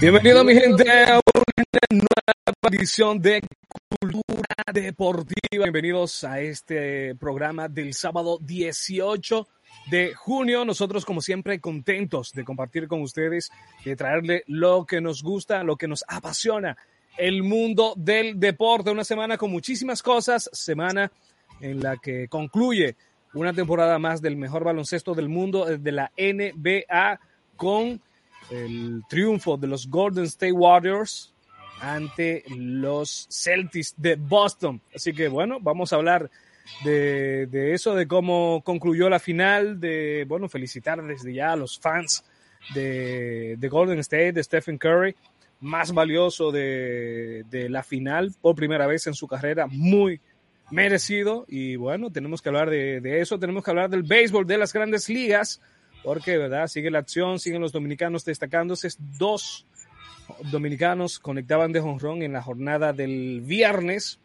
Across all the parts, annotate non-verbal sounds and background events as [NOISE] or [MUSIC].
Bienvenido mi gente a una nueva edición de Cultura Deportiva. Bienvenidos a este programa del sábado 18 de junio. Nosotros, como siempre, contentos de compartir con ustedes, de traerle lo que nos gusta, lo que nos apasiona, el mundo del deporte. Una semana con muchísimas cosas, semana en la que concluye una temporada más del mejor baloncesto del mundo, de la NBA, con el triunfo de los Golden State Warriors ante los Celtics de Boston. Así que bueno, vamos a hablar de, de, eso, de cómo concluyó la final, de, bueno, felicitar desde ya a los fans de, de Golden State, de Stephen Curry, más valioso de, de, la final por primera vez en su carrera, muy merecido. Y bueno, tenemos que hablar de, eso, tenemos que hablar del béisbol, de las grandes ligas, porque, ¿verdad? Sigue la acción, siguen los dominicanos destacándose. Dos dominicanos conectaban de jonrón en la jornada del viernes.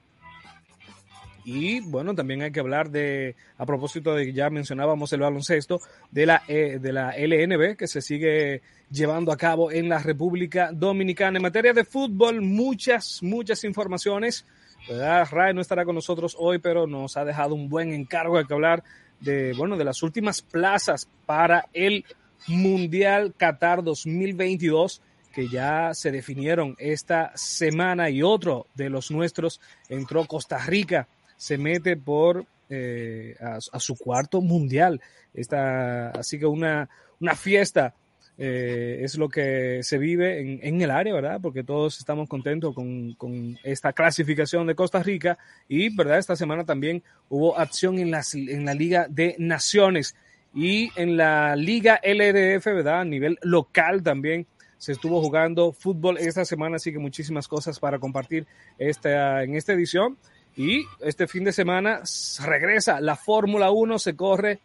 Y bueno, también hay que hablar de, a propósito de que ya mencionábamos el baloncesto, de la, eh, de la LNB que se sigue llevando a cabo en la República Dominicana. En materia de fútbol, muchas, muchas informaciones. ¿verdad? Ray no estará con nosotros hoy, pero nos ha dejado un buen encargo de que hablar de, bueno, de las últimas plazas para el Mundial Qatar 2022 que ya se definieron esta semana y otro de los nuestros entró Costa Rica, se mete por eh, a, su cuarto mundial. Esta, así que una, una fiesta eh, es lo que se vive en, el área, ¿verdad? Porque todos estamos contentos con, con, esta clasificación de Costa Rica y, ¿verdad? Esta semana también hubo acción en, las, en la Liga de Naciones y en la Liga LDF, ¿verdad? A nivel local también se estuvo jugando fútbol esta semana, así que muchísimas cosas para compartir esta, en esta edición. Y este fin de semana regresa la Fórmula 1, se corre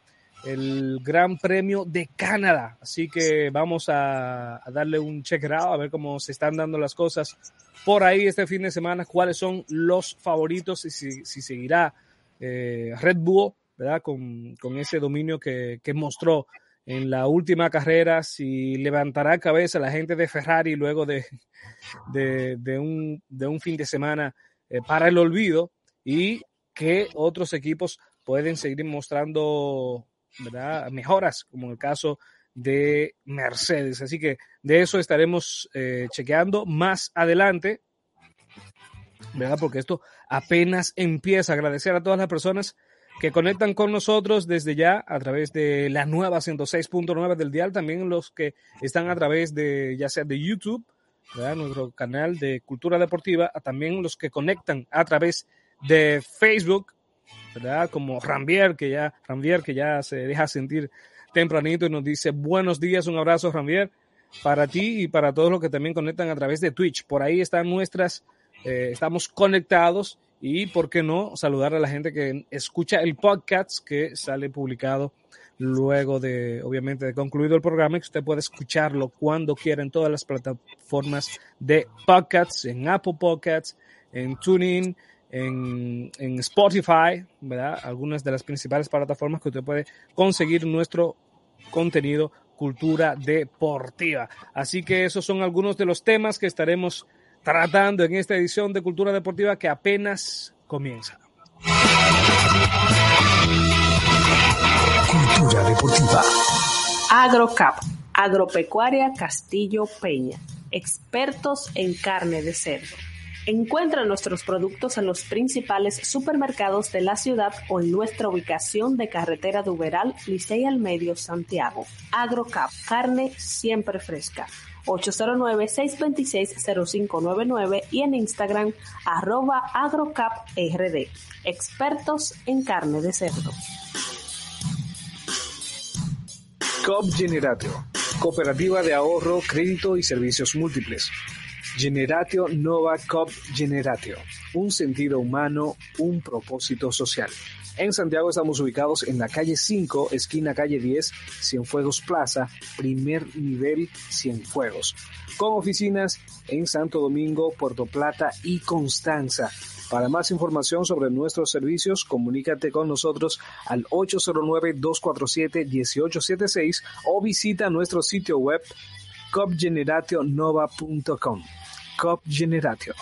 el Gran Premio de Canadá. Así que vamos a, darle un check out, a ver cómo se están dando las cosas por ahí este fin de semana, cuáles son los favoritos y si, seguirá eh, Red Bull, ¿verdad? Con, con ese dominio que, que mostró en la última carrera, si levantará cabeza la gente de Ferrari luego de, de, de, un, de un, fin de semana eh, para el olvido y que otros equipos pueden seguir mostrando ¿verdad? mejoras, como en el caso de Mercedes. Así que de eso estaremos eh, chequeando más adelante, ¿verdad? Porque esto apenas empieza. Agradecer a todas las personas que conectan con nosotros desde ya a través de la nueva 106.9 del dial, también los que están a través de ya sea de YouTube, ¿verdad? nuestro canal de Cultura Deportiva, también los que conectan a través de Facebook, ¿verdad? Como Rambier, que ya, Rambier, que ya se deja sentir tempranito y nos dice buenos días, un abrazo Rambier para ti y para todos los que también conectan a través de Twitch. Por ahí están nuestras, eh, estamos conectados y, ¿por qué no?, saludar a la gente que escucha el podcast que sale publicado luego de, obviamente, de concluido el programa y que usted puede escucharlo cuando quiera en todas las plataformas de podcasts, en Apple Podcasts, en TuneIn, en, en Spotify, ¿verdad? Algunas de las principales plataformas que usted puede conseguir nuestro contenido cultura deportiva. Así que esos son algunos de los temas que estaremos tratando en esta edición de Cultura Deportiva que apenas comienza. Cultura Deportiva. AgroCap, Agropecuaria Castillo Peña, expertos en carne de cerdo. Encuentra nuestros productos en los principales supermercados de la ciudad o en nuestra ubicación de carretera de Uberal, Licey al Medio, Santiago. AgroCap, carne siempre fresca. 809-626-0599 y en Instagram arroba agrocaprd. Expertos en carne de cerdo. COP Generatio, Cooperativa de Ahorro, Crédito y Servicios Múltiples. Generatio Nova Cop Generatio, un sentido humano, un propósito social. En Santiago estamos ubicados en la calle 5, esquina calle 10, Cienfuegos Plaza, primer nivel Cienfuegos, con oficinas en Santo Domingo, Puerto Plata y Constanza. Para más información sobre nuestros servicios, comunícate con nosotros al 809-247-1876 o visita nuestro sitio web copgenerationova.com. Cop Generatio.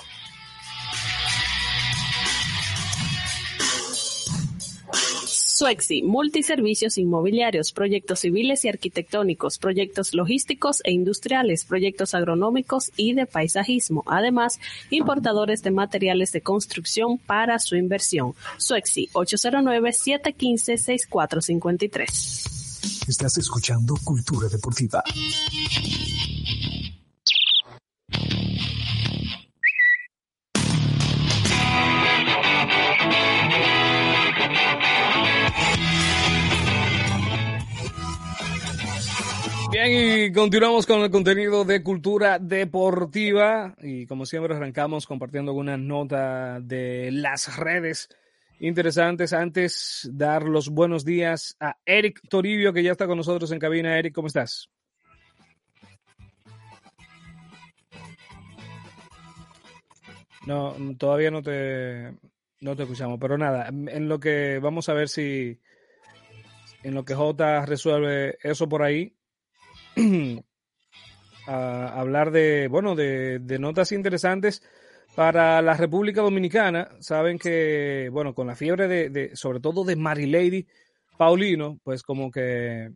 Suexi, multiservicios inmobiliarios, proyectos civiles y arquitectónicos, proyectos logísticos e industriales, proyectos agronómicos y de paisajismo. Además, importadores de materiales de construcción para su inversión. Suexi, 809-715-6453. Estás escuchando Cultura Deportiva. Bien, y continuamos con el contenido de cultura deportiva y como siempre arrancamos compartiendo alguna nota de las redes interesantes. Antes, dar los buenos días a Eric Toribio que ya está con nosotros en cabina. Eric, ¿cómo estás? No, todavía no te, no te escuchamos, pero nada, en lo que vamos a ver si en lo que J resuelve eso por ahí, [CLEARS THROAT] a hablar de, bueno, de, notas interesantes para la República Dominicana. Saben que, bueno, con la fiebre de, sobre todo de Lady Paulino, pues como que,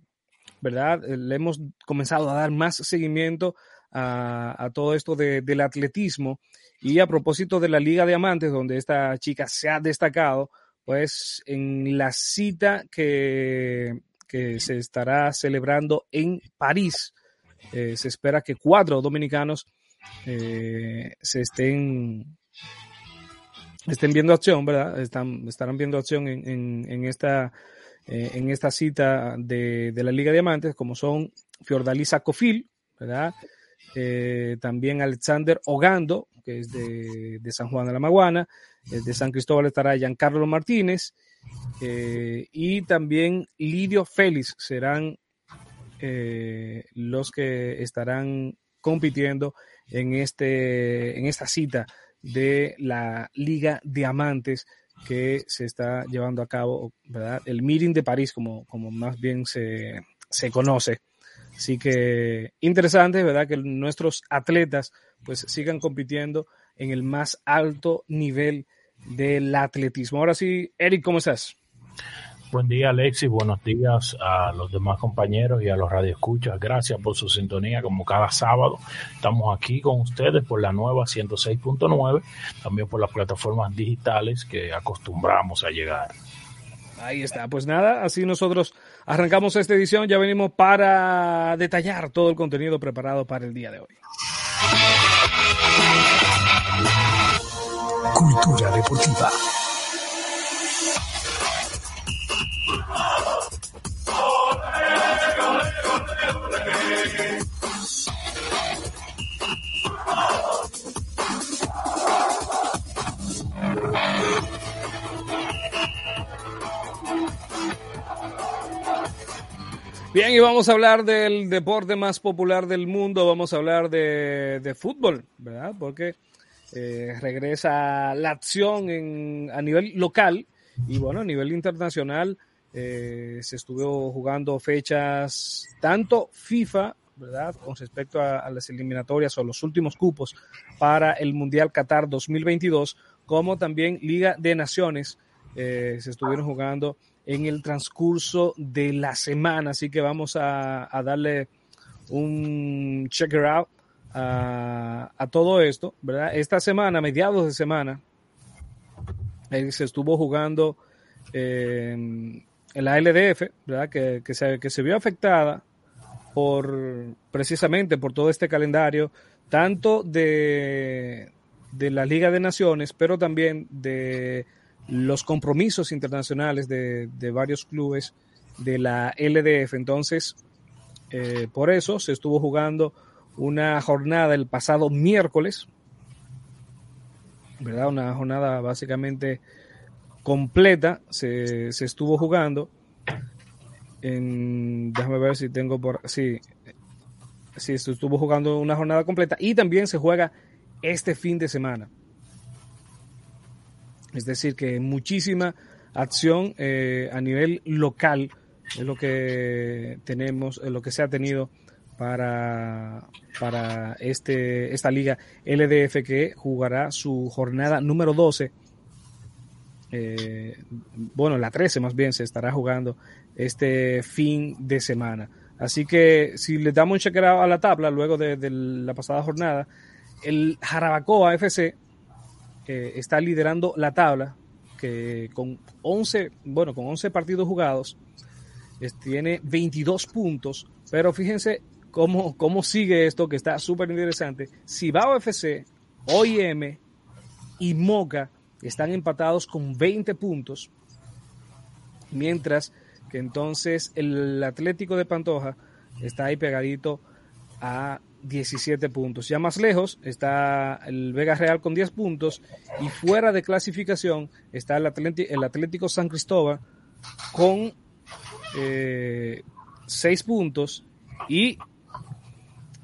¿verdad? Le hemos comenzado a dar más seguimiento a, todo esto del atletismo. Y a propósito de la Liga de Amantes, donde esta chica se ha destacado, pues en la cita que que se estará celebrando en París. Eh, se espera que cuatro dominicanos eh, se estén, estén viendo acción, ¿verdad? Están, estarán viendo acción en, esta, eh, en esta cita de, la Liga de Diamantes, como son Fiordalisa Cofil, ¿verdad? también Alexander Ogando, que es de, de San Juan de la Maguana, de San Cristóbal estará Giancarlo Martínez, eh, y también Lidio Félix serán eh, los que estarán compitiendo en, este, en esta cita de la Liga Diamantes que se está llevando a cabo, ¿verdad? El meeting de París, como, como más bien se, se conoce. Así que interesante, ¿verdad? Que nuestros atletas pues sigan compitiendo en el más alto nivel del atletismo. Ahora sí, Eric, ¿cómo estás? Buen día, Alexis. Buenos días a los demás compañeros y a los radioescuchas. Gracias por su sintonía, como cada sábado. Estamos aquí con ustedes por la nueva 106.9, también por las plataformas digitales que acostumbramos a llegar. Ahí está. Pues nada, así nosotros arrancamos esta edición. Ya venimos para detallar todo el contenido preparado para el día de hoy. Cultura deportiva. Bien, y vamos a hablar del deporte más popular del mundo, vamos a hablar de, fútbol, ¿verdad? Porque eh, regresa la acción en, a nivel local y bueno, a nivel internacional eh, se estuvo jugando fechas tanto FIFA, ¿verdad? Con respecto a, las eliminatorias o los últimos cupos para el Mundial Qatar 2022, como también Liga de Naciones eh, se estuvieron jugando en el transcurso de la semana. Así que vamos a, darle un check out a, todo esto, ¿verdad? Esta semana, mediados de semana, eh, se estuvo jugando eh, en la LDF, ¿verdad? Que, que, se, vio afectada por precisamente por todo este calendario, tanto de, de la Liga de Naciones, pero también de los compromisos internacionales de, varios clubes de la LDF. Entonces, eh, por eso se estuvo jugando una jornada el pasado miércoles, ¿verdad? Una jornada básicamente completa se, estuvo jugando. En, déjame ver si tengo por. Sí, sí, se estuvo jugando una jornada completa y también se juega este fin de semana. Es decir, que muchísima acción eh, a nivel local es lo que tenemos, es lo que se ha tenido para, para este, esta liga LDF que jugará su jornada número 12. Eh, bueno, la 13 más bien se estará jugando este fin de semana. Así que si le damos un chequeo a la tabla luego de, de la pasada jornada, el Jarabacoa FC eh, está liderando la tabla que con 11, bueno, con 11 partidos jugados tiene 22 puntos, pero fíjense cómo, cómo sigue esto que está súper interesante. Cibao FC, OIM y Moca están empatados con 20 puntos, mientras que entonces el Atlético de Pantoja está ahí pegadito a 17 puntos. Ya más lejos está el Vega Real con 10 puntos y fuera de clasificación está el, el Atlético San Cristóbal con eh, 6 puntos y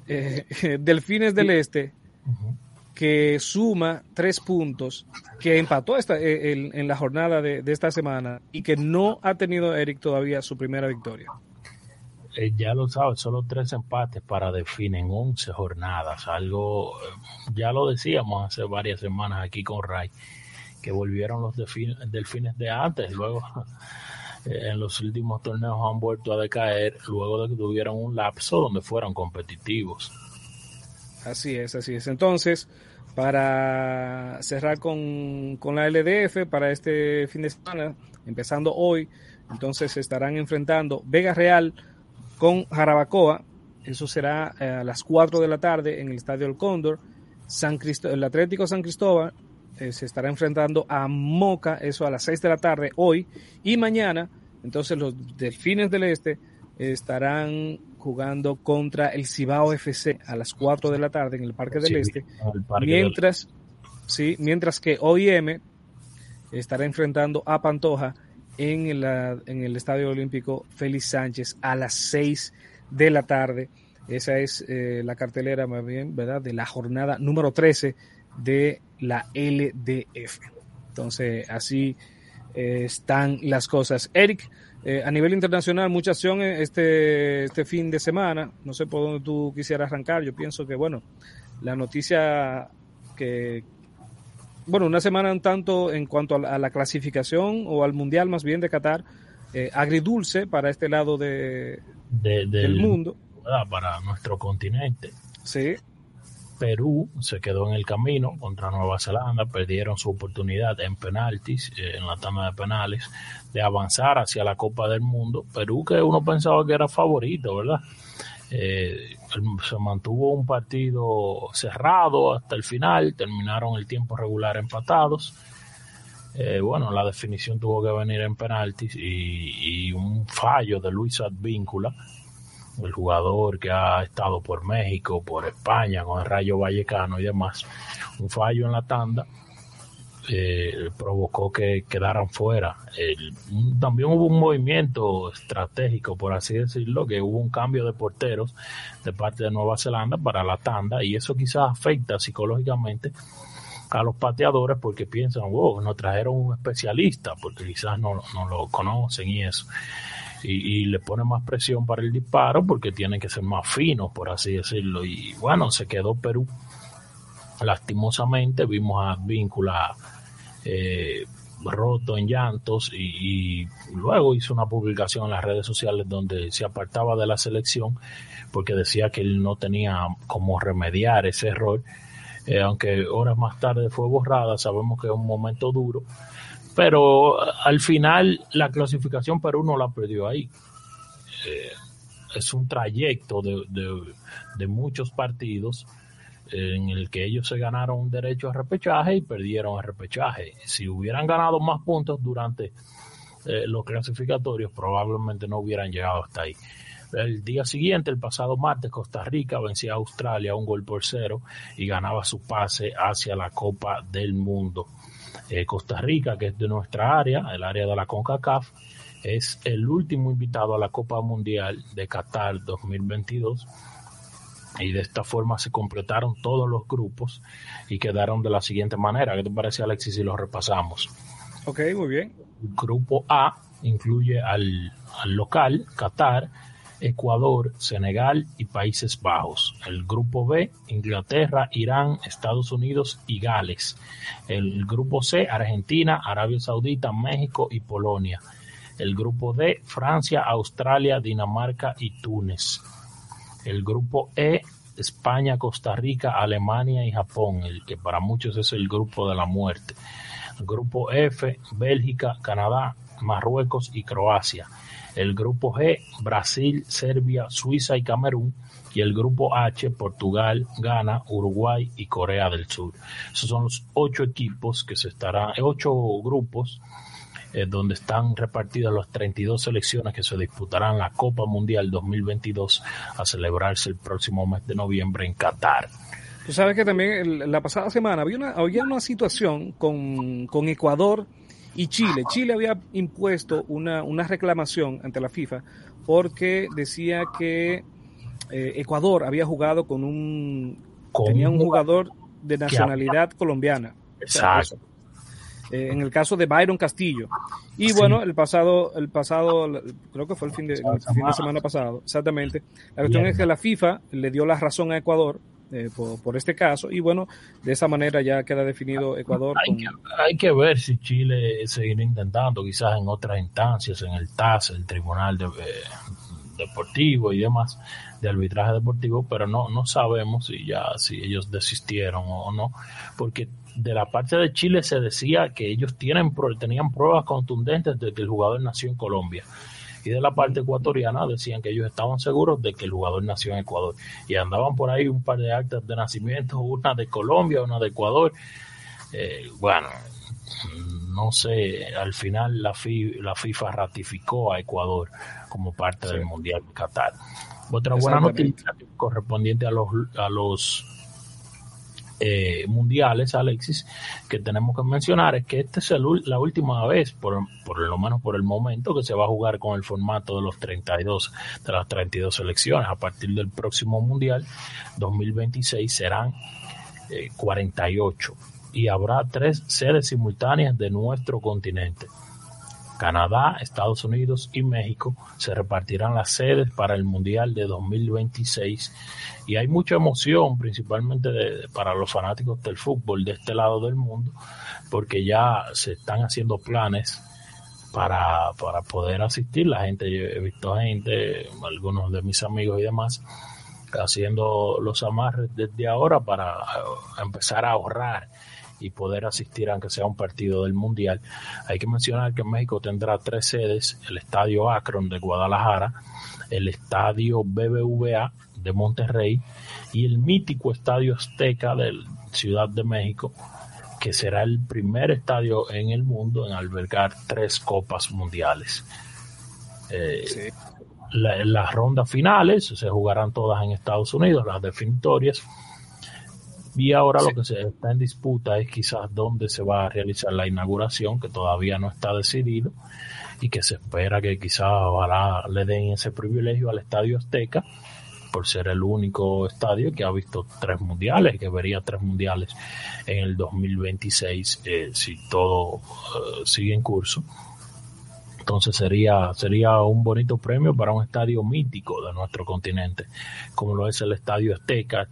eh, [LAUGHS] Delfines del Este que suma 3 puntos, que empató esta, eh, en, la jornada de, de esta semana y que no ha tenido Eric todavía su primera victoria. Eh, ya lo sabes, solo tres empates para definen 11 jornadas. Algo, eh, ya lo decíamos hace varias semanas aquí con Ray, que volvieron los delfines de antes. Luego, en los últimos torneos han vuelto a decaer, luego de que tuvieron un lapso donde fueron competitivos. Así es, así es. Entonces, para cerrar con, con la LDF, para este fin de semana, empezando hoy, entonces se estarán enfrentando Vega Real con Jarabacoa. Eso será eh, a las 4 de la tarde en el Estadio El Cóndor. San el Atlético San Cristóbal eh, se estará enfrentando a Moca, eso a las 6 de la tarde hoy. Y mañana, entonces los Delfines del Este estarán jugando contra el Cibao FC a las 4 de la tarde en el Parque del Este. mientras, sí, mientras que OIM estará enfrentando a Pantoja en el, en el Estadio Olímpico Félix Sánchez a las 6 de la tarde. Esa es eh, la cartelera más bien, ¿verdad? De la jornada número 13 de la LDF. Entonces, así eh, están las cosas. Eric, eh, a nivel internacional, mucha acción este, este fin de semana. No sé por dónde tú quisieras arrancar. Yo pienso que, bueno, la noticia que, bueno, una semana un tanto en cuanto a la, clasificación o al mundial más bien de Qatar, eh, agridulce para este lado de, del, mundo. Para nuestro continente. Sí. Perú se quedó en el camino contra Nueva Zelanda, perdieron su oportunidad en penaltis, eh, en la tanda de penales, de avanzar hacia la Copa del Mundo. Perú que uno pensaba que era favorito, ¿verdad? Eh, se mantuvo un partido cerrado hasta el final, terminaron el tiempo regular empatados. Eh, bueno, la definición tuvo que venir en penaltis y, un fallo de Luis Advíncula, el jugador que ha estado por México, por España, con el Rayo Vallecano y demás, un fallo en la tanda eh, provocó que quedaran fuera. también hubo un movimiento estratégico, por así decirlo, que hubo un cambio de porteros de parte de Nueva Zelanda para la tanda y eso quizás afecta psicológicamente a los pateadores porque piensan, wow, nos trajeron un especialista porque quizás no, no lo conocen y eso. Y, y, le pone más presión para el disparo porque tienen que ser más finos, por así decirlo. Y bueno, se quedó Perú. Lastimosamente vimos a Víncula eh, roto en llantos y, luego hizo una publicación en las redes sociales donde se apartaba de la selección porque decía que él no tenía cómo remediar ese error, eh, aunque horas más tarde fue borrada, sabemos que es un momento duro, pero al final la clasificación Perú no la perdió ahí. Eh, es un trayecto de, de muchos partidos en el que ellos se ganaron un derecho a repechaje y perdieron el repechaje. Si hubieran ganado más puntos durante eh, los clasificatorios, probablemente no hubieran llegado hasta ahí. El día siguiente, el pasado martes, Costa Rica vencía a Australia un gol por cero y ganaba su pase hacia la Copa del Mundo. Eh, Costa Rica, que es de nuestra área, el área de la CONCACAF, es el último invitado a la Copa Mundial de Qatar 2022 y de esta forma se completaron todos los grupos y quedaron de la siguiente manera. ¿Qué te parece, Alexis, si los repasamos? Ok, muy bien. grupo A incluye al, local, Qatar, Ecuador, Senegal y Países Bajos. El grupo B, Inglaterra, Irán, Estados Unidos y Gales. El grupo C, Argentina, Arabia Saudita, México y Polonia. El grupo D, Francia, Australia, Dinamarca y Túnez. El grupo E, España, Costa Rica, Alemania y Japón, el que para muchos es el grupo de la muerte. El grupo F, Bélgica, Canadá, Marruecos y Croacia. El grupo G, Brasil, Serbia, Suiza y Camerún. Y el grupo H, Portugal, Ghana, Uruguay y Corea del Sur. Esos son los ocho equipos que se estarán, ocho grupos eh, donde están repartidas las 32 selecciones que se disputarán la Copa Mundial 2022 a celebrarse el próximo mes de noviembre en Qatar. Tú sabes que también la pasada semana había una, había una situación con, con Ecuador y Chile. Chile había impuesto una, una reclamación ante la FIFA porque decía que eh, Ecuador había jugado con un... tenía un jugador de nacionalidad colombiana. Exacto. Eh, en el caso de Byron Castillo. Y bueno, el pasado, el pasado, creo que fue el fin de, el fin de semana pasado, exactamente. La cuestión es que la FIFA le dio la razón a Ecuador eh, por, por, este caso. Y bueno, de esa manera ya queda definido Ecuador. Hay, que, hay que ver si Chile seguirá intentando, quizás en otras instancias, en el TAS, el Tribunal de, eh, Deportivo y demás, de arbitraje deportivo, pero no, no sabemos si ya, si ellos desistieron o no, porque de la parte de Chile se decía que ellos tienen, tenían pruebas contundentes de que el jugador nació en Colombia de la parte ecuatoriana decían que ellos estaban seguros de que el jugador nació en Ecuador. Y andaban por ahí un par de actas de nacimiento, una de Colombia, una de Ecuador. Eh, bueno, no sé, al final la, la FIFA ratificó a Ecuador como parte del Mundial de Qatar. Otra buena noticia correspondiente a los, a los eh, mundiales, Alexis, que tenemos que mencionar es que esta es la última vez, por, por lo menos por el momento, que se va a jugar con el formato de los 32, de las 32 selecciones. A partir del próximo mundial 2026 serán 48 eh, y habrá tres sedes simultáneas de nuestro continente. Canadá, Estados Unidos y México se repartirán las sedes para el Mundial de 2026 y hay mucha emoción, principalmente para los fanáticos del fútbol de este lado del mundo, porque ya se están haciendo planes para, para poder asistir. La gente, he visto gente, algunos de mis amigos y demás, haciendo los amarres desde ahora para empezar a ahorrar y poder asistir aunque sea un partido del Mundial. Hay que mencionar que México tendrá tres sedes, el Estadio Akron de Guadalajara, el Estadio BBVA de Monterrey y el mítico Estadio Azteca de Ciudad de México, que será el primer estadio en el mundo en albergar tres copas mundiales. Eh, las rondas finales se jugarán todas en Estados Unidos, las definitorias y ahora lo que se está en disputa es quizás dónde se va a realizar la inauguración, que todavía no está decidido y que se espera que quizás ojalá le den ese privilegio al Estadio Azteca por ser el único estadio que ha visto tres mundiales, que vería tres mundiales en el 2026 eh, si todo eh, sigue en curso. Entonces sería, sería un bonito premio para un estadio mítico de nuestro continente, como lo es el Estadio Azteca,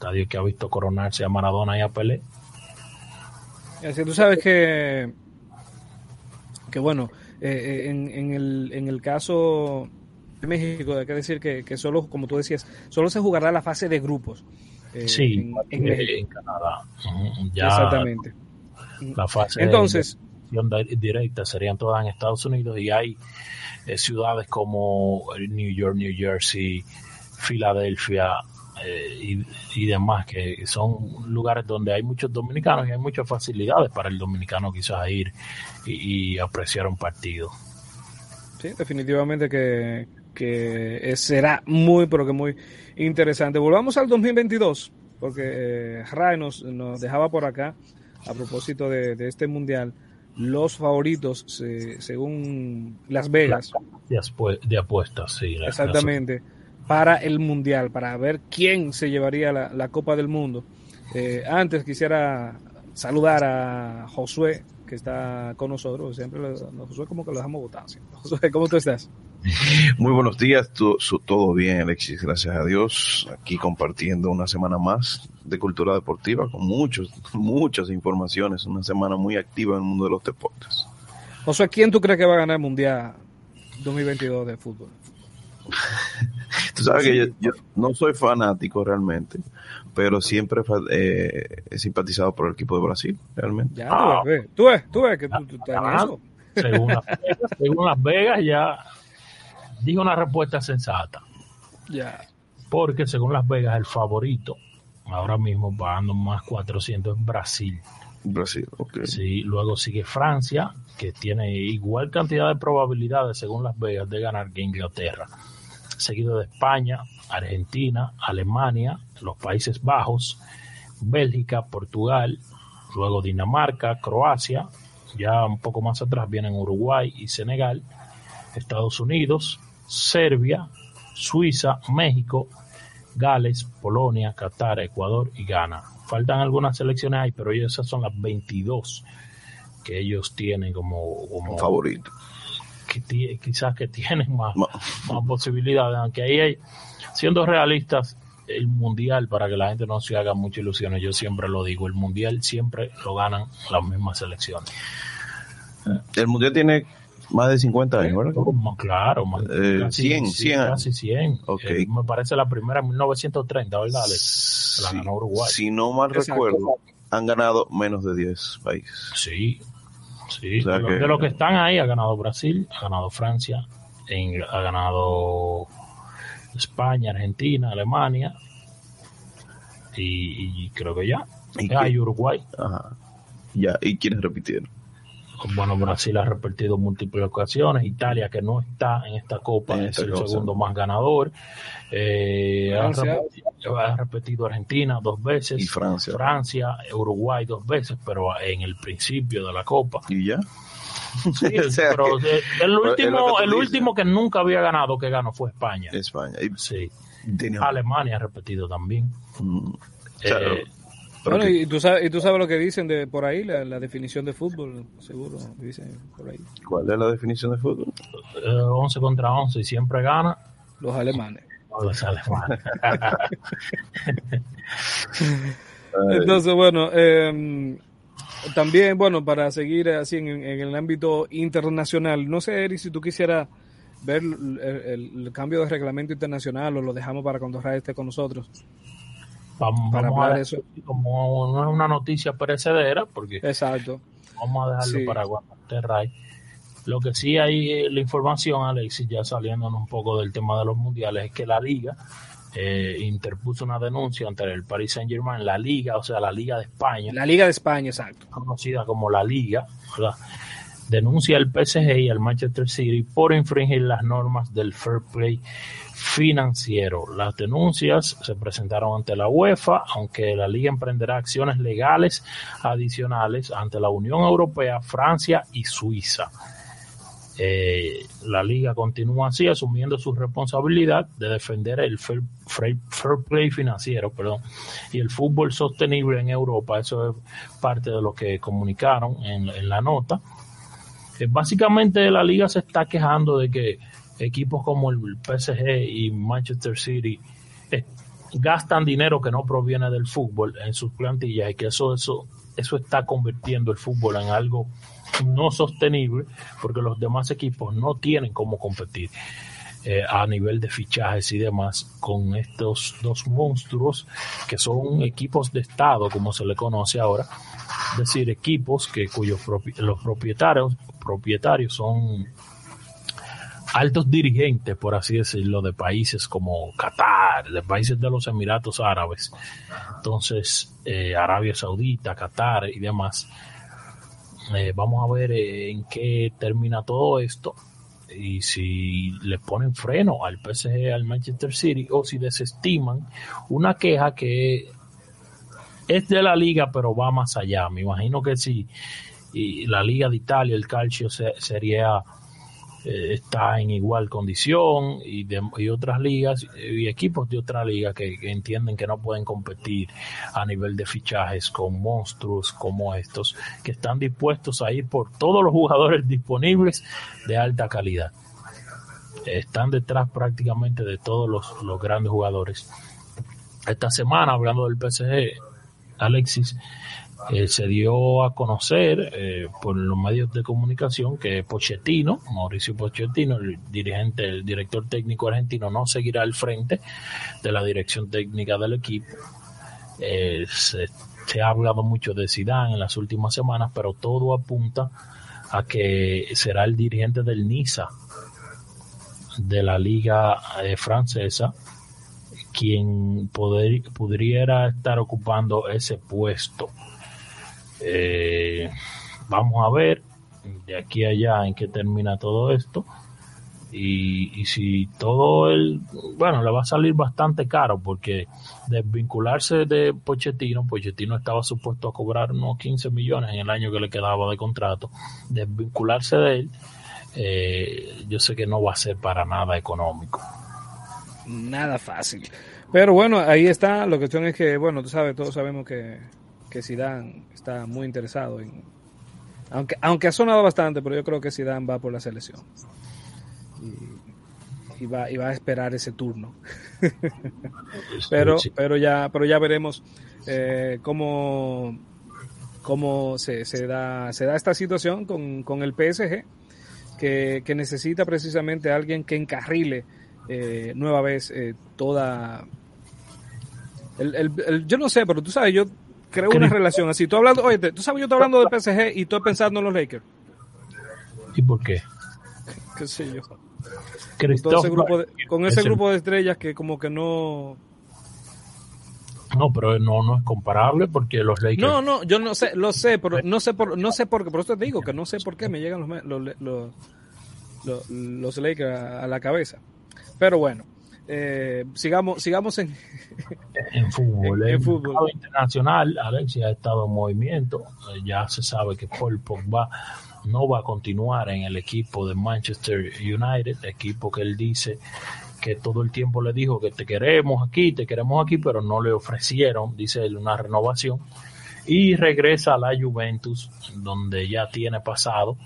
estadio que ha visto coronarse a Maradona y a Pelé. Así tú sabes que, que bueno, eh, eh, en, el, en el caso de México, hay que decir que, que solo, como tú decías, solo se jugará la fase de grupos. Eh, sí, en, Canadá. Exactamente. La fase Entonces, de directa serían todas en Estados Unidos y hay ciudades como New York, New Jersey, Filadelfia, eh, y, demás, que son lugares donde hay muchos dominicanos y hay muchas facilidades para el dominicano quizás ir y, apreciar un partido. Sí, definitivamente que, que será muy, pero que muy interesante. Volvamos al 2022, porque eh, Ray nos, dejaba por acá, a propósito de, este mundial, los favoritos según Las Vegas. De, apuestas, sí. Exactamente para el Mundial, para ver quién se llevaría la, Copa del Mundo. Eh, antes quisiera saludar a Josué, que está con nosotros. Siempre Josué como que lo dejamos votar. Josué, ¿cómo tú estás? [LAUGHS] Muy buenos días, todo, todo bien Alexis, gracias a Dios, aquí compartiendo una semana más de cultura deportiva con muchos, [LAUGHS] muchas informaciones, una semana muy activa en el mundo de los deportes. Sea, ¿quién tú crees que va a ganar el Mundial 2022 de fútbol? Tú sabes que yo, yo, no soy fanático realmente, pero siempre eh, he simpatizado por el equipo de Brasil, realmente. Ya, tú ves, tú ves, tú ves que tú, tú estás en eso. Según Las, [LAUGHS] Vegas, según Las Vegas ya dijo una respuesta sensata. Ya. Porque según Las Vegas el favorito ahora mismo pagando más 400 en Brasil. Brasil, ok. Sí, luego sigue Francia, que tiene igual cantidad de probabilidades según Las Vegas de ganar que Inglaterra. Seguido de España, Argentina, Alemania, los Países Bajos, Bélgica, Portugal, luego Dinamarca, Croacia, ya un poco más atrás vienen Uruguay y Senegal, Estados Unidos, Serbia, Suiza, México, Gales, Polonia, Qatar, Ecuador y Ghana. Faltan algunas selecciones ahí, pero esas son las 22 que ellos tienen como, como favorito. Que quizás que [LAUGHS] tienen más, más posibilidades, aunque ahí hay, siendo realistas, el mundial, para que la gente no se haga muchas ilusiones, yo siempre lo digo, el mundial siempre lo ganan las mismas selecciones. El mundial tiene más de 50 años, ¿verdad? Oh, claro, más, eh, casi, 100, 100 Casi 100. Okay. Eh, me parece la primera en 1930, ¿verdad, Alex? Sí, la ganó Uruguay. Si no mal Exacto. recuerdo, han ganado menos de 10 países. Sí, sí. O sea de, que- de los que están ahí, ha ganado Brasil, ha ganado Francia, en- ha ganado España, Argentina, Alemania y, y creo que ya. ¿Y Ah, Uruguay. Ajá. Ya, ¿y quiénes repitieron? Bueno, Brasil ha repetido múltiples ocasiones. Italia, que no está en esta copa, es el segundo más ganador. Eh, ha, repetido, ha repetido Argentina dos veces. Y Francia. Francia, Uruguay dos veces, pero en el principio de la copa. ¿Y ya? Sí, [LAUGHS] O sea pero que- el último, el dices. último que nunca había ganado que ganó fue España. España. Y Sí. tenía- Alemania ha repetido también. Mm, claro. Eh, Bueno, que- y tú, sabes, y tú sabes lo que dicen de por ahí, la, la definición de fútbol, seguro, dicen por ahí. ¿Cuál es la definición de fútbol? eh, 11 contra 11 y siempre gana. Los alemanes. No sale mal. Entonces, bueno, eh, también, bueno, para seguir así en, en el ámbito internacional, no sé, Eri, si tú quisieras ver el, el- el cambio de reglamento internacional o lo dejamos para cuando Ray esté con nosotros. Vamos, Para vamos a dejar, como no es una noticia perecedera, porque Exacto. vamos a dejarlo Sí. para cuando esté Ray. Lo que sí hay eh, la información, Alexis, ya saliéndonos un poco del tema de los mundiales, es que la liga eh, interpuso una denuncia ante el Paris Saint Germain, la liga, o sea, la liga de España, La Liga de España, exacto. conocida como la liga, ¿verdad? denuncia al PSG y al Manchester City por infringir las normas del fair play financiero. Las denuncias se presentaron ante la UEFA, aunque la liga emprenderá acciones legales adicionales ante la Unión Europea, Francia y Suiza. Eh, la liga continúa así, asumiendo su responsabilidad de defender el fair, play financiero, perdón, y el fútbol sostenible en Europa. Eso es parte de lo que comunicaron en, en la nota. Eh, básicamente la liga se está quejando de que equipos como el PSG y Manchester City eh, gastan dinero que no proviene del fútbol en sus plantillas y que eso, eso, eso está convirtiendo el fútbol en algo no sostenible porque los demás equipos no tienen cómo competir eh, a nivel de fichajes y demás con estos dos monstruos que son equipos de estado como se le conoce ahora. Es decir equipos que cuyos propi- los propietarios propietarios son altos dirigentes, por así decirlo, de países como Qatar, de países de los Emiratos Árabes, entonces eh, Arabia Saudita, Qatar y demás. Eh, vamos a ver eh, en qué termina todo esto y si le ponen freno al PSG, al Manchester City o si desestiman una queja que es de la liga pero va más allá. Me imagino que si y la liga de Italia, el Calcio se- Serie A eh, está en igual condición y, de- y otras ligas eh, y equipos de otra liga que, que entienden que no pueden competir a nivel de fichajes con monstruos como estos que están dispuestos a ir por todos los jugadores disponibles de alta calidad. están detrás prácticamente de todos los, los grandes jugadores. Esta semana, hablando del PSG, Alexis, eh, se dio a conocer eh, por los medios de comunicación que Pochettino, Mauricio Pochettino, el dirigente, el director técnico argentino, no seguirá al frente de la dirección técnica del equipo. Eh, se, ha hablado mucho de Zidane en las últimas semanas, pero todo apunta a que será el dirigente del Niza de la liga francesa quien poder, pudiera estar ocupando ese puesto. Eh, vamos a ver de aquí a allá en qué termina todo esto. Y, y, si todo el, bueno, le va a salir bastante caro porque desvincularse de Pochettino, Pochettino estaba supuesto a cobrar unos 15 millones en el año que le quedaba de contrato, desvincularse de él, eh, yo sé que no va a ser para nada económico. Nada fácil. Pero bueno, ahí está, la cuestión es que, bueno, tú sabes, todos sabemos que, que Zidane está muy interesado en, aunque, aunque ha sonado bastante, pero yo creo que Zidane va por la selección. Y, y, va, y va a esperar ese turno. [LAUGHS] pero, pero ya, pero ya veremos eh, cómo, cómo se, se, da, se da esta situación con, con el PSG, que, que, necesita precisamente alguien que encarrile eh, nueva vez eh, toda... El, el, el, yo no sé, pero tú sabes, yo creo una relación así. Tú hablando, oye, tú sabes, yo estoy hablando del PSG y estoy pensando en los Lakers. ¿Y por qué? [LAUGHS] ¿Qué sé yo? Con ese, grupo de, con ese grupo de estrellas que como que no... No, pero no, no es comparable porque los Lakers. No, no, yo no sé, lo sé, pero no sé por, no sé por qué, por eso te digo que no sé por qué me llegan los, los, los, los, los Lakers a, a la cabeza. Pero bueno, eh, sigamos, sigamos en, en fútbol. En, en fútbol. internacional, Alexia ha estado en movimiento. Ya se sabe que Paul Pogba no va a continuar en el equipo de Manchester United, equipo que él dice que todo el tiempo le dijo que te queremos aquí, te queremos aquí, pero no le ofrecieron, dice él, una renovación. Y regresa a la Juventus, donde ya tiene pasado.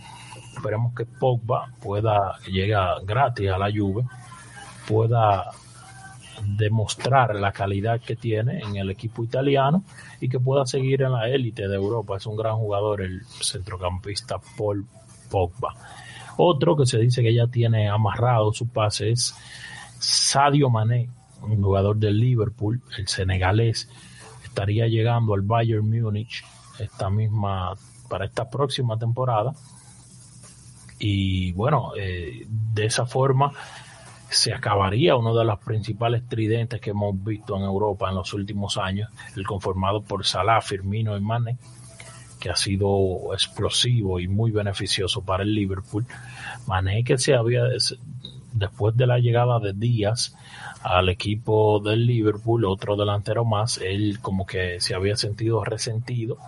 Esperemos que Pogba pueda llegar gratis a la Juve pueda demostrar la calidad que tiene en el equipo italiano y que pueda seguir en la élite de Europa. Es un gran jugador el centrocampista Paul Pogba. Otro que se dice que ya tiene amarrado su pase es Sadio Mané, un jugador del Liverpool, el senegalés, estaría llegando al Bayern Múnich esta misma para esta próxima temporada y bueno eh, de esa forma se acabaría uno de los principales tridentes que hemos visto en Europa en los últimos años, el conformado por Salah, Firmino y Mane, que ha sido explosivo y muy beneficioso para el Liverpool. Mane que se había, después de la llegada de Díaz al equipo del Liverpool, otro delantero más, él como que se había sentido resentido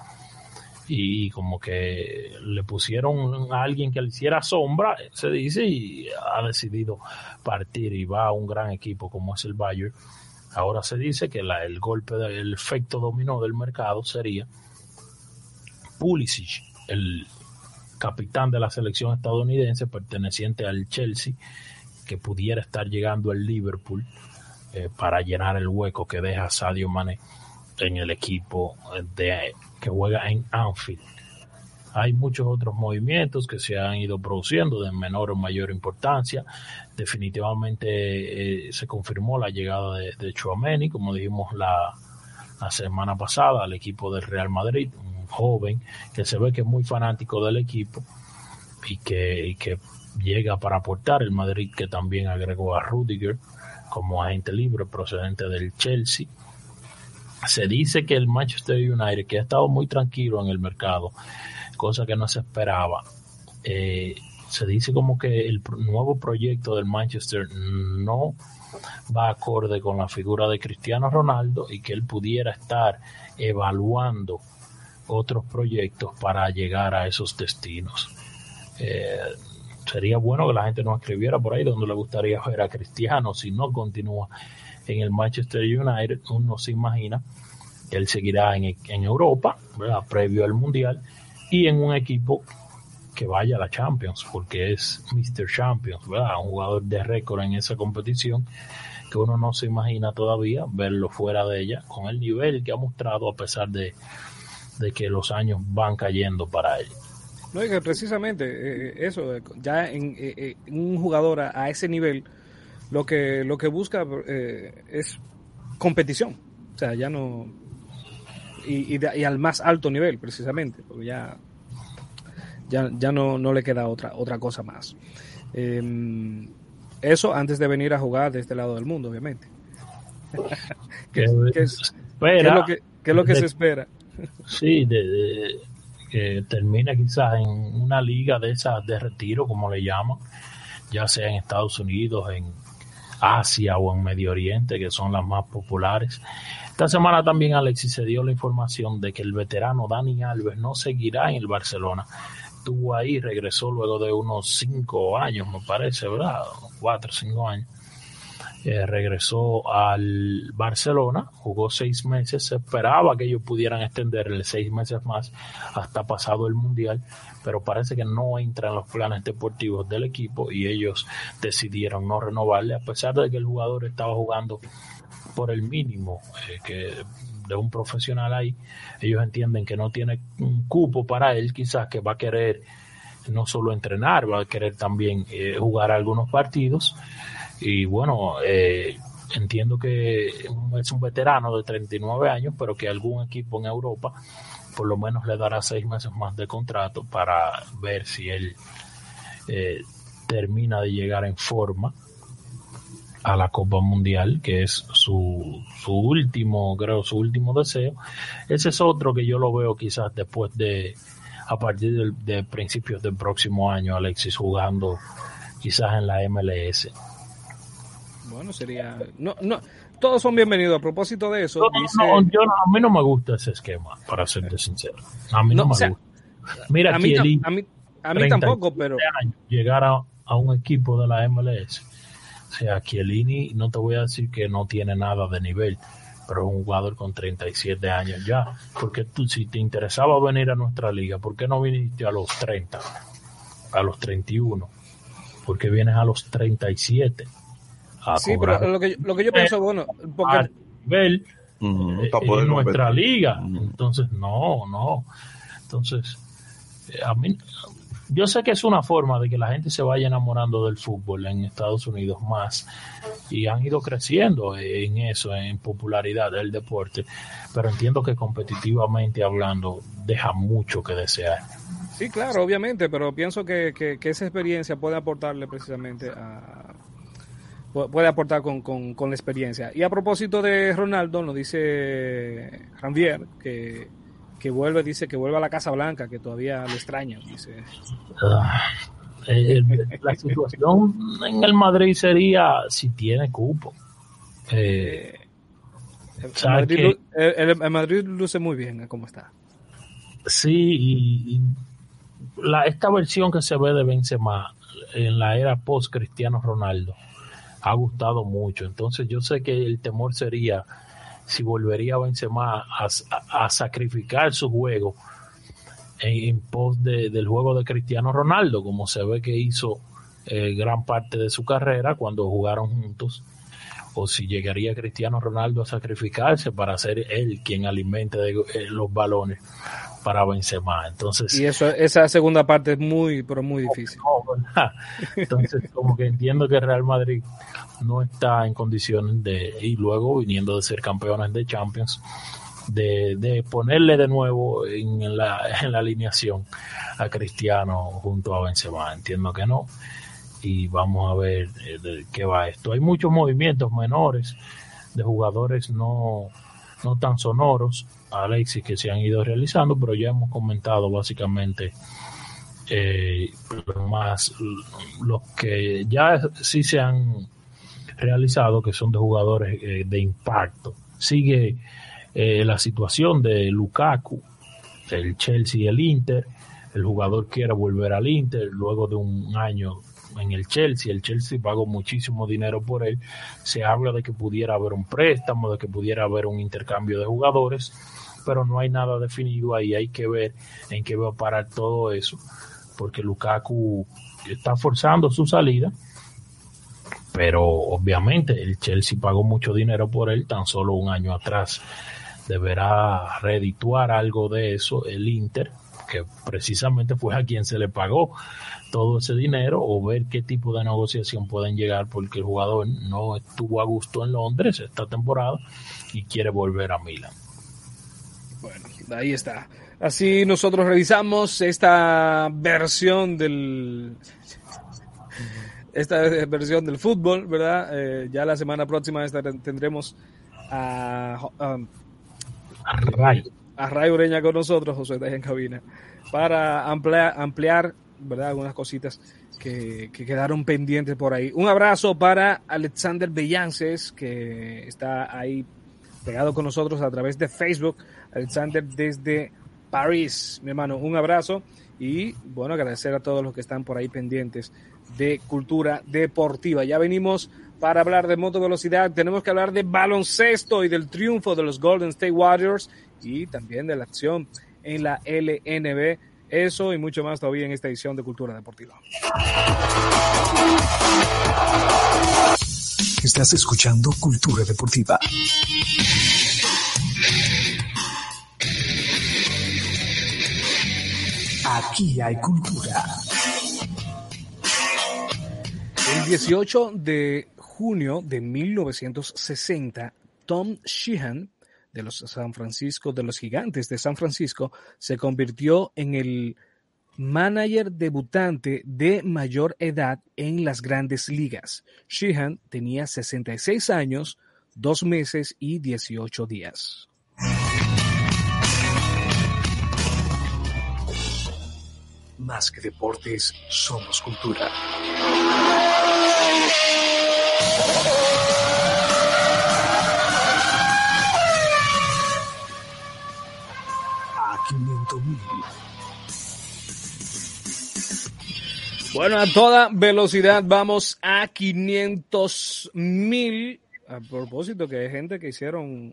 y como que le pusieron a alguien que le hiciera sombra, se dice, y ha decidido partir y va a un gran equipo como es el Bayern. Ahora se dice que la, el golpe del efecto dominó del mercado sería Pulisic, el capitán de la selección estadounidense perteneciente al Chelsea, que pudiera estar llegando al Liverpool eh, para llenar el hueco que deja Sadio Mane en el equipo de que juega en Anfield. Hay muchos otros movimientos que se han ido produciendo de menor o mayor importancia. Definitivamente eh, se confirmó la llegada de, de como dijimos la, la semana pasada, al equipo del Real Madrid, un joven que se ve que es muy fanático del equipo y que, y que llega para aportar. El Madrid que también agregó a Rudiger como agente libre procedente del Chelsea se dice que el Manchester United, que ha estado muy tranquilo en el mercado, cosa que no se esperaba, eh, se dice como que el nuevo proyecto del Manchester no va acorde con la figura de Cristiano Ronaldo y que él pudiera estar evaluando otros proyectos para llegar a esos destinos. Eh, sería bueno que la gente nos escribiera por ahí donde le gustaría ver a Cristiano si no continúa en el Manchester United, uno se imagina que él seguirá en, en Europa, ¿verdad? previo al Mundial, y en un equipo que vaya a la Champions, porque es Mr. Champions, ¿verdad? Un jugador de récord en esa competición que uno no se imagina todavía verlo fuera de ella, con el nivel que ha mostrado a pesar de, de que los años van cayendo para él. No, precisamente eh, eso, eh, ya en, eh, un jugador a, ese nivel, lo que, lo que busca es competición. O sea, ya no. Y, y, al más alto nivel, precisamente, porque ya, ya, ya no, no le queda otra, otra cosa más. Em, eso antes de venir a jugar de este lado del mundo, obviamente. [LAUGHS] ¿Qué, es, lo que, es lo que se espera? Sí, de, que termine quizás en una liga de esas de retiro, como le llaman, ya sea en Estados Unidos, en Asia o en Medio Oriente, que son las más populares. Esta semana también Alexis se dio la información de que el veterano Dani Alves no seguirá en el Barcelona. Estuvo ahí, regresó luego de unos cinco años, me parece, ¿verdad? Cuatro, cinco años. Eh, regresó al Barcelona, jugó seis meses, se esperaba que ellos pudieran extenderle seis meses más hasta pasado el Mundial, pero parece que no entra en los planes deportivos del equipo y ellos decidieron no renovarle, a pesar de que el jugador estaba jugando por el mínimo eh, que de un profesional ahí, ellos entienden que no tiene un cupo para él, quizás que va a querer no solo entrenar, va a querer también eh, jugar algunos partidos y bueno, eh, entiendo que es un veterano de 39 años, pero que algún equipo en Europa por lo menos le dará seis meses más de contrato para ver si él eh, termina de llegar en forma a la Copa Mundial, que es su, su último, creo, su último deseo. Ese es otro que yo lo veo quizás después de, a partir de principios del próximo año, Alexis jugando quizás en la MLS. Bueno, sería. No, no, todos son bienvenidos. A propósito de eso. No, yo, a mí no me gusta ese esquema, para serte sincero. A mí no, me gusta. Mira, a mí, a mí, a mí tampoco, pero. llegar a, un equipo de la MLS. O sea, Chiellini, no te voy a decir que no tiene nada de nivel, pero es un jugador con 37 años ya. Porque tú, si te interesaba venir a nuestra liga, ¿por qué no viniste a los 30? A los 31? Porque vienes a los 37? Sí, pero lo que, lo que yo pienso, bueno, porque... nivel eh, en nuestra liga. Entonces, no, no. Entonces, eh, a mí, yo sé que es una forma de que la gente se vaya enamorando del fútbol en Estados Unidos más y han ido creciendo en eso, en popularidad del deporte, pero entiendo que competitivamente hablando deja mucho que desear. Sí, claro, obviamente, pero pienso que, que, que esa experiencia puede aportarle precisamente a, puede aportar con, con, la experiencia. Y a propósito de Ronaldo, nos dice Javier que, que vuelve, dice que vuelve a la Casa Blanca, que todavía lo extraña. Dice. Ah, la situación en el Madrid sería si tiene cupo. Eh, el, Madrid, luce muy bien cómo está. Sí, y, la, esta versión que se ve de Benzema en la era post Cristiano Ronaldo ha gustado mucho. Entonces yo sé que el temor sería si volvería a Benzema a, a, sacrificar su juego en, pos del juego de Cristiano Ronaldo, como se ve que hizo eh, gran parte de su carrera cuando jugaron juntos, o si llegaría Cristiano Ronaldo a sacrificarse para ser él quien alimente eh, los balones para Benzema. Entonces, y eso, esa segunda parte es muy, pero muy difícil. Entonces, como que entiendo que Real Madrid no está en condiciones de, y luego viniendo de ser campeones de Champions, de, de ponerle de nuevo en la, en la alineación a Cristiano junto a Benzema. Entiendo que no. Y vamos a ver eh, de qué va esto. Hay muchos movimientos menores de jugadores no, no tan sonoros Alexis que se han ido realizando, pero ya hemos comentado básicamente eh, más los que ya sí se han realizado, que son de jugadores eh, de impacto. Sigue eh, la situación de Lukaku, el Chelsea y el Inter. El jugador quiere volver al Inter luego de un año en el Chelsea. El Chelsea pagó muchísimo dinero por él. Se habla de que pudiera haber un préstamo, de que pudiera haber un intercambio de jugadores pero no hay nada definido ahí, hay que ver en qué va a parar todo eso. porque Lukaku está forzando su salida, pero obviamente el Chelsea pagó mucho dinero por él tan solo un año atrás. Deberá redituar algo de eso el Inter, que precisamente fue a quien se le pagó todo ese dinero o ver qué tipo de negociación pueden llegar porque el jugador no estuvo a gusto en Londres esta temporada y quiere volver a Milán. Bueno, ahí está. Así nosotros revisamos esta versión del esta versión del fútbol, ¿verdad? Eh, ya la semana próxima tendremos a, a, a Ray. A Ray Ureña con nosotros, José está en cabina, para ampliar, ampliar ¿verdad? Algunas cositas que, que, quedaron pendientes por ahí. Un abrazo para Alexander Bellances, que está ahí pegado con nosotros a través de Facebook. Alexander desde París, mi hermano, un abrazo y bueno, agradecer a todos los que están por ahí pendientes de cultura deportiva. Ya venimos para hablar de moto velocidad, tenemos que hablar de baloncesto y del triunfo de los Golden State Warriors y también de la acción en la LNB. Eso y mucho más todavía en esta edición de Cultura Deportiva. Estás escuchando Cultura Deportiva. Aquí hay cultura. El 18 de junio de 1960, Tom Sheehan de los San Francisco, de los gigantes de San Francisco, se convirtió en el manager debutante de mayor edad en las grandes ligas. Sheehan tenía 66 años, dos meses y 18 días. Más que deportes, somos cultura. A 500 mil. Bueno, a toda velocidad vamos a 500 mil. A propósito, que hay gente que hicieron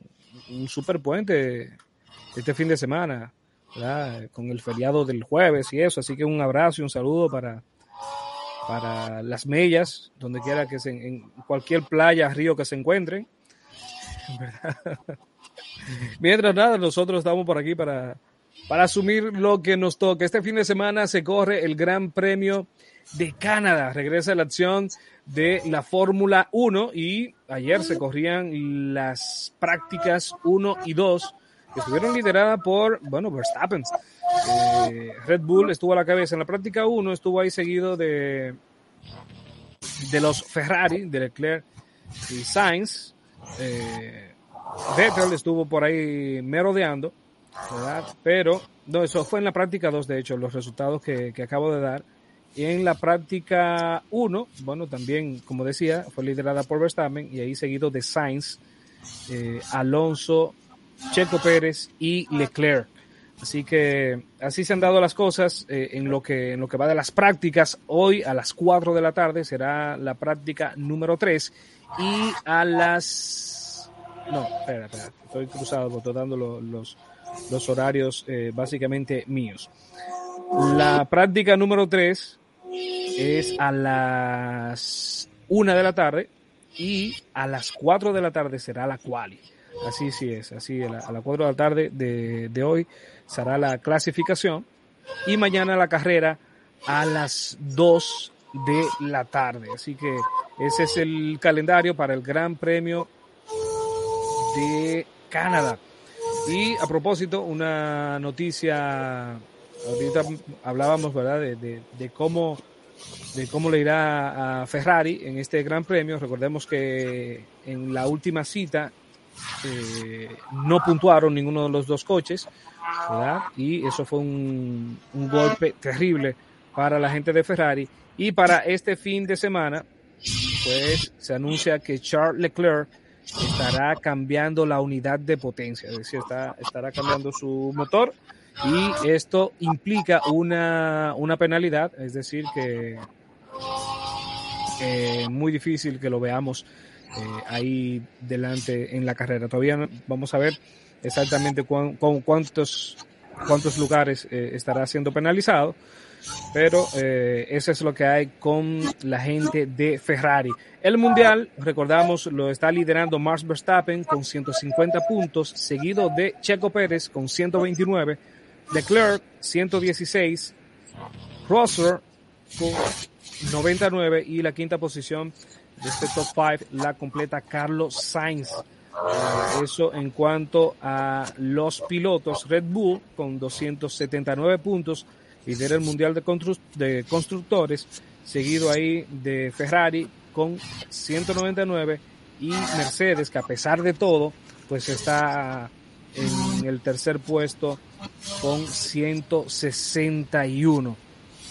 un super puente este fin de semana. con el feriado del jueves y eso. Así que un abrazo y un saludo para, para las mellas, donde quiera que se, en cualquier playa, río que se encuentren. [LAUGHS] Mientras nada, nosotros estamos por aquí para, para asumir lo que nos toca. Este fin de semana se corre el Gran Premio de Canadá. Regresa la acción de la Fórmula 1 y ayer se corrían las prácticas 1 y 2 que estuvieron lideradas por, bueno, Verstappen. Eh, Red Bull estuvo a la cabeza en la práctica 1, estuvo ahí seguido de, de los Ferrari, de Leclerc y Sainz. Eh, Vettel estuvo por ahí merodeando, ¿verdad? Pero, no, eso fue en la práctica 2, de hecho, los resultados que, que acabo de dar. Y en la práctica 1, bueno, también, como decía, fue liderada por Verstappen y ahí seguido de Sainz, eh, Alonso Checo Pérez y Leclerc. Así que así se han dado las cosas eh, en, lo que, en lo que va de las prácticas. Hoy a las 4 de la tarde será la práctica número 3 y a las... No, espera, espera, estoy cruzado, estoy los, los horarios eh, básicamente míos. La práctica número 3 es a las 1 de la tarde y a las 4 de la tarde será la quali. Así sí es, así a, las 4 de la tarde de, de hoy será la clasificación y mañana la carrera a las 2 de la tarde. Así que ese es el calendario para el Gran Premio de Canadá. Y a propósito, una noticia, ahorita hablábamos, ¿verdad?, de, de, de, cómo, de cómo le irá a Ferrari en este Gran Premio. Recordemos que en la última cita eh, no puntuaron ninguno de los dos coches, ¿verdad? Y eso fue un, un, golpe terrible para la gente de Ferrari. Y para este fin de semana, pues se anuncia que Charles Leclerc estará cambiando la unidad de potencia, es decir, está, estará cambiando su motor y esto implica una, una penalidad, es decir, que eh, muy difícil que lo veamos eh, ahí delante en la carrera. Todavía no, vamos a ver exactamente con cuántos, cuántos lugares eh, estará siendo penalizado. pero eh, eso es lo que hay con la gente de Ferrari. El mundial, recordamos, lo está liderando Max Verstappen con 150 puntos, seguido de Checo Pérez con 129, Leclerc 116, Rosser con 99 y la quinta posición de este top 5 la completa Carlos Sainz. Eh, eso en cuanto a los pilotos, Red Bull con 279 puntos, lidera el Mundial de, de Constructores, seguido ahí de Ferrari con 199 y Mercedes, que a pesar de todo, pues está en el tercer puesto con 161.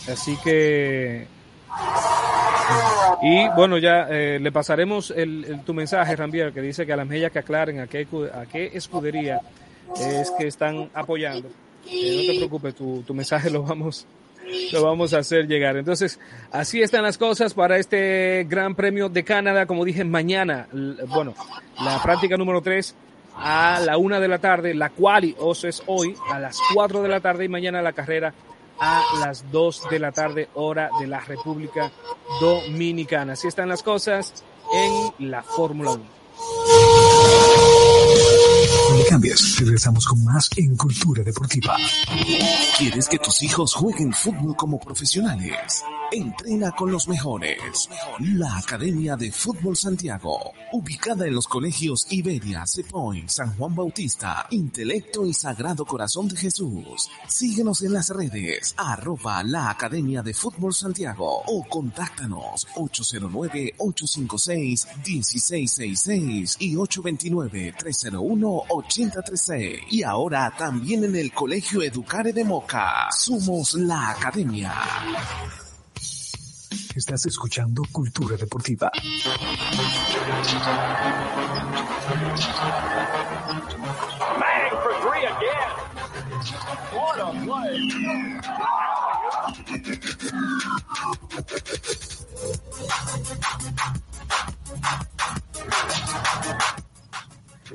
Así que y bueno, ya eh, le pasaremos el, tu mensaje, Rambier, que dice que a las medias que aclaren a qué, a qué escudería es que están apoyando. Eh, no te preocupes, tu, tu mensaje lo vamos, lo vamos a hacer llegar. Entonces, así están las cosas para este Gran Premio de Canadá. Como dije, mañana, bueno, la práctica número 3 a la una de la tarde, la quali os es hoy a las 4 de la tarde y mañana la carrera a las 2 de la tarde, hora de la República Dominicana. Así están las cosas en la Fórmula 1. No le cambies, regresamos con más en Cultura Deportiva. ¿Quieres que tus hijos jueguen fútbol como profesionales? Entrena con los mejores. La Academia de Fútbol Santiago, ubicada en los colegios Iberia, Cepoint, San Juan Bautista, Intelecto y Sagrado Corazón de Jesús. Síguenos en las redes, arroba la Academia de Fútbol Santiago o contáctanos 809-856-1666 y 829-301-8036. Y ahora también en el Colegio Educare de Moca. Somos la Academia. Estás escuchando Cultura Deportiva.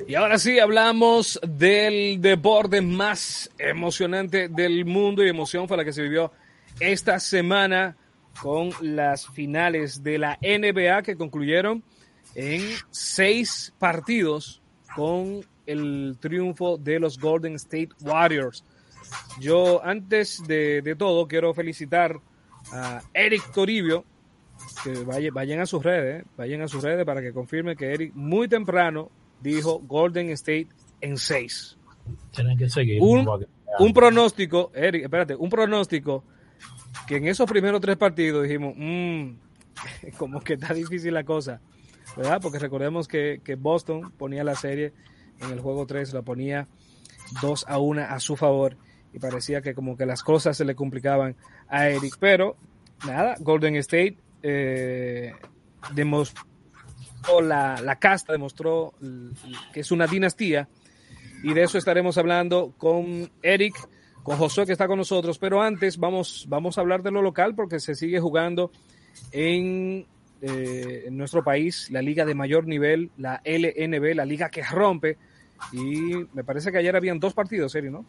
Y ahora sí hablamos del deporte más emocionante del mundo y emoción fue la que se vivió esta semana con las finales de la NBA que concluyeron en seis partidos con el triunfo de los Golden State Warriors. Yo antes de, todo quiero felicitar a Eric Toribio, que vayan a sus redes, vayan a sus redes para que confirme que Eric muy temprano dijo Golden State en seis. Tienen que seguir. Un, un pronóstico, Eric, espérate, un pronóstico que en esos primeros tres partidos dijimos, mmm, [LAUGHS] como que está difícil la cosa, ¿verdad? Porque recordemos que, Boston ponía la serie en el juego 3, la ponía 2 a 1 a su favor y parecía que como que las cosas se le complicaban a Eric, pero nada, Golden State eh, demostró la, la casta, demostró que es una dinastía y de eso estaremos hablando con Eric con Josué que está con nosotros, pero antes vamos, vamos a hablar de lo local porque se sigue jugando en, eh, en nuestro país la liga de mayor nivel, la LNB, la liga que rompe, y me parece que ayer habían dos partidos, serio, ¿no?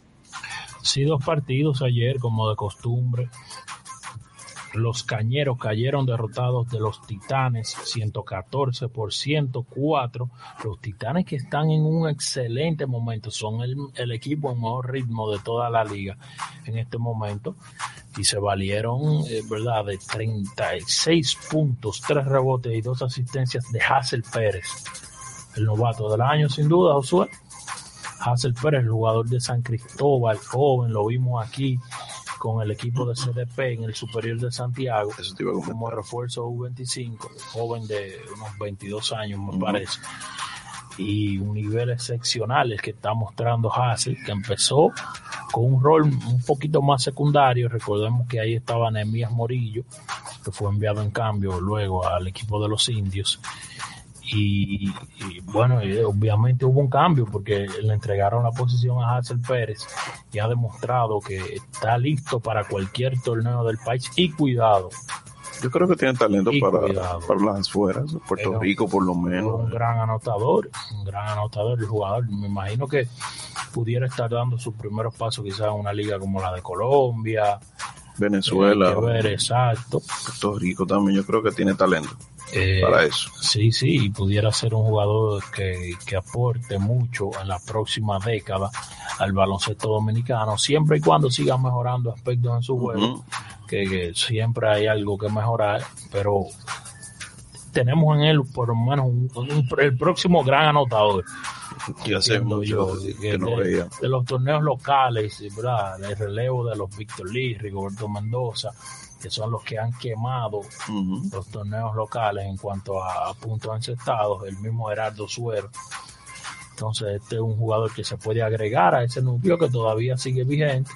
Sí, dos partidos ayer, como de costumbre. Los cañeros cayeron derrotados de los titanes 114 por 104. Los titanes que están en un excelente momento son el, equipo en mejor ritmo de toda la liga en este momento y se valieron, eh, ¿verdad?, de 36 puntos, 3 rebotes y 2 asistencias de Hassel Pérez, el novato del año sin duda, Josué. Hassel Pérez, el jugador de San Cristóbal, joven, lo vimos aquí con el equipo de CDP en el Superior de Santiago como refuerzo U25, joven de unos 22 años me parece. Y un nivel excepcional el que está mostrando Hassel, que empezó con un rol un poquito más secundario. Recordemos que ahí estaba Nemías Morillo, que fue enviado en cambio luego al equipo de los indios. Y, bueno, obviamente hubo un cambio porque le entregaron la posición a Hazel Pérez y ha demostrado que está listo para cualquier torneo del país y cuidado. Yo creo que tiene talento para, para las fueras, Puerto Rico por lo menos. Un gran anotador, un gran anotador el jugador. Me imagino que pudiera estar dando sus primeros pasos quizás en una liga como la de Colombia, Venezuela, ver, exacto. Puerto Rico también, yo creo que tiene talento Eh, para eso. Sí, sí, y pudiera ser un jugador que, que aporte mucho en la próxima década al baloncesto dominicano, siempre y cuando siga mejorando aspectos en su juego, que, que siempre hay algo que mejorar, pero tenemos en él por lo menos un- un- el próximo gran anotador. Y hace mucho yo, que, que no de, veía. de los torneos locales, ¿verdad? El relevo de los Víctor Lee, Rigoberto Mendoza, que son los que han quemado los torneos locales en cuanto a, a puntos encestados, el mismo Gerardo Suero. Entonces, este es un jugador que se puede agregar a ese núcleo que todavía sigue vigente,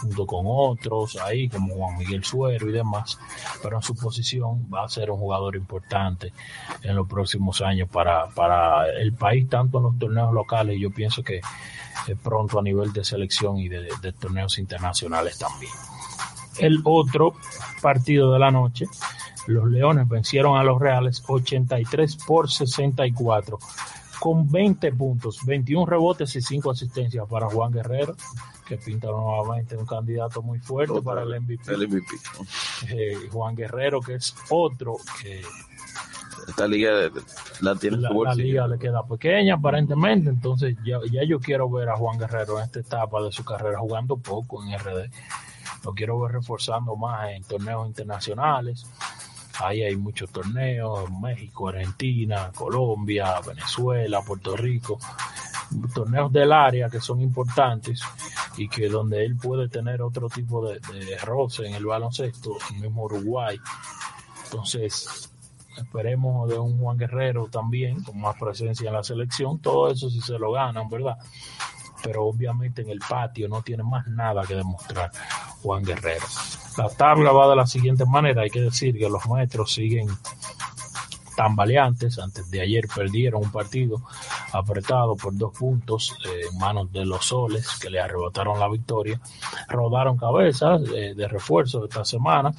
junto con otros ahí, como Juan Miguel Suero y demás, pero en su posición va a ser un jugador importante en los próximos años para, para el país, tanto en los torneos locales, yo pienso que eh, pronto a nivel de selección y de, de torneos internacionales también. El otro partido de la noche, los Leones vencieron a los Reales 83 por 64 con 20 puntos, 21 rebotes y 5 asistencias para Juan Guerrero, que pinta nuevamente un candidato muy fuerte Otra para el MVP. El MVP. Eh, Juan Guerrero, que es otro que Esta liga la tiene en la, la liga le queda pequeña aparentemente, entonces ya, ya yo quiero ver a Juan Guerrero en esta etapa de su carrera jugando poco en RD. Lo quiero ver reforzando más en torneos internacionales. Ahí hay muchos torneos, México, Argentina, Colombia, Venezuela, Puerto Rico, torneos del área que son importantes y que donde él puede tener otro tipo de, de roce en el baloncesto, el mismo Uruguay. Entonces, esperemos de un Juan Guerrero también con más presencia en la selección, todo eso si se lo ganan, ¿verdad? Pero obviamente en el patio no tiene más nada que demostrar Juan Guerrero. La tabla va de la siguiente manera, hay que decir que los metros siguen tambaleantes, antes de ayer perdieron un partido apretado por dos puntos eh, en manos de los soles que le arrebataron la victoria, rodaron cabezas eh, de refuerzo esta semana,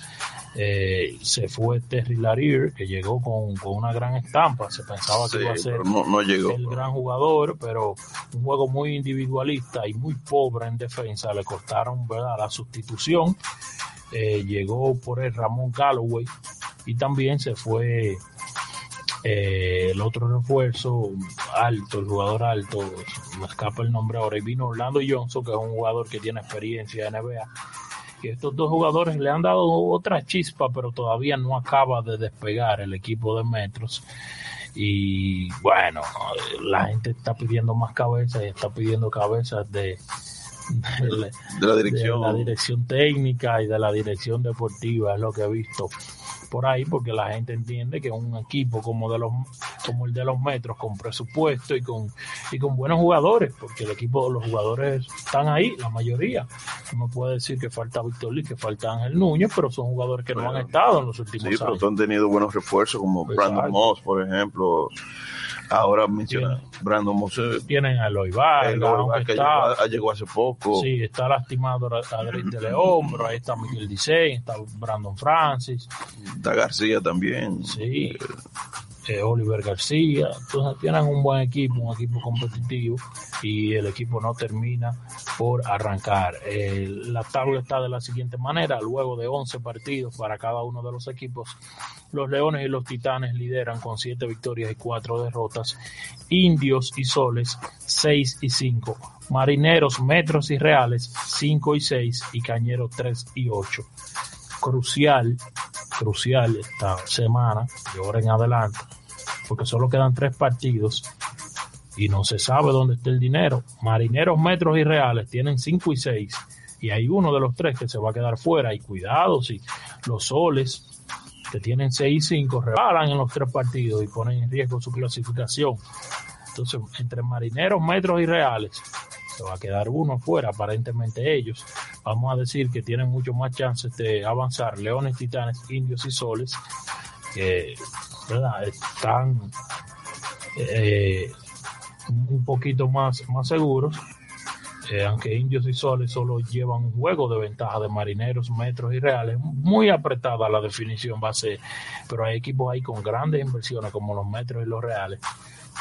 eh, se fue Terry Larier que llegó con, con una gran estampa, se pensaba que Sí, iba a ser pero no, no llegó. el gran jugador, pero un juego muy individualista y muy pobre en defensa. Le costaron ¿verdad? la sustitución. Eh, llegó por el Ramón Galloway y también se fue eh, el otro refuerzo alto, el jugador alto, me escapa el nombre ahora, y vino Orlando Johnson, que es un jugador que tiene experiencia en NBA. Y estos dos jugadores le han dado otra chispa, pero todavía no acaba de despegar el equipo de Metros y bueno, la gente está pidiendo más cabezas y está pidiendo cabezas de, de, la- De la de dirección. la dirección técnica y de la dirección deportiva, es lo que he visto por ahí, porque la gente entiende que un equipo como de los como el de los metros, con presupuesto y con y con buenos jugadores, porque el equipo, los jugadores están ahí, la mayoría. No puede decir que falta Víctor Lee, que falta Ángel Núñez, pero son jugadores que no han estado en los últimos Sí, pero años. tú han tenido buenos refuerzos como Exacto. Brandon Moss, por ejemplo. Ahora menciona Brandon Moss. eh, Tienen a Eloy Vargas, que está, llegó, llegó hace poco. Sí, está lastimado Adrián de León, pero ahí está Miguel Dicey, está Brandon Francis, Está García también. sí, eh, Oliver García. Entonces tienen un buen equipo, un equipo competitivo y el equipo no termina por arrancar. Eh, la tabla está de la siguiente manera, luego de 11 partidos para cada uno de los equipos, los Leones y los Titanes lideran con 7 victorias y 4 derrotas, Indios y Soles 6 y 5, Marineros, Metros y Reales 5 y 6 y Cañeros 3 y 8. Crucial, crucial esta semana, de ahora en adelante, porque solo quedan tres partidos y no se sabe dónde está el dinero. Marineros, Metros y Reales tienen 5 y 6 y hay uno de los tres que se va a quedar fuera y cuidado si los soles que tienen 6 y 5 rebalan en los tres partidos y ponen en riesgo su clasificación. Entonces, entre Marineros, Metros y Reales se va a quedar uno fuera, aparentemente ellos. Vamos a decir que tienen mucho más chances de avanzar Leones, Titanes, Indios y Soles, que ¿verdad? están eh, un poquito más, más seguros. Eh, aunque Indios y Soles solo llevan un juego de ventaja de marineros, metros y reales, muy apretada la definición va a ser, pero hay equipos ahí con grandes inversiones como los metros y los reales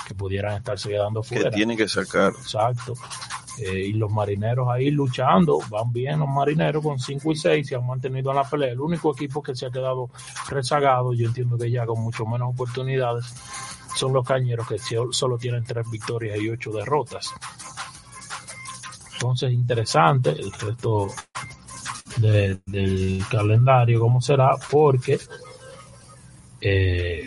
que pudieran estarse quedando que fuera. tienen que sacar. Exacto. Eh, y los marineros ahí luchando, van bien los marineros con 5 y 6, se han mantenido en la pelea. El único equipo que se ha quedado rezagado, yo entiendo que ya con mucho menos oportunidades, son los cañeros que solo tienen 3 victorias y 8 derrotas. Entonces, interesante el resto del calendario, cómo será, porque eh,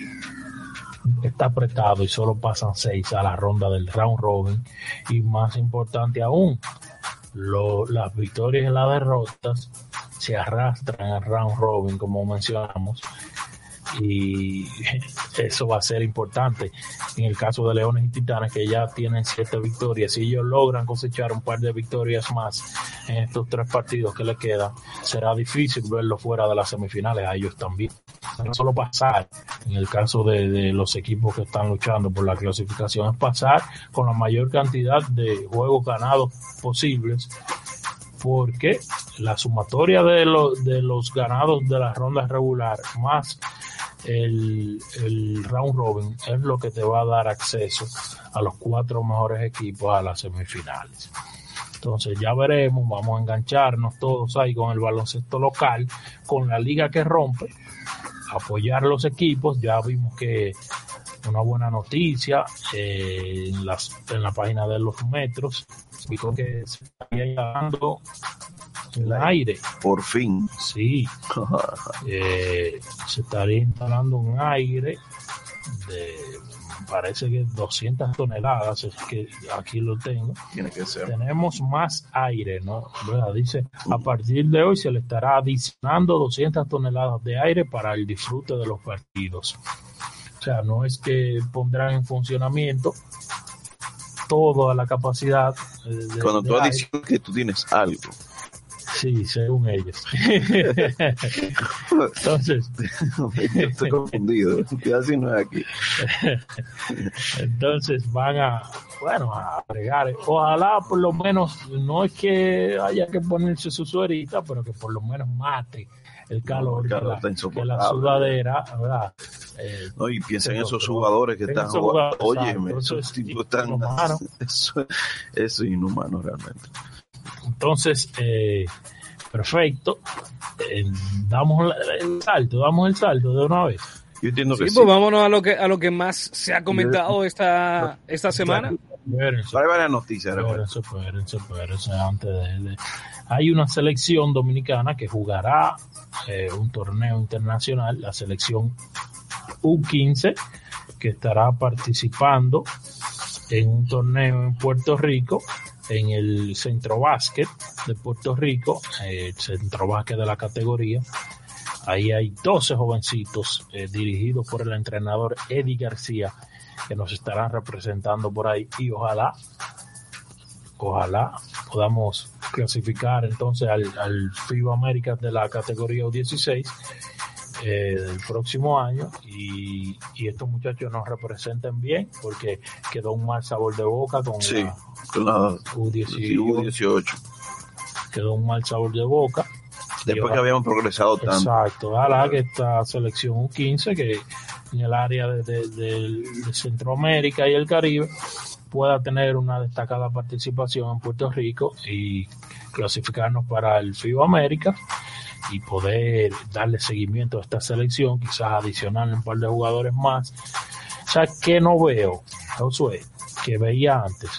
está apretado y solo pasan seis a la ronda del round robin. Y más importante aún las victorias y las derrotas se arrastran al round robin como mencionamos y [LAUGHS] eso va a ser importante. En el caso de Leones y Titanes que ya tienen siete victorias si ellos logran cosechar un par de victorias más en estos tres partidos que le quedan será difícil verlo fuera de las semifinales a ellos también solo pasar en el caso de, de los equipos que están luchando por la clasificación es pasar con la mayor cantidad de juegos ganados posibles porque la sumatoria de los, de los ganados de la ronda regular más el, el round robin es lo que te va a dar acceso a los cuatro mejores equipos a las semifinales. Entonces ya veremos, vamos a engancharnos todos ahí con el baloncesto local, con la liga que rompe, apoyar los equipos. Ya vimos que una buena noticia eh, en, las, en la página de los metros, vimos que se está dando el aire. Por fin. Sí. [LAUGHS] eh, se estaría instalando un aire de parece que 200 toneladas, es que aquí lo tengo. Tiene que ser. Tenemos más aire, ¿no? Dice, a partir de hoy se le estará adicionando 200 toneladas de aire para el disfrute de los partidos. O sea, no es que pondrán en funcionamiento toda la capacidad. Eh, de, Cuando tú adicionas que tú tienes algo Sí, según ellos. [LAUGHS] Entonces. estoy confundido. Así no es aquí. Entonces van a, bueno, a agregar. Ojalá por lo menos, no es que haya que ponerse su suerita, pero que por lo menos mate el calor, el calor que, la, sudadera, ¿verdad? Eh, no, y piensa en esos jugadores que están jugando. Oye, esos tipos están. [LAUGHS] Eso es inhumano realmente. Entonces, eh, perfecto. Eh, damos el salto, damos el salto de una vez. Yo entiendo que sí. Pues vámonos a lo que a lo que más se ha comentado esta, esta semana. Hay varias noticias. Espérense, espérense, espérense, antes de, Hay una selección dominicana que jugará eh, un torneo internacional, la selección U15, que estará participando en un torneo en Puerto Rico en el centro básquet de Puerto Rico, el centro básquet de la categoría. Ahí hay 12 jovencitos eh, dirigidos por el entrenador Eddie García que nos estarán representando por ahí y ojalá, ojalá podamos clasificar entonces al, al FIBA América de la categoría U16 eh, del próximo año y, y, estos muchachos nos representen bien porque quedó un mal sabor de boca con, sí, la, con la U18, U18. Quedó un mal sabor de boca. Después que habíamos progresado tanto. Exacto, ojalá que esta selección U15 que en el área de, de, de, de Centroamérica y el Caribe pueda tener una destacada participación en Puerto Rico y clasificarnos para el FIBA América y poder darle seguimiento a esta selección, quizás adicionarle un par de jugadores más. O sea, que no veo, Josué, que veía antes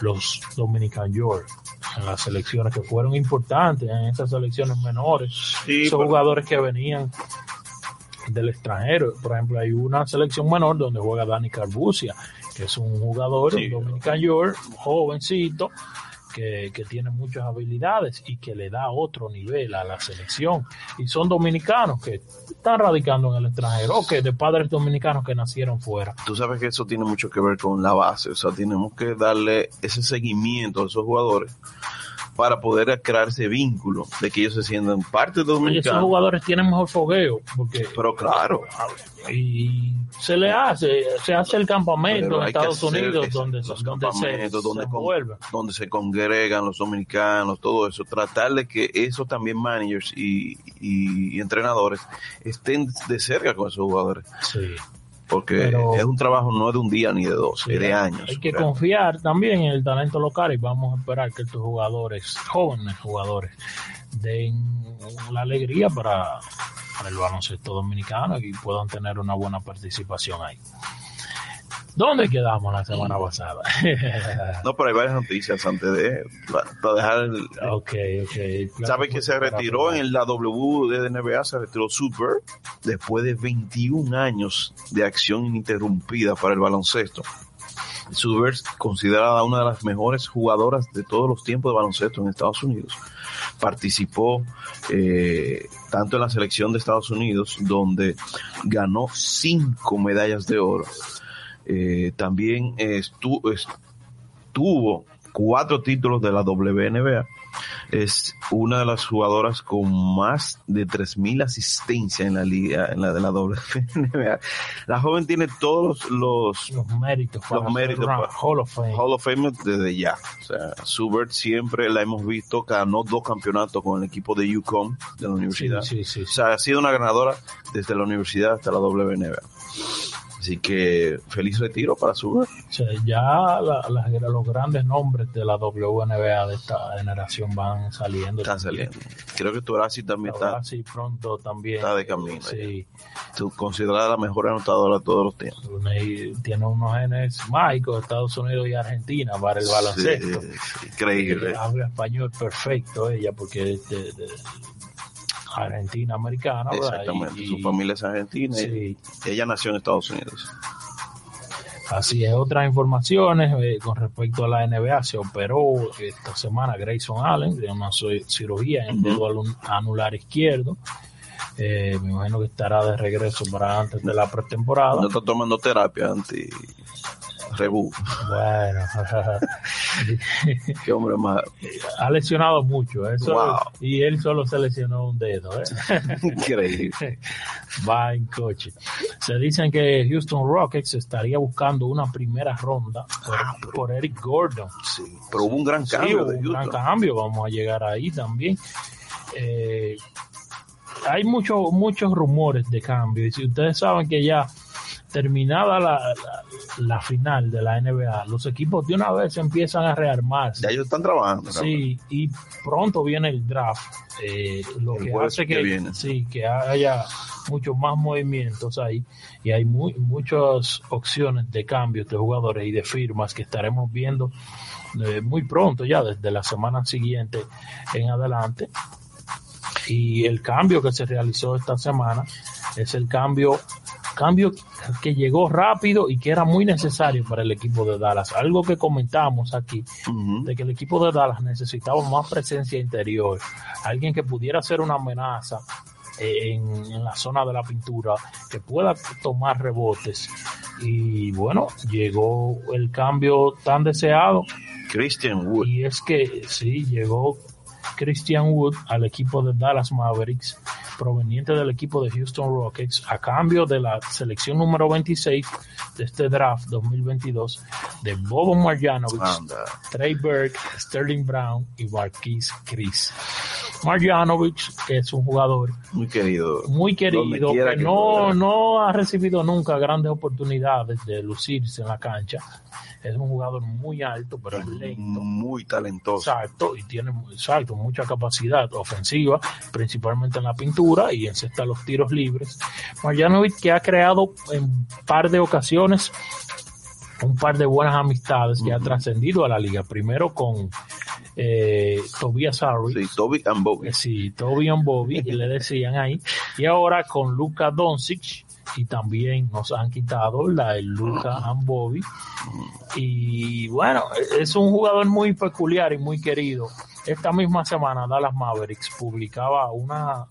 los Dominican York en las selecciones que fueron importantes en esas selecciones menores, Sí, esos pero- jugadores que venían del extranjero. Por ejemplo, hay una selección menor donde juega Dani Carbucia, que es un jugador Sí. un Dominican York, jovencito, que, que tiene muchas habilidades y que le da otro nivel a la selección. Y son dominicanos que están radicando en el extranjero, o que de padres dominicanos que nacieron fuera. Tú sabes que eso tiene mucho que ver con la base, o sea, tenemos que darle ese seguimiento a esos jugadores para poder crear ese vínculo de que ellos se sientan parte de Oye, esos jugadores tienen mejor fogueo, porque Pero claro, y se le hace, se hace el campamento en Estados Unidos donde, los donde se, donde se con- envuelve. donde se congregan los dominicanos, todo eso, tratar de que esos también managers y, y- y entrenadores estén de cerca con esos jugadores. Sí. Porque Pero- es un trabajo no de un día ni de dos, Sí, es de años. Hay que confiar también en el talento local y vamos a esperar que estos jugadores, jóvenes jugadores, den la alegría para, para el baloncesto dominicano y puedan tener una buena participación ahí. ¿Dónde quedamos la semana pasada? [LAUGHS] No, pero hay varias noticias antes de para, dejar el, ok, ok. Sabe que se retiró en la W de NBA, se retiró Super después de 21 años de acción ininterrumpida para el baloncesto. Super considerada una de las mejores jugadoras de todos los tiempos de baloncesto en Estados Unidos. Participó eh, tanto en la selección de Estados Unidos, donde ganó cinco medallas de oro. Eh, también estu- estuvo cuatro títulos de la WNBA. Es una de las jugadoras con más de 3.000 asistencias en la liga, en la de la WNBA. La joven tiene todos los, Los méritos para Los méritos para- Hall of Fame. Hall of Fame desde ya. O sea, Subert siempre la hemos visto, ganó dos campeonatos con el equipo de UConn de la universidad. sí, sí, O sea, ha sido una ganadora desde la universidad hasta la WNBA. Así que feliz retiro para sea, ya la- la- los grandes nombres de la WNBA de esta generación van saliendo. Están saliendo. Creo que Turasi también está, Ahora sí, pronto también. está de camino. Sí, tú- considerada la mejor anotadora de todos los tiempos. Tiene unos genes mágicos de Estados Unidos y Argentina para el baloncesto. Sí, increíble. Habla español perfecto ella porque de Argentina americana, ¿verdad? Exactamente. Y- Su familia es argentina Sí, y ella nació en Estados Unidos. Así es, otras informaciones eh, con respecto a la NBA, se operó esta semana Grayson Allen de una ci- cirugía en el anular izquierdo. Eh, me imagino que estará de regreso para antes de la pretemporada. No está tomando terapia anti rebu. Bueno, [LAUGHS] Qué hombre más ha lesionado mucho eso Wow. y él solo se lesionó un dedo. ¿eh? [LAUGHS] increíble. Va en coche. Se dicen que Houston Rockets estaría buscando una primera ronda por, por Eric Gordon. Sí, pero hubo un gran Sí, cambio hubo de un gran Houston. cambio, vamos a llegar ahí también. Eh, hay muchos muchos rumores de cambio y si ustedes saben que ya terminada la, la, la final de la NBA, los equipos de una vez empiezan a rearmarse. Ya ellos están trabajando. Sí, y pronto viene el draft, eh, lo El que hace que sí, que haya muchos más movimientos ahí y hay muy, muchas opciones de cambios de jugadores y de firmas que estaremos viendo eh, muy pronto ya desde la semana siguiente en adelante y el cambio que se realizó esta semana es el cambio cambio que llegó rápido y que era muy necesario para el equipo de Dallas algo que comentamos aquí de que el equipo de Dallas necesitaba más presencia interior, alguien que pudiera ser una amenaza eh, en, en la zona de la pintura, que pueda tomar rebotes. Y bueno, llegó el cambio tan deseado Christian Wood. y es que sí, llegó Christian Wood al equipo de Dallas Mavericks, proveniente del equipo de Houston Rockets, a cambio de la selección número 26 de este draft 2022 de Bobo Marjanovic. Trey Burke, Sterling Brown y Marquise Chris. Marjanovic, que es un jugador Muy querido. muy querido, que que no, no ha recibido nunca grandes oportunidades de lucirse en la cancha. Es un jugador muy alto, pero es lento. Muy talentoso. Exacto, y tiene exacto, mucha capacidad ofensiva, principalmente en la pintura y encesta los tiros libres. Marjanovic que ha creado en par de ocasiones un par de buenas amistades que ha trascendido a la liga. Primero con eh, Tobias Harris. Sí, Toby and Bobby. Eh, Sí, Toby and Bobby, que le decían ahí. Y ahora con Luka Doncic, y también nos han quitado la el Luka and Bobby. Y bueno, es un jugador muy peculiar y muy querido. Esta misma semana Dallas Mavericks publicaba una,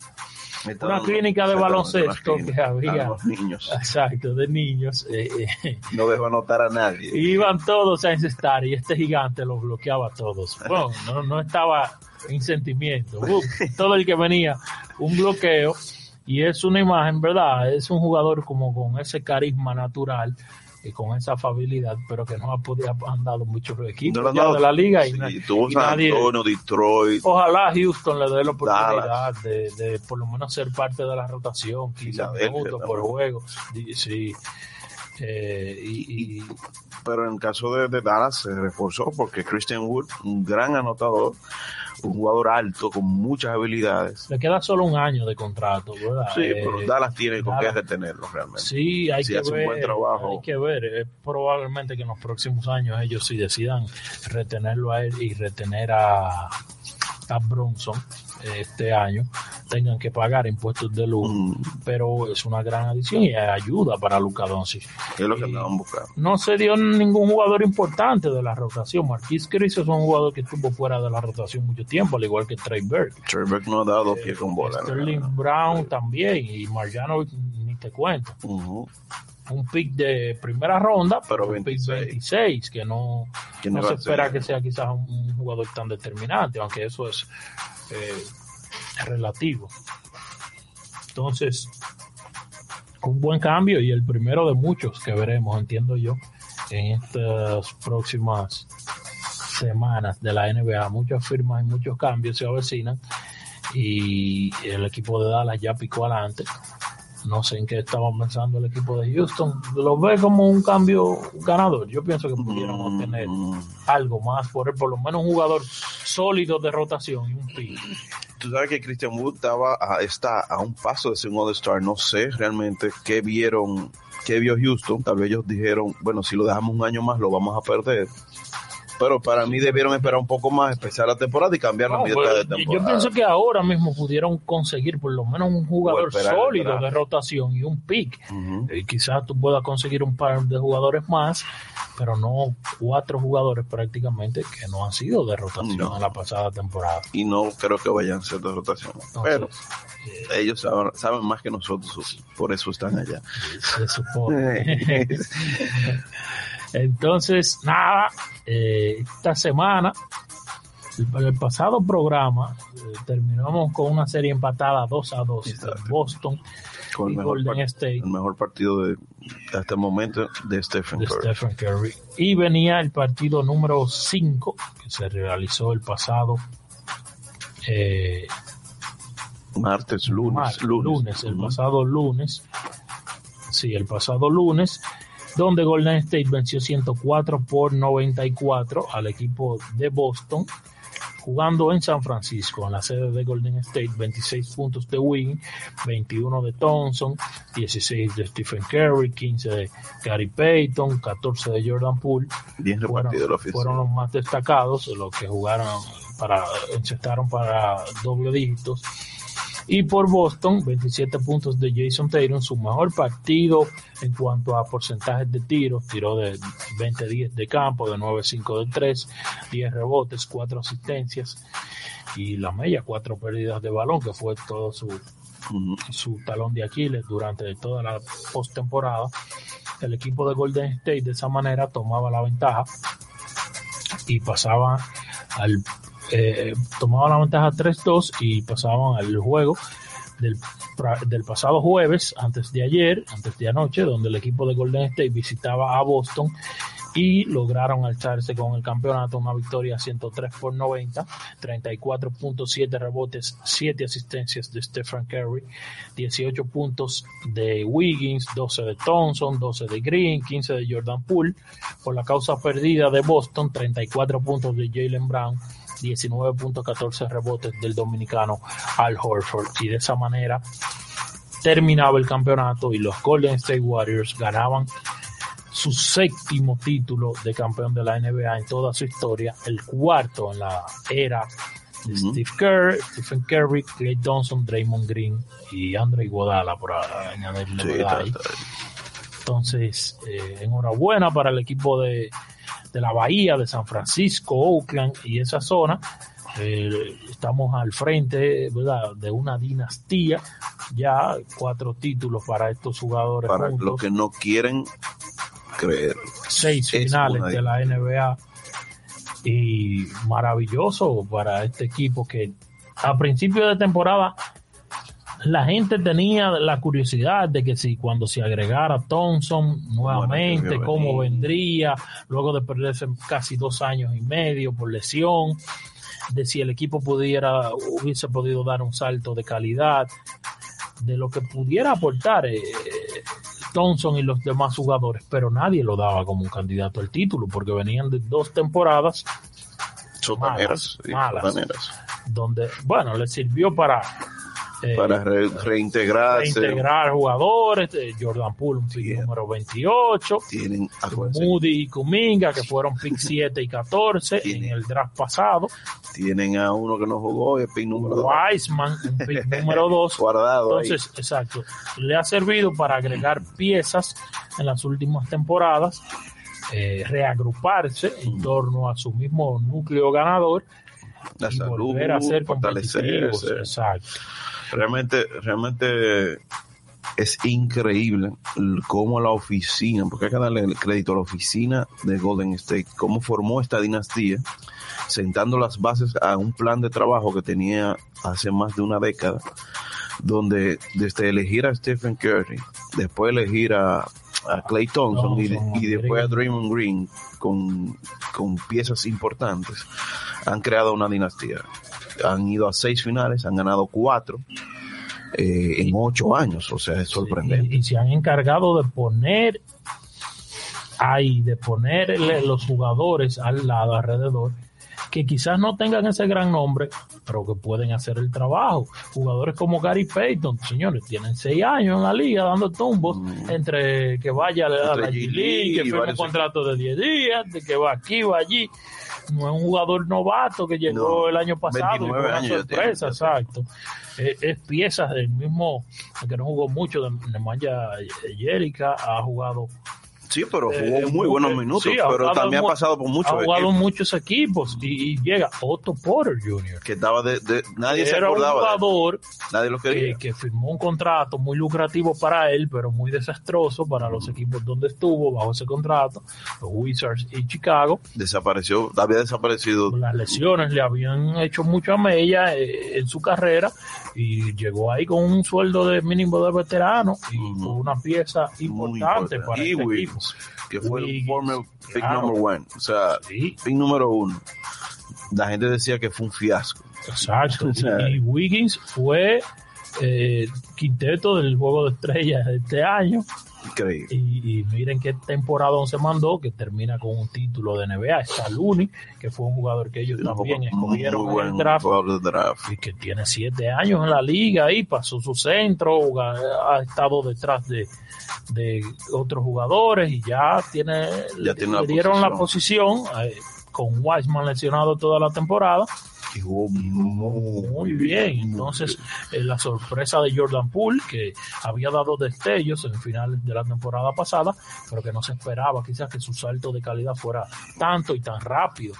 una clínica de baloncesto que había. a los niños. exacto, de niños. eh, eh, No dejó anotar a nadie. iban todos a encestar y este gigante los bloqueaba a todos. Bueno, no, no estaba en sentimiento. Todo el que venía, un bloqueo. Y es una imagen, ¿verdad? Es un jugador como con ese carisma natural y con esa afabilidad, pero que no ha podido han dado muchos equipos No de la liga y, Sí, tuvo y San nadie. Antonio, Detroit. Ojalá Houston le dé la oportunidad de, de por lo menos ser parte de la rotación, 15 Filadelfia minutos por juego. Sí. Eh, y, y, pero en el caso de, de, Dallas se reforzó porque Christian Wood, un gran anotador, un jugador alto con muchas habilidades. Le queda solo un año de contrato, ¿verdad? Sí, eh, pero Dallas tiene con qué retenerlo realmente. Sí, hay si que hace ver. un buen trabajo. Hay que ver. Es probablemente que en los próximos años ellos sí decidan retenerlo a él y retener a, a Bronson este año tengan que pagar impuestos de luz, Mm, pero es una gran adición y ayuda para Luca Doncic. es lo que andaban buscando. No se dio ningún jugador importante de la rotación. Marquis Chris es un jugador que estuvo fuera de la rotación mucho tiempo, al igual que Trey Burke. Trevor no ha dado pie con bola. Sterling Brown también y Marjanovic ni te cuento. Un pick de primera ronda, Pero un pick 26. 26, que no, no se espera que sea quizás un, un jugador tan determinante, aunque eso es eh, relativo. Entonces, un buen cambio y el primero de muchos que veremos, entiendo yo, en estas próximas semanas de la NBA. Muchas firmas y muchos cambios se avecinan y el equipo de Dallas ya picó adelante. No sé en qué estaba pensando el equipo de Houston. Lo ve como un cambio ganador. Yo pienso que pudieron Mm, obtener mm. algo más por él, por lo menos un jugador sólido de rotación y un pick. Tú sabes que Christian Wood estaba a, está a un paso de ser un All-Star. No sé realmente qué vieron, qué vio Houston. Tal vez ellos dijeron, bueno, si lo dejamos un año más lo vamos a perder. Pero para mí debieron esperar un poco más, empezar la temporada y cambiar la mitad pues, de yo temporada. pienso que ahora mismo pudieron conseguir por lo menos un jugador esperar sólido de rotación y un pick. Y quizás tú puedas conseguir un par de jugadores más, pero no cuatro jugadores prácticamente que no han sido de rotación No. en la pasada temporada. Y no creo que vayan a ser de rotación. Entonces, Pero eh, ellos saben, saben más que nosotros, por eso están allá. se supone. [LAUGHS] [LAUGHS] Entonces, nada, eh, esta semana, el, el pasado programa, eh, terminamos con una serie empatada 2 a 2 entre. Boston Con y mejor, Golden State el mejor partido de hasta el momento de Stephen de Curry. Stephen Curry. Y venía el partido número 5 que se realizó el pasado eh, Martes, lunes, mar- lunes. el pasado lunes. Sí, el pasado lunes, donde Golden State venció 104 por 94 al equipo de Boston, jugando en San Francisco, en la sede de Golden State, 26 puntos de Wing, 21 de Thompson, 16 de Stephen Curry, 15 de Gary Payton, 14 de Jordan Poole, Bien fueron, repartido fueron los más destacados, los que jugaron para, encestaron para doble dígitos. Y por Boston, 27 puntos de Jason Tatum, su mejor partido en cuanto a porcentajes de tiros, tiró de 20-10 de campo, de 9-5 de 3, 10 rebotes, 4 asistencias y la media, 4 pérdidas de balón, que fue todo su, su talón de Aquiles durante toda la postemporada. El equipo de Golden State de esa manera tomaba la ventaja y pasaba al eh, tomaba la ventaja 3-2 y pasaban al juego del, del pasado jueves, antes de ayer, antes de anoche, donde el equipo de Golden State visitaba a Boston y lograron alzarse con el campeonato, una victoria 103 por 90, 34.7 rebotes, 7 asistencias de Stephen Curry, 18 puntos de Wiggins, 12 de Thompson, 12 de Green, 15 de Jordan Poole, por la causa perdida de Boston, 34 puntos de Jalen Brown, 19.14 rebotes del dominicano Al Horford. Y de esa manera terminaba el campeonato y los Golden State Warriors ganaban su séptimo título de campeón de la NBA en toda su historia, el cuarto en la era de. Steve Kerr, Stephen Curry, Clay Thompson, Draymond Green y Andre Iguodala por añadirle Sí, Entonces, eh, enhorabuena para el equipo de, de la Bahía, de San Francisco, Oakland y esa zona. Eh, estamos al frente ¿verdad? de una dinastía, ya cuatro títulos para estos jugadores para juntos, los que no quieren creer. seis es finales de la NBA y maravilloso para este equipo que a principio de temporada la gente tenía la curiosidad de que si cuando se agregara Thompson nuevamente, Bueno, cómo vendría, luego de perderse casi dos años y medio por lesión, de si el equipo pudiera, hubiese podido dar un salto de calidad, de lo que pudiera aportar eh, Thompson y los demás jugadores, pero nadie lo daba como un candidato al título porque venían de dos temporadas Sotaneras, malas. donde, bueno, le sirvió para eh, Para re- reintegrarse. reintegrar jugadores, eh, Jordan Poole, un pick Sí. número 28, Tienen, Moody y Kuminga, que fueron pick [LAUGHS] 7 y 14 en Tiene. el draft pasado, tienen a uno que no jugó, el pick número dos. Wiseman, un pick número [LAUGHS] 2, Guardado ahí. Entonces, exacto, le ha servido para agregar piezas en las últimas temporadas, eh, reagruparse en torno a su mismo núcleo ganador La y salud, volver a ser competitivos. fortalecerse. Exacto. Realmente, realmente es increíble cómo la oficina, porque hay que darle el crédito a la oficina de Golden State, cómo formó esta dinastía, sentando las bases a un plan de trabajo que tenía hace más de una década, donde desde elegir a Stephen Curry, después elegir a, a Clay Thompson y, de- y después a. Draymond Green con, con piezas importantes, han creado una dinastía. Han ido a seis finales, han ganado cuatro eh, en ocho años, o sea, es sorprendente. Y, y se han encargado de poner ahí, de ponerle los jugadores al lado, alrededor, que quizás no tengan ese gran nombre, pero que pueden hacer el trabajo. Jugadores como Gary Payton, señores, tienen seis años en la liga dando tumbos Mm. entre que vaya a la, G-League, y que firma un contrato de 10 días, de que va aquí, va allí. No es un jugador novato que llegó No, el año pasado y fue 29 una años sorpresa, exacto. Eh, es piezas del mismo, que no jugó mucho, de Nemanja Jerica, ha jugado Sí, pero Eh, jugó muy buenos eh, minutos, sí, pero también ha pasado por muchos ha jugado equipos muchos equipos y, y llega Otto Porter Jr. que estaba de, de- nadie se Era un acordaba, de él, jugador nadie lo que, quería. que firmó un contrato muy lucrativo para él, pero muy desastroso para los equipos donde estuvo bajo ese contrato, los Wizards y Chicago. Desapareció, había desaparecido. Las lesiones le habían hecho mucho a Mella eh, en su carrera y llegó ahí con un sueldo de mínimo de veterano y con una pieza importante para este equipo. Wiggins, que fue el former pick claro. number one, o sea, Sí, pick número uno. La gente decía que fue un fiasco. Exacto. [LAUGHS] O sea, y, y Wiggins fue eh, quinteto del juego de estrellas de este año. Increíble. Y, y miren qué temporada se mandó, que termina con un título de NBA. Está Looney, que fue un jugador que ellos también muy escogieron en el draft. Y que tiene siete años en la liga y pasó su centro, ha estado detrás de, de otros jugadores y ya tiene, Ya le, tiene le la dieron la posición eh, con Wiseman lesionado toda la temporada Muy, bien. Entonces, eh, la sorpresa de Jordan Poole, que había dado destellos en finales de la temporada pasada, pero que no se esperaba quizás que su salto de calidad fuera tanto y tan rápido.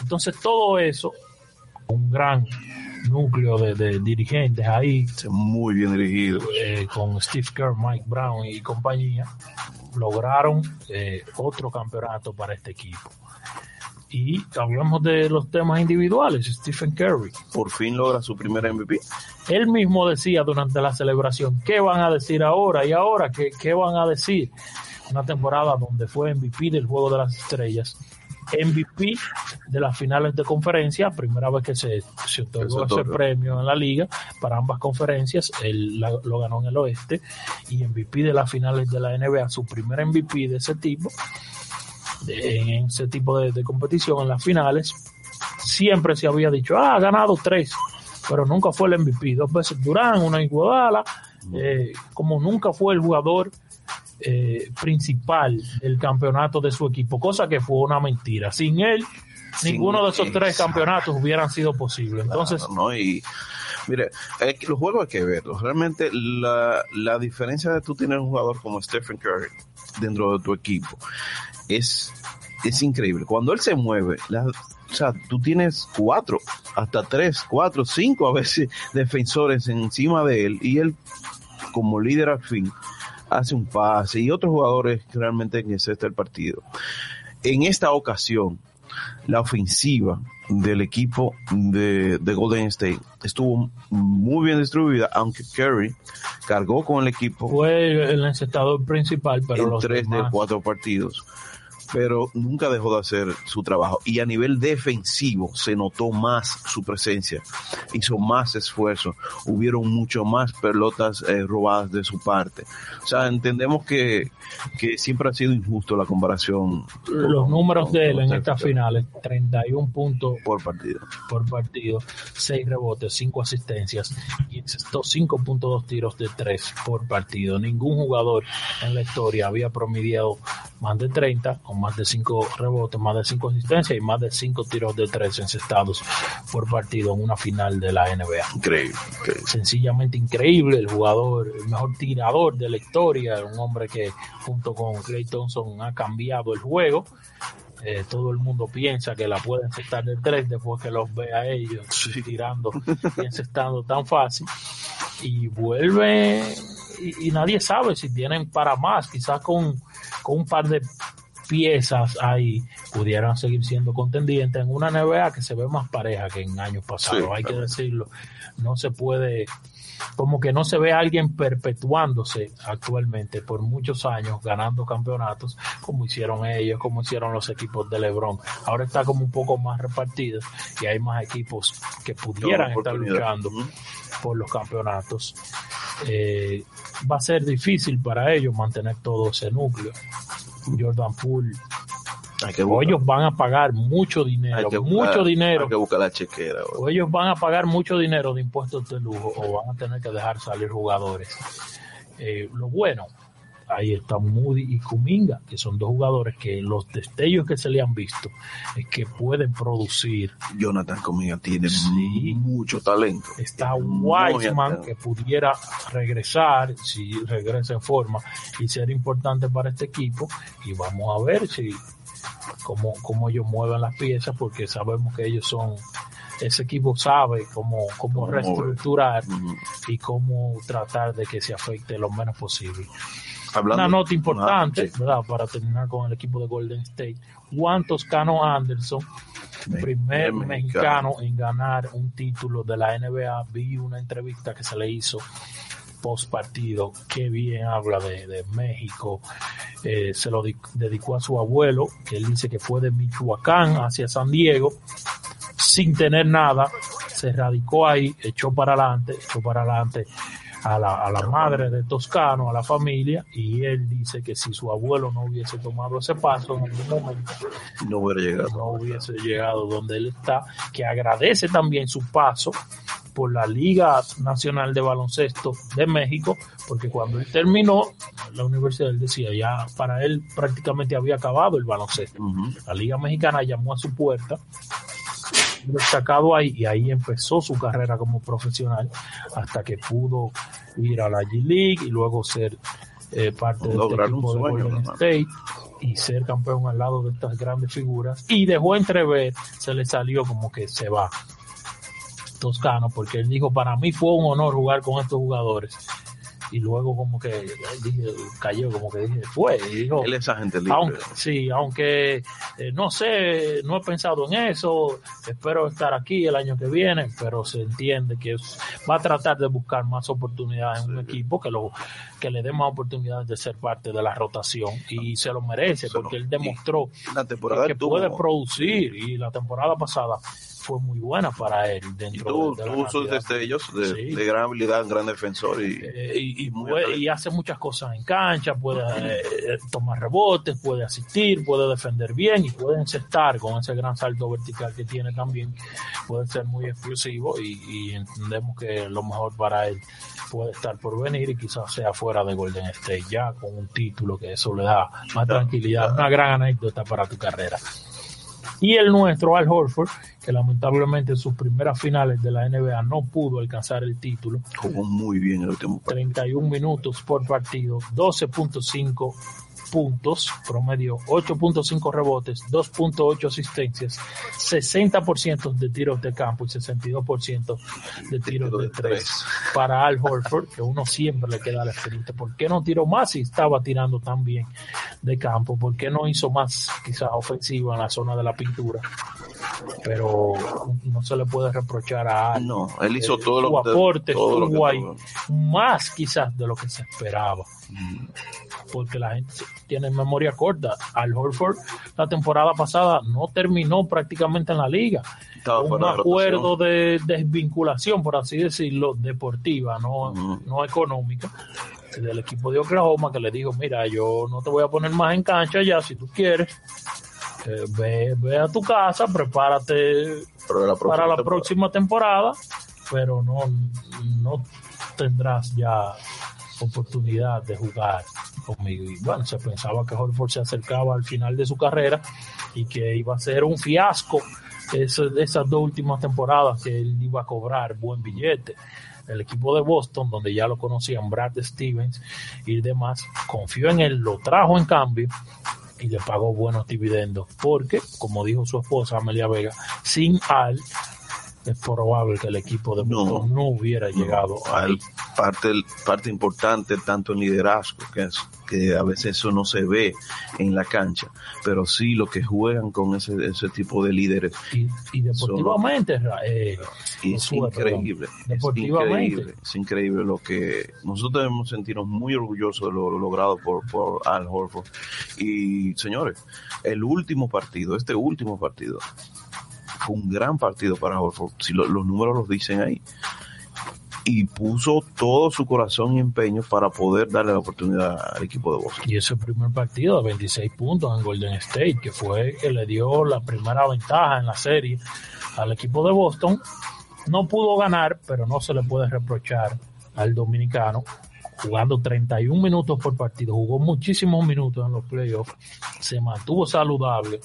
Entonces, todo eso, un gran núcleo de, de dirigentes ahí, muy bien dirigido. eh, con Steve Kerr, Mike Brown y compañía, lograron eh, otro campeonato para este equipo. Y hablamos de los temas individuales, Stephen Curry. Por fin logra su primer MVP. Él mismo decía durante la celebración, ¿qué van a decir ahora? ¿Y ahora qué, qué van a decir? Una temporada donde fue MVP del Juego de las Estrellas, MVP de las finales de conferencia, primera vez que se, se otorgó Se ese premio en la liga para ambas conferencias, él la- lo ganó en el oeste, y MVP de las finales de la NBA, su primer MVP de ese tipo, en ese tipo de, de competición, en las finales, siempre se había dicho, ah, ha ganado tres, pero nunca fue el MVP. Dos veces Durán, una Iguodala, eh, como nunca fue el jugador eh, principal del campeonato de su equipo, cosa que fue una mentira. Sin él, Sin- ninguno de esos tres campeonatos hubieran sido posibles. Entonces, Claro, ¿no? Y mire, los juegos hay que verlos. Realmente la, la diferencia de tú tener un jugador como Stephen Curry dentro de tu equipo es, es increíble. Cuando él se mueve, o sea, tú tienes cuatro, hasta tres, cuatro, cinco a veces [LAUGHS] defensores encima de él y él como líder al fin hace un pase y otros jugadores realmente en el partido. En esta ocasión, la ofensiva del equipo de, de Golden State estuvo muy bien distribuida, aunque Curry cargó con el equipo fue el encestador principal, pero en los tres de cuatro partidos. Pero nunca dejó de hacer su trabajo. Y a nivel defensivo se notó más su presencia, hizo más esfuerzo, hubieron mucho más pelotas eh, robadas de su parte. O sea, entendemos que, que siempre ha sido injusto la comparación. Los números de él en estas finales, 31 puntos por partido. Por partido, 6 rebotes, 5 asistencias y estos 5.2 tiros de 3 por partido. Ningún jugador en la historia había promediado más de 30 con más de 5 rebotes, más de 5 asistencias y más de 5 tiros de 3 encestados por partido en una final de la NBA. Increíble, Sencillamente increíble. El jugador, el mejor tirador de la historia, un hombre que junto con Clay Thompson ha cambiado el juego. Eh, todo el mundo piensa que la pueden encestar de 3 después que los ve a ellos tirando y encestando tan fácil. Y vuelve y, nadie sabe si tienen para más, quizás con, con un par de piezas ahí pudieran seguir siendo contendientes en una NBA que se ve más pareja que en años pasados, hay que decirlo. No se puede, como que no se ve a alguien perpetuándose actualmente por muchos años ganando campeonatos como hicieron ellos, como hicieron los equipos de LeBron. Ahora está como un poco más repartido y hay más equipos que pudieran estar luchando por los campeonatos. Eh, va a ser difícil para ellos mantener todo ese núcleo. Jordan Poole o ellos van a pagar mucho dinero, mucho dinero. Hay que buscar la chequera. O ellos van a pagar mucho dinero de impuestos de lujo o van a tener que dejar salir jugadores. Eh, lo bueno ahí está Moody y Kuminga, que son dos jugadores que los destellos que se le han visto es que pueden producir. Jonathan Kuminga tiene mucho talento. Está Wiseman que pudiera regresar, si regresa en forma, y ser importante para este equipo. Y vamos a ver si cómo, cómo ellos mueven las piezas, porque sabemos que ellos son ese equipo sabe cómo, cómo reestructurar y cómo tratar de que se afecte lo menos posible. Una nota importante, ¿verdad? Para terminar con el equipo de Golden State. Juan Toscano Anderson, primer mexicano. en ganar un título de la NBA. Vi una entrevista que se le hizo post partido. Qué bien habla de, México. Eh, se lo dedicó a su abuelo, que él dice que fue de Michoacán hacia San Diego, sin tener nada. Se radicó ahí, echó para adelante, echó para adelante a la, a la madre de Toscano, a la familia, y él dice que si su abuelo no hubiese tomado ese paso en algún momento, no hubiera llegado. No hubiese llegado donde él está, que agradece también su paso por la Liga Nacional de Baloncesto de México, porque cuando él terminó la universidad, él decía, ya para él prácticamente había acabado el baloncesto. La Liga Mexicana llamó a su puerta destacado ahí y ahí empezó su carrera como profesional hasta que pudo ir a la G League y luego ser eh, parte del este equipo de Golden State y ser campeón al lado de estas grandes figuras. Y dejó entrever, se le salió como que se va Toscano porque él dijo para mí fue un honor jugar con estos jugadores y luego como que dije, cayó, como que dije, fue. Y dijo, Él es agente libre. Aunque, sí, aunque eh, no sé, no he pensado en eso, espero estar aquí el año que viene, pero se entiende que va a tratar de buscar más oportunidades en un equipo que, lo, que le dé más oportunidades de ser parte de la rotación y se lo merece porque él demostró la temporada que puede producir y la temporada pasada fue muy buena para él dentro de, la sus destellos de, de, gran habilidad, gran defensor y, eh, y, hace muchas cosas en cancha, puede eh, tomar rebotes, puede asistir, puede defender bien y puede encestar con ese gran salto vertical que tiene también, puede ser muy explosivo y, entendemos que lo mejor para él puede estar por venir y quizás sea fuera de Golden State ya con un título que eso le da más tranquilidad, una gran anécdota para tu carrera. Y el nuestro, Al Horford, que lamentablemente en sus primeras finales de la NBA no pudo alcanzar el título. Jugó muy bien el último partido. 31 minutos por partido, 12.5 puntos, promedio 8.5 rebotes, 2.8 asistencias, 60% de tiros de campo y 62% de tiros de tres para Al Horford, que uno siempre le queda la experiencia. ¿Por qué no tiró más si estaba tirando tan bien de campo? ¿Por qué no hizo más quizás ofensiva en la zona de la pintura? pero no se le puede reprochar a Al. No, él hizo Eh, todo su lo que aporte todo lo que más quizás de lo que se esperaba. Porque la gente tiene memoria corta. Al Horford la temporada pasada no terminó prácticamente en la liga. Estaba un de acuerdo de desvinculación, por así decirlo, deportiva, no, no económica, del equipo de Oklahoma que le dijo, mira, yo no te voy a poner más en cancha ya, si tú quieres, eh, ve, ve a tu casa, prepárate la para la temporada- próxima temporada, pero no, no tendrás ya oportunidad de jugar conmigo. Y bueno, se pensaba que Horford se acercaba al final de su carrera y que iba a ser un fiasco eso- esas dos últimas temporadas que él iba a cobrar buen billete. El equipo de Boston, donde ya lo conocían Brad Stevens y demás, confió en él, lo trajo en cambio y le pagó buenos dividendos. Porque, como dijo su esposa Amelia Vega, sin Al es probable que el equipo de No. No, hubiera llegado No, ahí. parte, parte importante tanto en liderazgo, que, es, que a veces eso no se ve en la cancha, pero sí lo que juegan con ese, ese tipo de líderes Y, y deportivamente, eh, es increíble, es increíble, es increíble lo que nosotros debemos sentirnos muy orgullosos de lo, lo logrado por, por Al Horford. Y señores, el último partido, este último partido, fue un gran partido para Horford, si lo- los números los dicen ahí. Y puso todo su corazón y empeño para poder darle la oportunidad al equipo de Boston. y ese primer partido de 26 puntos en Golden State, que fue que le dio la primera ventaja en la serie al equipo de Boston, no pudo ganar, pero no se le puede reprochar al dominicano jugando 31 minutos por partido, jugó muchísimos minutos en los playoffs, se mantuvo saludable,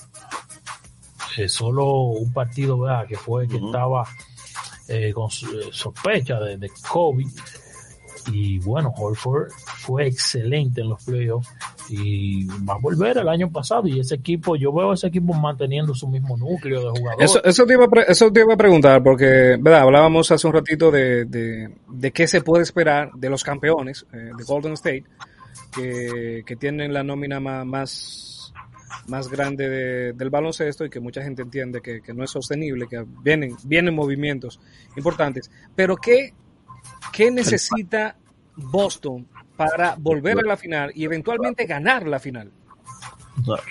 Eh, solo un partido ¿verdad? que fue que estaba eh, con su- eh, sospecha de, de COVID y bueno, Horford fue excelente en los playoffs y va a volver el año pasado y ese equipo, yo veo a ese equipo manteniendo su mismo núcleo de jugadores. Eso, eso, te iba a pre- eso te iba a preguntar, porque ¿verdad? hablábamos hace un ratito de, de, de qué se puede esperar de los campeones eh, de Golden State, que, que tienen la nómina más, más grande de- del baloncesto y que mucha gente entiende que, que no es sostenible, que vienen, vienen movimientos importantes. Pero ¿qué, qué necesita Boston para volver a la final y eventualmente ganar la final?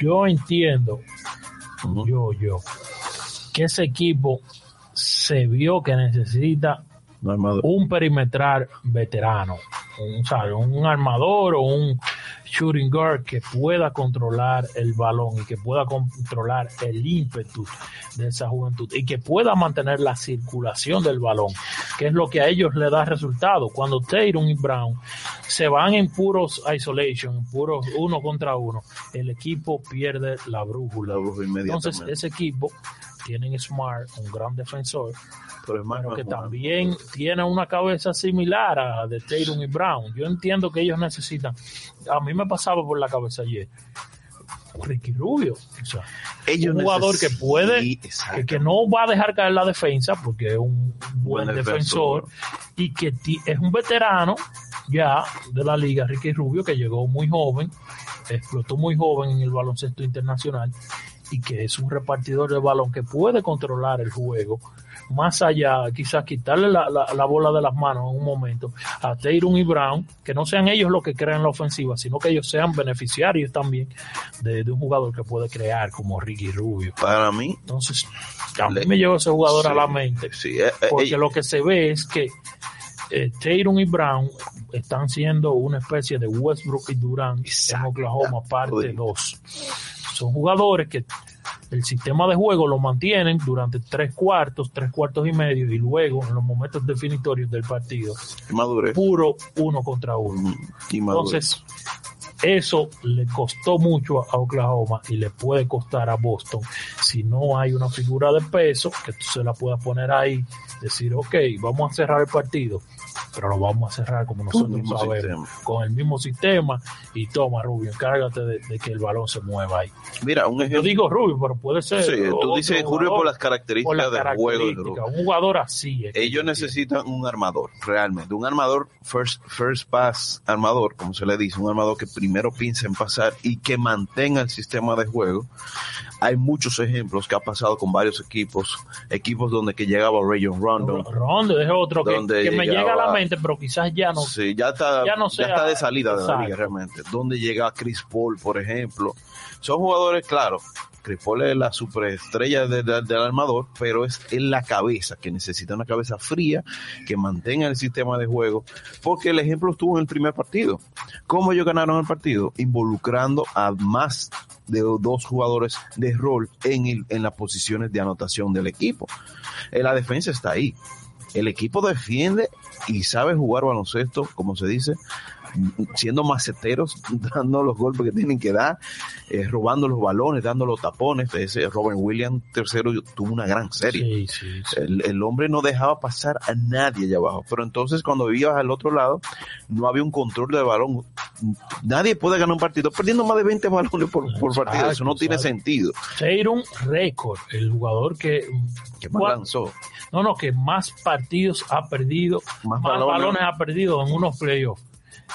Yo entiendo, yo, yo, que ese equipo se vio que necesita un perimetral veterano, un, ¿sabe? un armador o un shooting guard que pueda controlar el balón y que pueda controlar el ímpetu de esa juventud y que pueda mantener la circulación del balón, que es lo que a ellos le da resultado. Cuando Tatum y Brown se van en puros isolation, en puros uno contra uno, el equipo pierde la brújula. La. Entonces ese equipo tienen Smart, un gran defensor, pero que también tiene una cabeza similar a de Tatum y Brown. Yo entiendo que ellos necesitan. A mí me pasaba por la cabeza ayer. Ricky Rubio, o sea, Ellos un jugador que puede, que, no va a dejar caer la defensa porque es un buen, Buen defensor, defensor. y que es un veterano ya de la liga, Ricky Rubio, que llegó muy joven, explotó muy joven en el baloncesto internacional y que es un repartidor de balón que puede controlar el juego más allá, quizás quitarle la, la- la bola de las manos en un momento a Tatum y Brown, que no sean ellos los que crean la ofensiva, sino que ellos sean beneficiarios también de, de un jugador que puede crear como Ricky Rubio. Para mí, Entonces, a mí Le- me llegó ese jugador a la mente, sí, eh, eh, porque ellos- lo que se ve es que eh, Tatum y Brown están siendo una especie de Westbrook y Durant en. Oklahoma, parte Uy. 2. Son jugadores que el sistema de juego lo mantienen durante tres cuartos, tres cuartos y medio, y luego en los momentos definitorios del partido, puro uno contra uno. Ujú. Y. Entonces, eso le costó mucho a Oklahoma y le puede costar a Boston si no hay una figura de peso que tú se la puedas poner ahí, decir, ok, vamos a cerrar el partido, pero lo vamos a cerrar como nosotros mismo sabemos, sistema. con el mismo sistema y toma Rubio, encárgate de, de que el balón se mueva ahí. Mira, un Yo ejemplo. digo Rubio, pero puede ser. Sí, tú dices jugador por las por características las del juego. Un jugador así. es yo Ellos entiendo. necesitan un armador, realmente. Un armador first, first pass armador, como se le dice. Un armador que primero piense en pasar y que mantenga el sistema de juego hay muchos ejemplos que ha pasado con varios equipos, equipos donde que llegaba Rayon Rondo. Rondo es otro que, me llega a la mente, pero quizás ya no. Sí, ya está, Ya no ya sea- está de salida de la liga realmente. Donde llega Chris Paul, por ejemplo. Son jugadores, claro, Paul es la superestrella de- del armador, pero es en la cabeza, que necesita una cabeza fría, que mantenga el sistema de juego, porque el ejemplo estuvo en el primer partido. ¿Cómo ellos ganaron el partido? Involucrando a más de dos jugadores de rol en, el- en las posiciones de anotación del equipo. Eh, La defensa está ahí. El equipo defiende y sabe jugar baloncesto, como se dice, siendo maceteros, [LAUGHS] dando los golpes que tienen que dar, eh, robando los balones, dando los tapones. Ese Robert Williams III tuvo una gran serie. Sí, sí, sí. El, el hombre no dejaba pasar a nadie allá abajo. Pero entonces cuando vivías al otro lado, no había un control de balón. Nadie puede ganar un partido perdiendo más de 20 balones por, por partido. Eso no Exacto, tiene sentido. Seiron Record, el jugador que. ¿Qué más lanzó? No, no, que más partidos ha perdido, Más más, balones. balones. ha perdido en unos playoffs.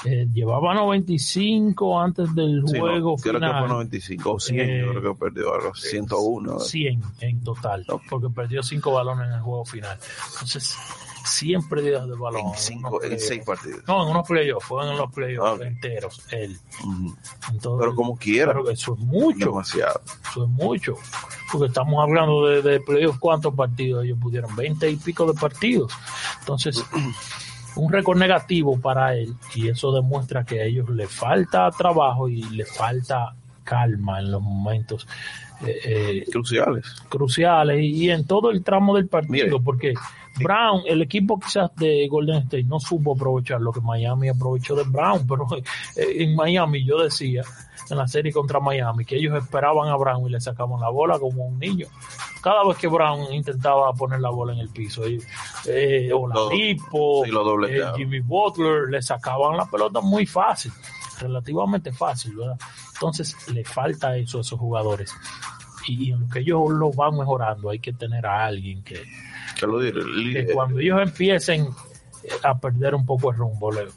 Eh, llevaba 95 antes del Sí, no, juego creo que final. fue 95 o 100, Eh, yo creo que perdió algo, 101. 100 en total, porque perdió 5 balones en el juego final. Entonces, 100 pérdidas de balón. En, cinco, en seis partidos. No, en unos playoffs, fueron en los playoffs Ok. enteros, él. Ujú. Entonces, Pero como quiera, pero eso es mucho. demasiado. Eso es mucho. Porque estamos hablando de, de playoffs, ¿cuántos partidos ellos pudieron? 20 y pico de partidos. Entonces, [CLEARS THROAT] un récord negativo para él y eso demuestra que a ellos le falta trabajo y le falta calma en los momentos eh, eh, Cruciales. cruciales y, y en todo el tramo del partido, Mire. porque Brown, el equipo quizás de Golden State no supo aprovechar lo que Miami aprovechó de Brown, pero eh, en Miami yo decía en la serie contra Miami que ellos esperaban a Brown y le sacaban la bola como un niño. Cada vez que Brown intentaba poner la bola en el piso, y, eh, o la Lo- Lipo, sí, eh, Jimmy Butler, le sacaban la pelota muy fácil, relativamente fácil, ¿verdad? Entonces le falta eso a esos jugadores. Y en lo que ellos lo van mejorando, hay que tener a alguien que, Que lo diré. que cuando ellos empiecen a perder un poco el rumbo, le-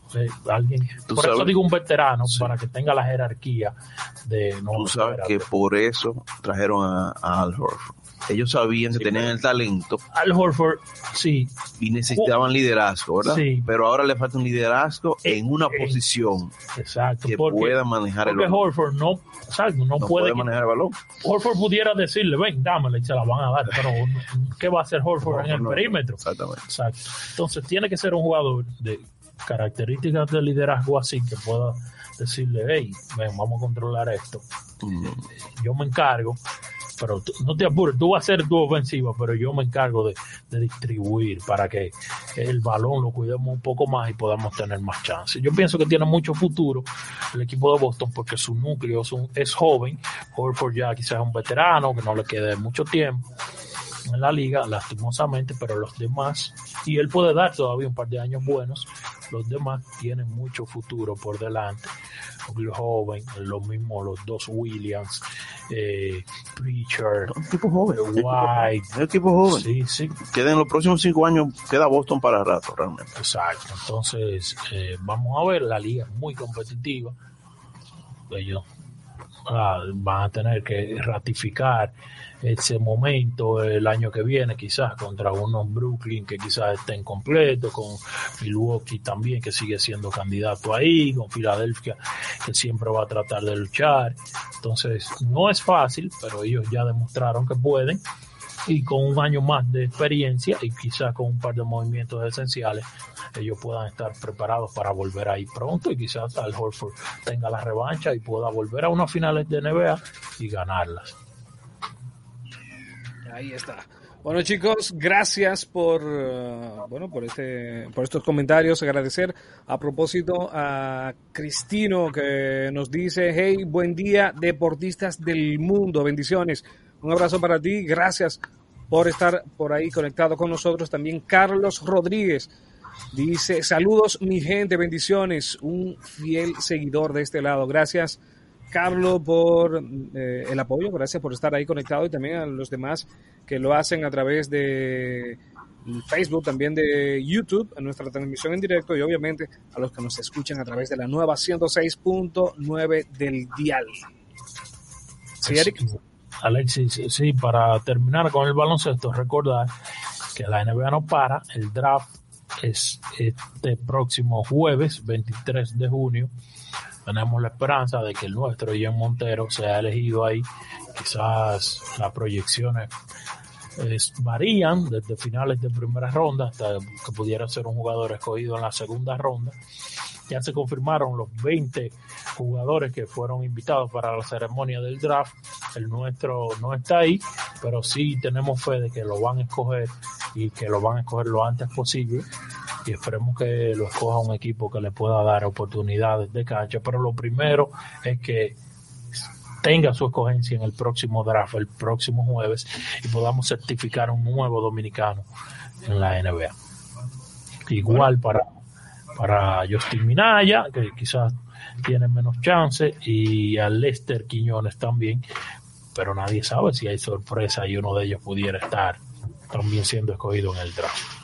alguien, por eso digo un veterano, Sí. para que tenga la jerarquía de no Tú sabes que por eso trajeron a, a Al Horford. Ellos sabían Sí, tenían el talento Al Horford, sí, y necesitaban liderazgo, ¿verdad? Sí. Pero ahora le falta un liderazgo Eh, en una eh, posición exacto. que porque pueda manejar el porque balón. Horford no, exacto, no, No puede, puede manejar el balón. Horford pudiera decirle, ven, dámela y se la van a dar, pero ¿qué va a hacer Horford en el No, perímetro? Exactamente. Exacto. Entonces tiene que ser un jugador de características de liderazgo así que pueda decirle, hey, ven, vamos a controlar esto. Mm. Yo me encargo, pero tú- no te apures, tú vas a hacer tu ofensiva, pero yo me encargo de, distribuir para que el balón lo cuidemos un poco más y podamos tener más chances. Yo pienso que tiene mucho futuro el equipo de Boston porque su núcleo es, un- es joven, Horford ya quizás es un veterano que no le quede mucho tiempo en la liga, lastimosamente, pero los demás, y él puede dar todavía un par de años buenos, los demás tienen mucho futuro por delante. El joven, lo mismo los dos Williams, eh, Preacher, Un tipo joven. White. un tipo joven. Sí, sí, Queda en los próximos cinco años, queda Boston para rato realmente. exacto. Entonces, eh, vamos a ver, la liga es muy competitiva. Ellos ah, van a tener que ratificar ese momento el año que viene, quizás contra unos Brooklyn que quizás estén completos, con Milwaukee también que sigue siendo candidato ahí, con Filadelfia que siempre va a tratar de luchar. Entonces, no es fácil, pero ellos ya demostraron que pueden y con un año más de experiencia y quizás con un par de movimientos esenciales, ellos puedan estar preparados para volver ahí pronto y quizás Al Horford tenga la revancha y pueda volver a unas finales de NBA y ganarlas. Ahí está. Bueno chicos, gracias por eh, bueno por este por estos comentarios. Agradecer a propósito a Cristino que nos dice hey buen día deportistas del mundo bendiciones. Un abrazo para ti. Gracias por estar por ahí conectado con nosotros. También Carlos Rodríguez dice saludos mi gente bendiciones. Un fiel seguidor de este lado. Gracias. Carlos, por eh, el apoyo, gracias por estar ahí conectado y también a los demás que lo hacen a través de Facebook, también de YouTube, a nuestra transmisión en directo y obviamente a los que nos escuchan a través de la nueva 106.9 del dial. ¿Sí, Eric? Alexis, sí, para terminar con el baloncesto, recordar que la NBA no para, el draft es este próximo jueves 23 de junio. Tenemos la esperanza de que el nuestro, Ian Montero, sea elegido ahí. Quizás las proyecciones varían desde finales de primera ronda hasta que pudiera ser un jugador escogido en la segunda ronda. Ya se confirmaron los 20 jugadores que fueron invitados para la ceremonia del draft. El nuestro no está ahí, pero sí tenemos fe de que lo van a escoger y que lo van a escoger lo antes posible. Y esperemos que lo escoja un equipo que le pueda dar oportunidades de cancha. Pero lo primero es que tenga su escogencia en el próximo draft, el próximo jueves, y podamos certificar un nuevo dominicano en la NBA. Igual para, para Justin Minaya, que quizás tiene menos chance, y a Lester Quiñones también, pero nadie sabe si hay sorpresa y uno de ellos pudiera estar también siendo escogido en el draft.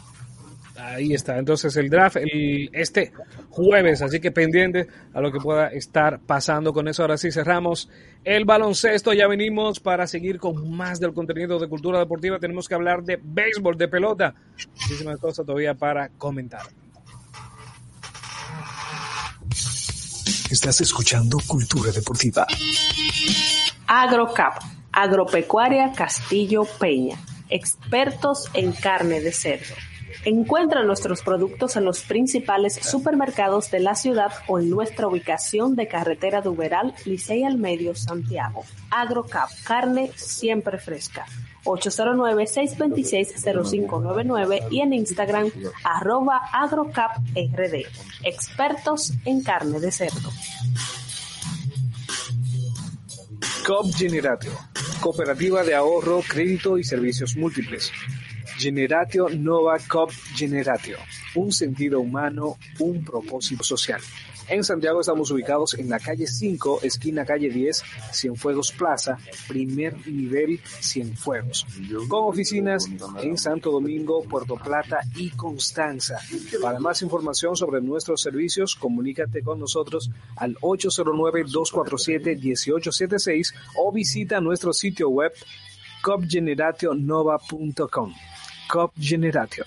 Ahí está. Entonces el draft el, este jueves, así que pendiente a lo que pueda estar pasando con eso. Ahora sí cerramos el baloncesto. Ya venimos para seguir con más del contenido de cultura deportiva. Tenemos que hablar de béisbol, de pelota. Muchísimas cosas todavía para comentar. Estás escuchando Cultura Deportiva. AgroCap, Agropecuaria Castillo Peña, expertos en carne de cerdo Encuentra nuestros productos en los principales supermercados de la ciudad o en nuestra ubicación de carretera de Uberal, Licey al Medio, Santiago. AgroCap, carne siempre fresca. 809-626-0599 y en Instagram arroba agrocaprd. Expertos en carne de cerdo. COP Generatio, Cooperativa de Ahorro, Crédito y Servicios Múltiples Generatio Nova Cop Generatio, un sentido humano, un propósito social. En Santiago estamos ubicados en la calle 5, esquina calle 10, Cienfuegos Plaza, primer nivel Cienfuegos, con oficinas en Santo Domingo, Puerto Plata y Constanza. Para más información sobre nuestros servicios, comunícate con nosotros al 809-247-1876 o visita nuestro sitio web copgenerationova.com. Cop Generatio.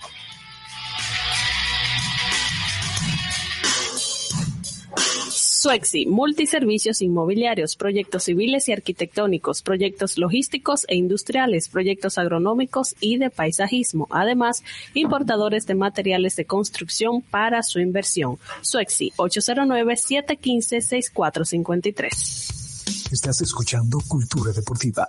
Suexi, multiservicios inmobiliarios, proyectos civiles y arquitectónicos, proyectos logísticos e industriales, proyectos agronómicos y de paisajismo. Además, importadores de materiales de construcción para su inversión. Suexi, 809-715-6453. Estás escuchando Cultura Deportiva.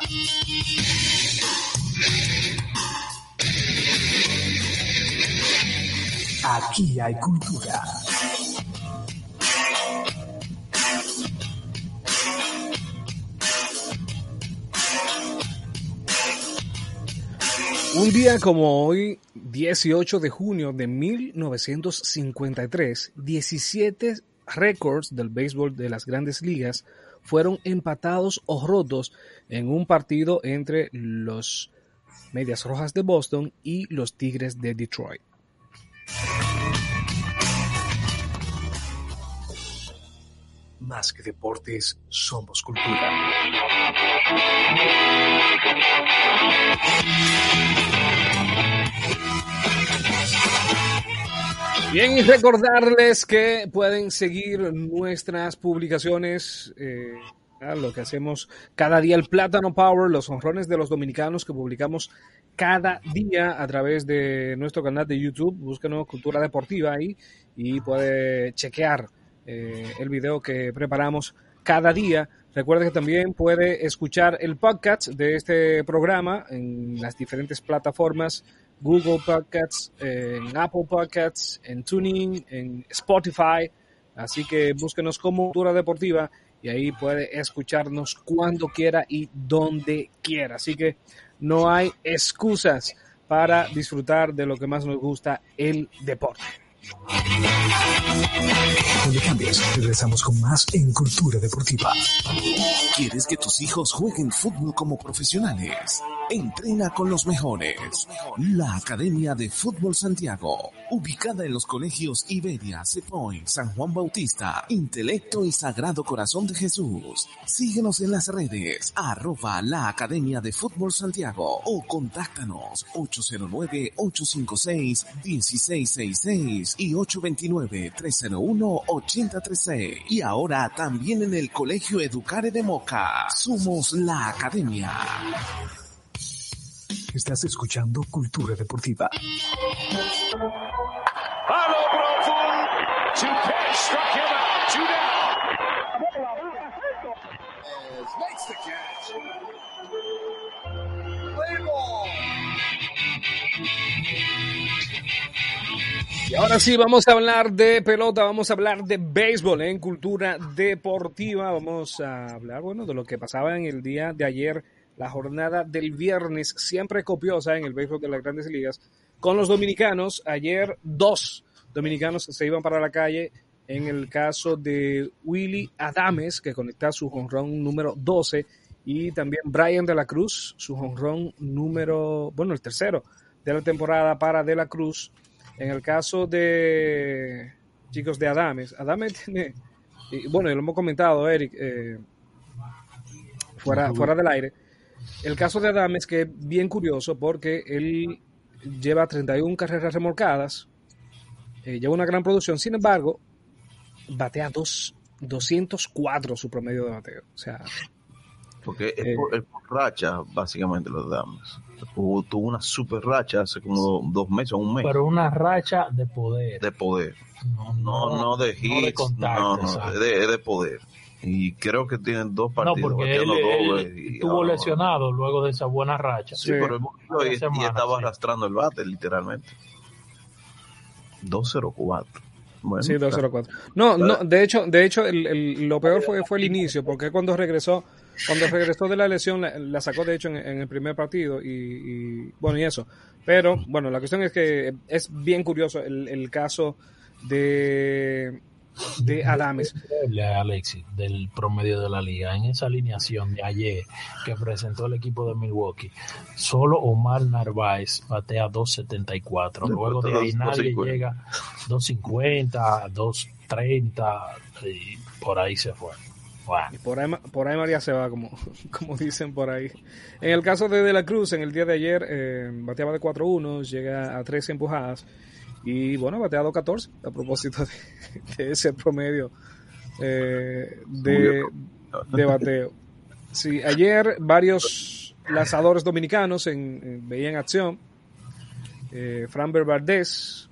Aquí hay cultura. Un día como hoy, 18 de junio de 1953, 17 récords del béisbol de las grandes ligas fueron empatados o rotos en un partido entre los Medias Rojas de Boston y los Tigres de Detroit. Más que deportes, somos cultura. Bien, y recordarles que pueden seguir nuestras publicaciones, eh, lo que hacemos cada día, el Plátano Power, los honrones de los dominicanos que publicamos cada día a través de nuestro canal de YouTube. Búsquenos Cultura Deportiva ahí y puede chequear eh, el video que preparamos cada día. Recuerde que también puede escuchar el podcast de este programa en las diferentes plataformas, Google Podcasts, en Apple Podcasts, en Tuning, en Spotify. Así que búsquenos como Cultura Deportiva y ahí puede escucharnos cuando quiera y donde quiera. Así que no hay excusas para disfrutar de lo que más nos gusta, el deporte. No le regresamos con más en Cultura Deportiva. ¿Quieres que tus hijos jueguen fútbol como profesionales? Entrena con los mejores. La Academia de Fútbol Santiago, ubicada en los colegios Iberia, Cepoy, San Juan Bautista, Intelecto y Sagrado Corazón de Jesús. Síguenos en las redes, arroba la Academia de Fútbol Santiago o contáctanos 809-856-1666 y 829-301-8036. Y ahora también en el Colegio Educare de Moca. Somos la Academia. Estás escuchando Cultura Deportiva. A Y ahora sí, vamos a hablar de pelota, vamos a hablar de béisbol en cultura deportiva. Vamos a hablar, bueno, de lo que pasaba en el día de ayer, la jornada del viernes, siempre copiosa en el béisbol de las grandes ligas, con los dominicanos. Ayer, dos dominicanos se iban para la calle. En el caso de Willy Adames, que conecta su jonrón número 12, y también Brian de la Cruz, su jonrón número, bueno, el tercero de la temporada para de la Cruz. En el caso de chicos de Adames, Adames [LAUGHS] tiene, y bueno, lo hemos comentado, Eric, eh, fuera, fuera del aire. El caso de Adames que es bien curioso porque él lleva 31 carreras remolcadas, eh, lleva una gran producción, sin embargo, batea dos, 204 su promedio de bateo. O sea, Porque es Eh. por, es por racha, básicamente, los damas. Tuvo, tuvo una super racha hace como do- dos meses o un mes Pero una racha de poder. de poder. no, No, no de hits, no, contacto. no, de, de poder. Y creo que tienen dos No, partidos porque él, él y estuvo lesionado luego de esa buena racha. Sí, Sí. pero y, semana, estaba sí. arrastrando el bate, literalmente. 204. Bueno, Sí, 204. No, no, de hecho, de hecho el, el- lo peor fue, fue el inicio, porque cuando regresó, cuando regresó de la lesión, la, la sacó de hecho en, en el primer partido y, y, bueno, y eso. Pero bueno, la cuestión es que es bien curioso el, el caso de, de Adames. Increíble, Alexis, del promedio de la liga. En esa alineación de ayer que presentó el equipo de Milwaukee, solo Omar Narváez batea 2.74. Sí, Luego de dos- ahí nadie 2.50. llega 2.50, 2.30 y por ahí se fue. Bueno, Y por ahí, ma- por ahí María se va, como, [LAUGHS] como dicen por ahí. En el caso de De la Cruz, en el día de ayer, eh, bateaba de 4-1, llega a 13 empujadas. Y bueno, batea 2-14, a propósito de, [LAUGHS] de ese promedio eh, de, de bateo. Sí, ayer varios lanzadores dominicanos en, en- veían acción. Eh, Framber Valdez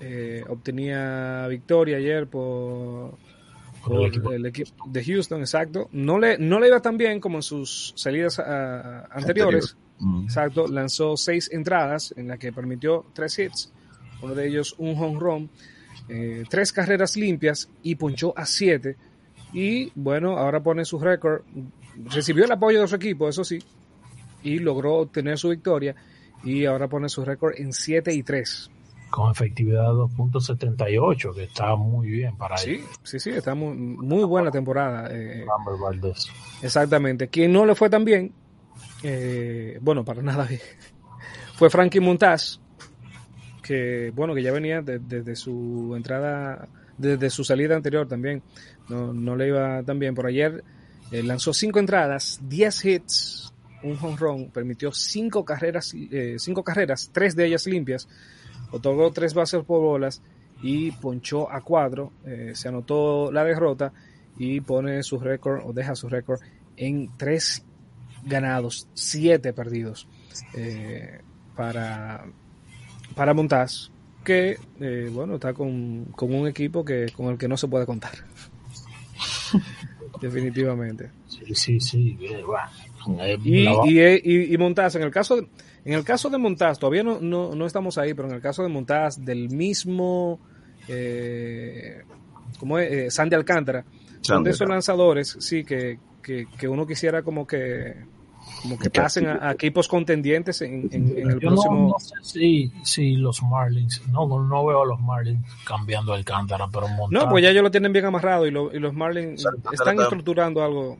eh, obtenía victoria ayer por, El equipo. el equipo de Houston, exacto. No le, no le iba tan bien como en sus salidas ah, anteriores. Mm. Exacto, lanzó seis entradas en las que permitió tres hits, uno de ellos un home run, eh, tres carreras limpias y ponchó a siete. Y bueno, ahora pone su récord. Recibió el apoyo de su equipo, eso sí, y logró obtener su victoria. Y ahora pone su récord en 7 y 3. Con efectividad de 2.78, que está muy bien para Sí, él. sí, sí, está muy, muy buena temporada. eh, Valdez. Exactamente. Quien no le fue tan bien, eh, bueno, para [LAUGHS] nada bien, fue Frankie Montaz, que bueno, que ya venía de- desde su entrada, desde su salida anterior también, no, no le iba tan bien. Por ayer eh, lanzó cinco entradas, 10 hits, un home run, permitió cinco carreras, eh, cinco carreras, tres de ellas limpias, otorgó tres bases por bolas y ponchó a cuatro, eh, se anotó la derrota y pone su récord o deja su récord en tres ganados, siete perdidos eh, para, para Montaz, que eh, bueno, está con, con un equipo que con el que no se puede contar. [LAUGHS] Definitivamente. Sí, sí, sí. bueno, y, y, y Montaz, en el caso de, en el caso de Montaz, todavía no, no, no estamos ahí, pero en el caso de Montaz, del mismo eh, como es, Eh, Sandy Alcántara, son de esos Alcántara. lanzadores, sí, que, que, que uno quisiera como que como que pasen a, a equipos contendientes en, en- en el Yo no, próximo. no sé si, si los Marlins, no, no, no veo a los Marlins cambiando Alcántara, pero montar, No, pues ya ellos lo tienen bien amarrado y, lo- y los Marlins están estructurando algo.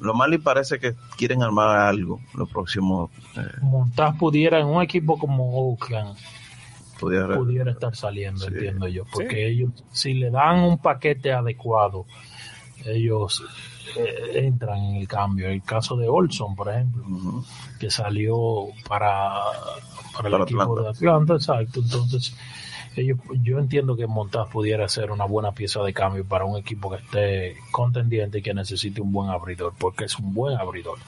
Lo Marlins parece que quieren armar algo los próximos. Eh, montar pudiera en un equipo como Oakland, pudiera estar saliendo, Sí. entiendo yo, porque Sí. ellos, si le dan un paquete adecuado, ellos eh, entran en el cambio. El caso de Olson, por ejemplo, que salió para, para el Para equipo Atlanta. de Atlanta, exacto. Entonces, ellos, yo entiendo que Montaz pudiera ser una buena pieza de cambio para un equipo que esté contendiente y que necesite un buen abridor, porque es un buen abridor.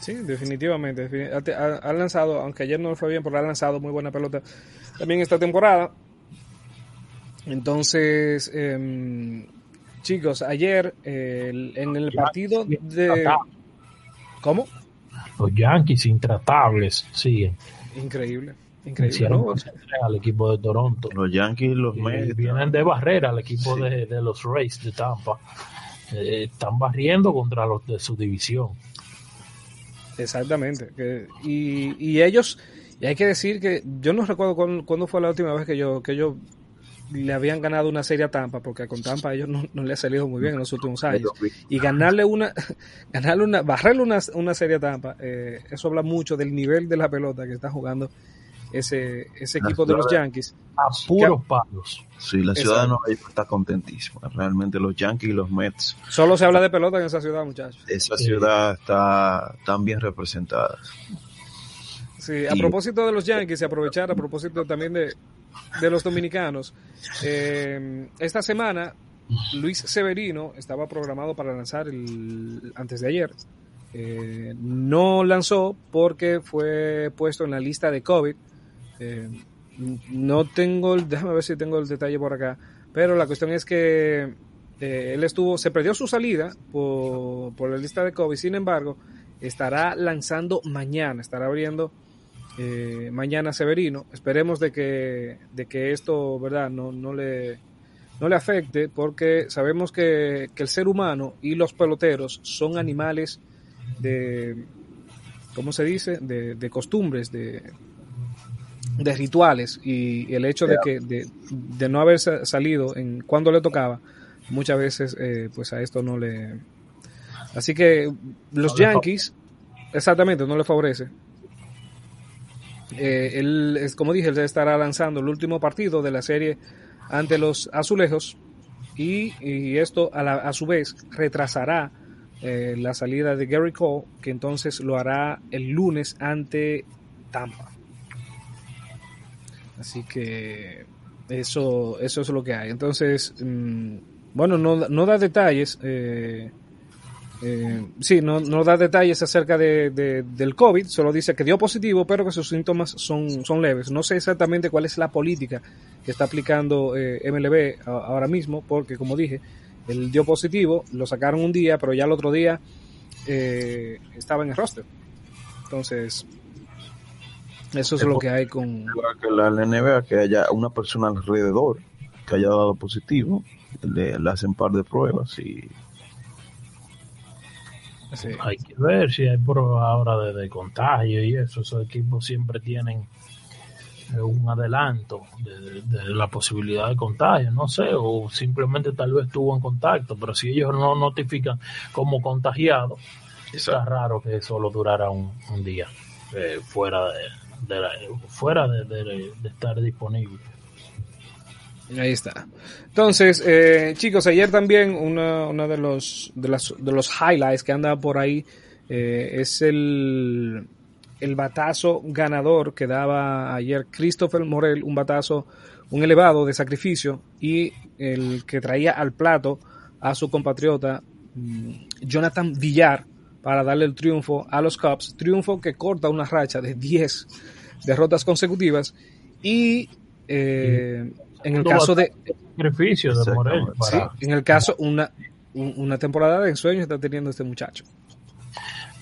Sí, definitivamente. defini- Ha, lanzado, aunque ayer no fue bien, pero ha lanzado muy buena pelota también esta temporada. Entonces, em, chicos, ayer eh, en el partido de... ¿Cómo? Los Yankees intratables siguen. Increíble, increíble. Hicieron ¿no? 11-3 al equipo de Toronto. Los Yankees los Mets. vienen de barrera al equipo Sí. de, de los Rays de Tampa. Eh, están barriendo contra los de su división. Exactamente. que- y, y ellos, y hay que decir que yo no recuerdo cuándo, cuándo fue la última vez que yo que ellos le habían ganado una serie a Tampa, porque con Tampa a ellos no, no le ha salido muy bien en los últimos años. Y ganarle una, [LAUGHS] ganarle una, barrerle una, una serie a Tampa, eh, eso habla mucho del nivel de la pelota que está jugando ese, ese La equipo de los Yankees. A puros palos. Sí, la ciudad de. Nueva York está contentísima. Realmente los Yankees y los Mets, Solo se habla de pelota en esa ciudad, muchachos. esa Sí. ciudad está tan bien representada. Sí, a Y- propósito de los Yankees y aprovechar a propósito también de, de los dominicanos, eh, esta semana Luis Severino estaba programado para lanzar el, antes de ayer. Eh, no lanzó porque fue puesto en la lista de COVID. Eh, no tengo, el- [LAUGHS] déjame ver si tengo el detalle por acá, pero la cuestión es que eh, él estuvo, se perdió su salida por, por la lista de COVID, sin embargo, estará lanzando mañana, estará abriendo eh, mañana Severino. Esperemos de que, de que esto, ¿verdad? No, no le no le afecte porque sabemos que, que el ser humano y los peloteros son animales de, ¿cómo se dice? De, de costumbres, de, de rituales y el hecho de que de, de no haber sa- salido en cuando le tocaba muchas veces eh, pues a esto no le así que los No Yankees exactamente no le favorece. Eh, él es como dije él estará lanzando el último partido de la serie ante los azulejos y, y esto a, la- a su vez retrasará eh, la salida de Gary Cole que entonces lo hará el lunes ante Tampa Así que eso, eso es lo que hay. Entonces, mm, bueno, no, no da detalles. Eh, eh, sí, no, no da detalles acerca de, de- del COVID, solo dice que dio positivo, pero que sus síntomas son, son leves. No sé exactamente cuál es la política que está aplicando eh, MLB ahora mismo, porque como dije, él dio positivo, lo sacaron un día, pero ya el otro día eh, estaba en el roster. Entonces, eso es lo que hay con... que la, NBA que haya una persona alrededor que haya dado positivo, le, le hacen par de pruebas y sí. Hay que ver si hay pruebas ahora de, de contagio y eso. Esos equipos siempre tienen eh, un adelanto de, de la posibilidad de contagio, no sé, o simplemente tal vez estuvo en contacto, pero si ellos no notifican como contagiado, está raro que solo durara un, un día eh, fuera de, fuera de, estar disponible. Ahí está. Entonces, eh, chicos, ayer también una de los de, de los highlights que anda por ahí eh, es el, el batazo ganador que daba ayer Christopher Morel, un batazo, un elevado de sacrificio y el que traía al plato a su compatriota mm, Jonathan Villar para darle el triunfo a los Cubs, triunfo que corta una racha de 10 derrotas consecutivas y eh, en el caso de Sacrificio de Morel. Sí, en el caso, una, un- una temporada de ensueño está teniendo este muchacho.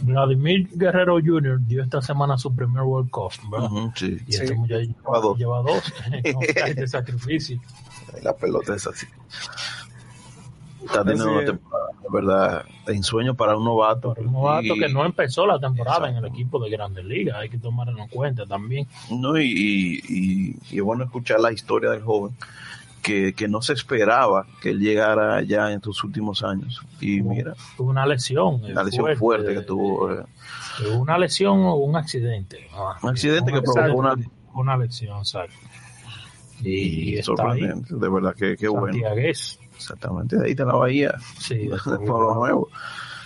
Vladimir Guerrero Jr. dio esta semana su primer World Cup, ¿verdad? Sí. Y Sí. este muchacho Lleva dos. lleva dos [LAUGHS] de [LAUGHS] sacrificio. la pelota es así. Está teniendo Así una temporada, de verdad, de ensueño para un novato. Un novato Y- que no empezó la temporada en el equipo de Grandes Ligas, hay que tomarlo en cuenta también. No, y, y, y- y es bueno escuchar la historia del joven, que, que no se esperaba que él llegara ya en sus últimos años. Y mira, Tuvo una lesión. eh, la lesión fuerte, que tuvo. eh, eh, Una lesión o un accidente. Ah, Un accidente que provocó una- una lesión, exacto. Y, y está ahí, sorprendente, de verdad que qué bueno. Exactamente, de ahí está la bahía, Sí, [LAUGHS] de por lo nuevo.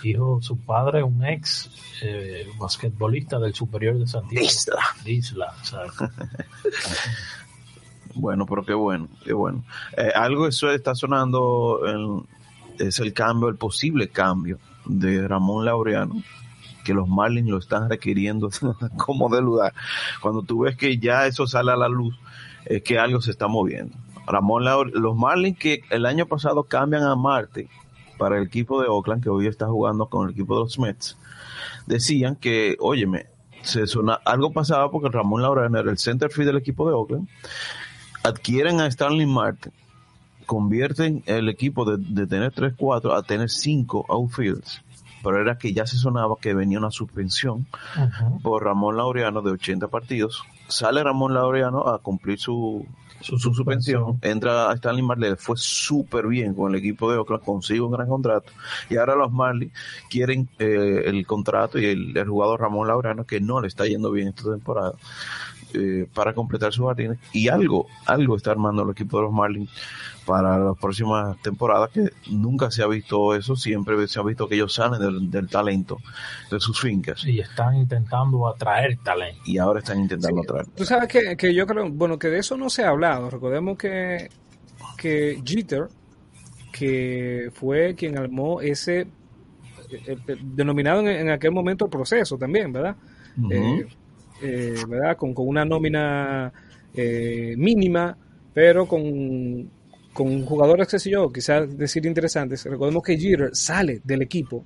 Hijo, su padre, un ex eh, basquetbolista del Superior de Santiago. Isla. De Isla, exacto. [LAUGHS] Bueno, pero qué bueno, qué bueno. Eh, algo eso está sonando en- es el cambio, el posible cambio de Ramón Laureano, que los Marlins lo están requiriendo [LAUGHS] como de lugar. Cuando tú ves que ya eso sale a la luz, es que algo se está moviendo. Ramón Laure- los Marlins que el año pasado cambian a Marte para el equipo de Oakland, que hoy está jugando con el equipo de los Mets, decían que, óyeme, se sona, algo pasaba porque Ramón Laureano era el center field del equipo de Oakland, adquieren a Stanley Marte, convierten el equipo de, de tener 3-4 a tener 5 outfields, pero era que ya se sonaba que venía una suspensión por Ramón Laureano de 80 partidos. Sale Ramón Laureano a cumplir su, su, su suspensión. Entra a Stanley Marley, le fue súper bien con el equipo de Oakland, consigue un gran contrato. Y ahora los Marley quieren eh, el contrato y el, el jugador Ramón Laureano, que no le está yendo bien esta temporada, eh, para completar sus jardines. Y algo, algo está armando el equipo de los Marlins para las próximas temporadas, que nunca se ha visto eso, siempre se ha visto que ellos salen del, del talento de sus fincas. Y están intentando atraer talento. Y ahora están intentando traer. Tú sabes que, que yo creo, bueno, que de eso no se ha hablado. Recordemos que, que Jeter, que fue quien armó ese, eh, eh, denominado en, en aquel momento el proceso también, ¿verdad? Eh, eh, ¿verdad? Con, con una nómina eh, mínima, pero con, con jugadores, qué sé yo, quizás decir interesantes. Recordemos que Jeter sale del equipo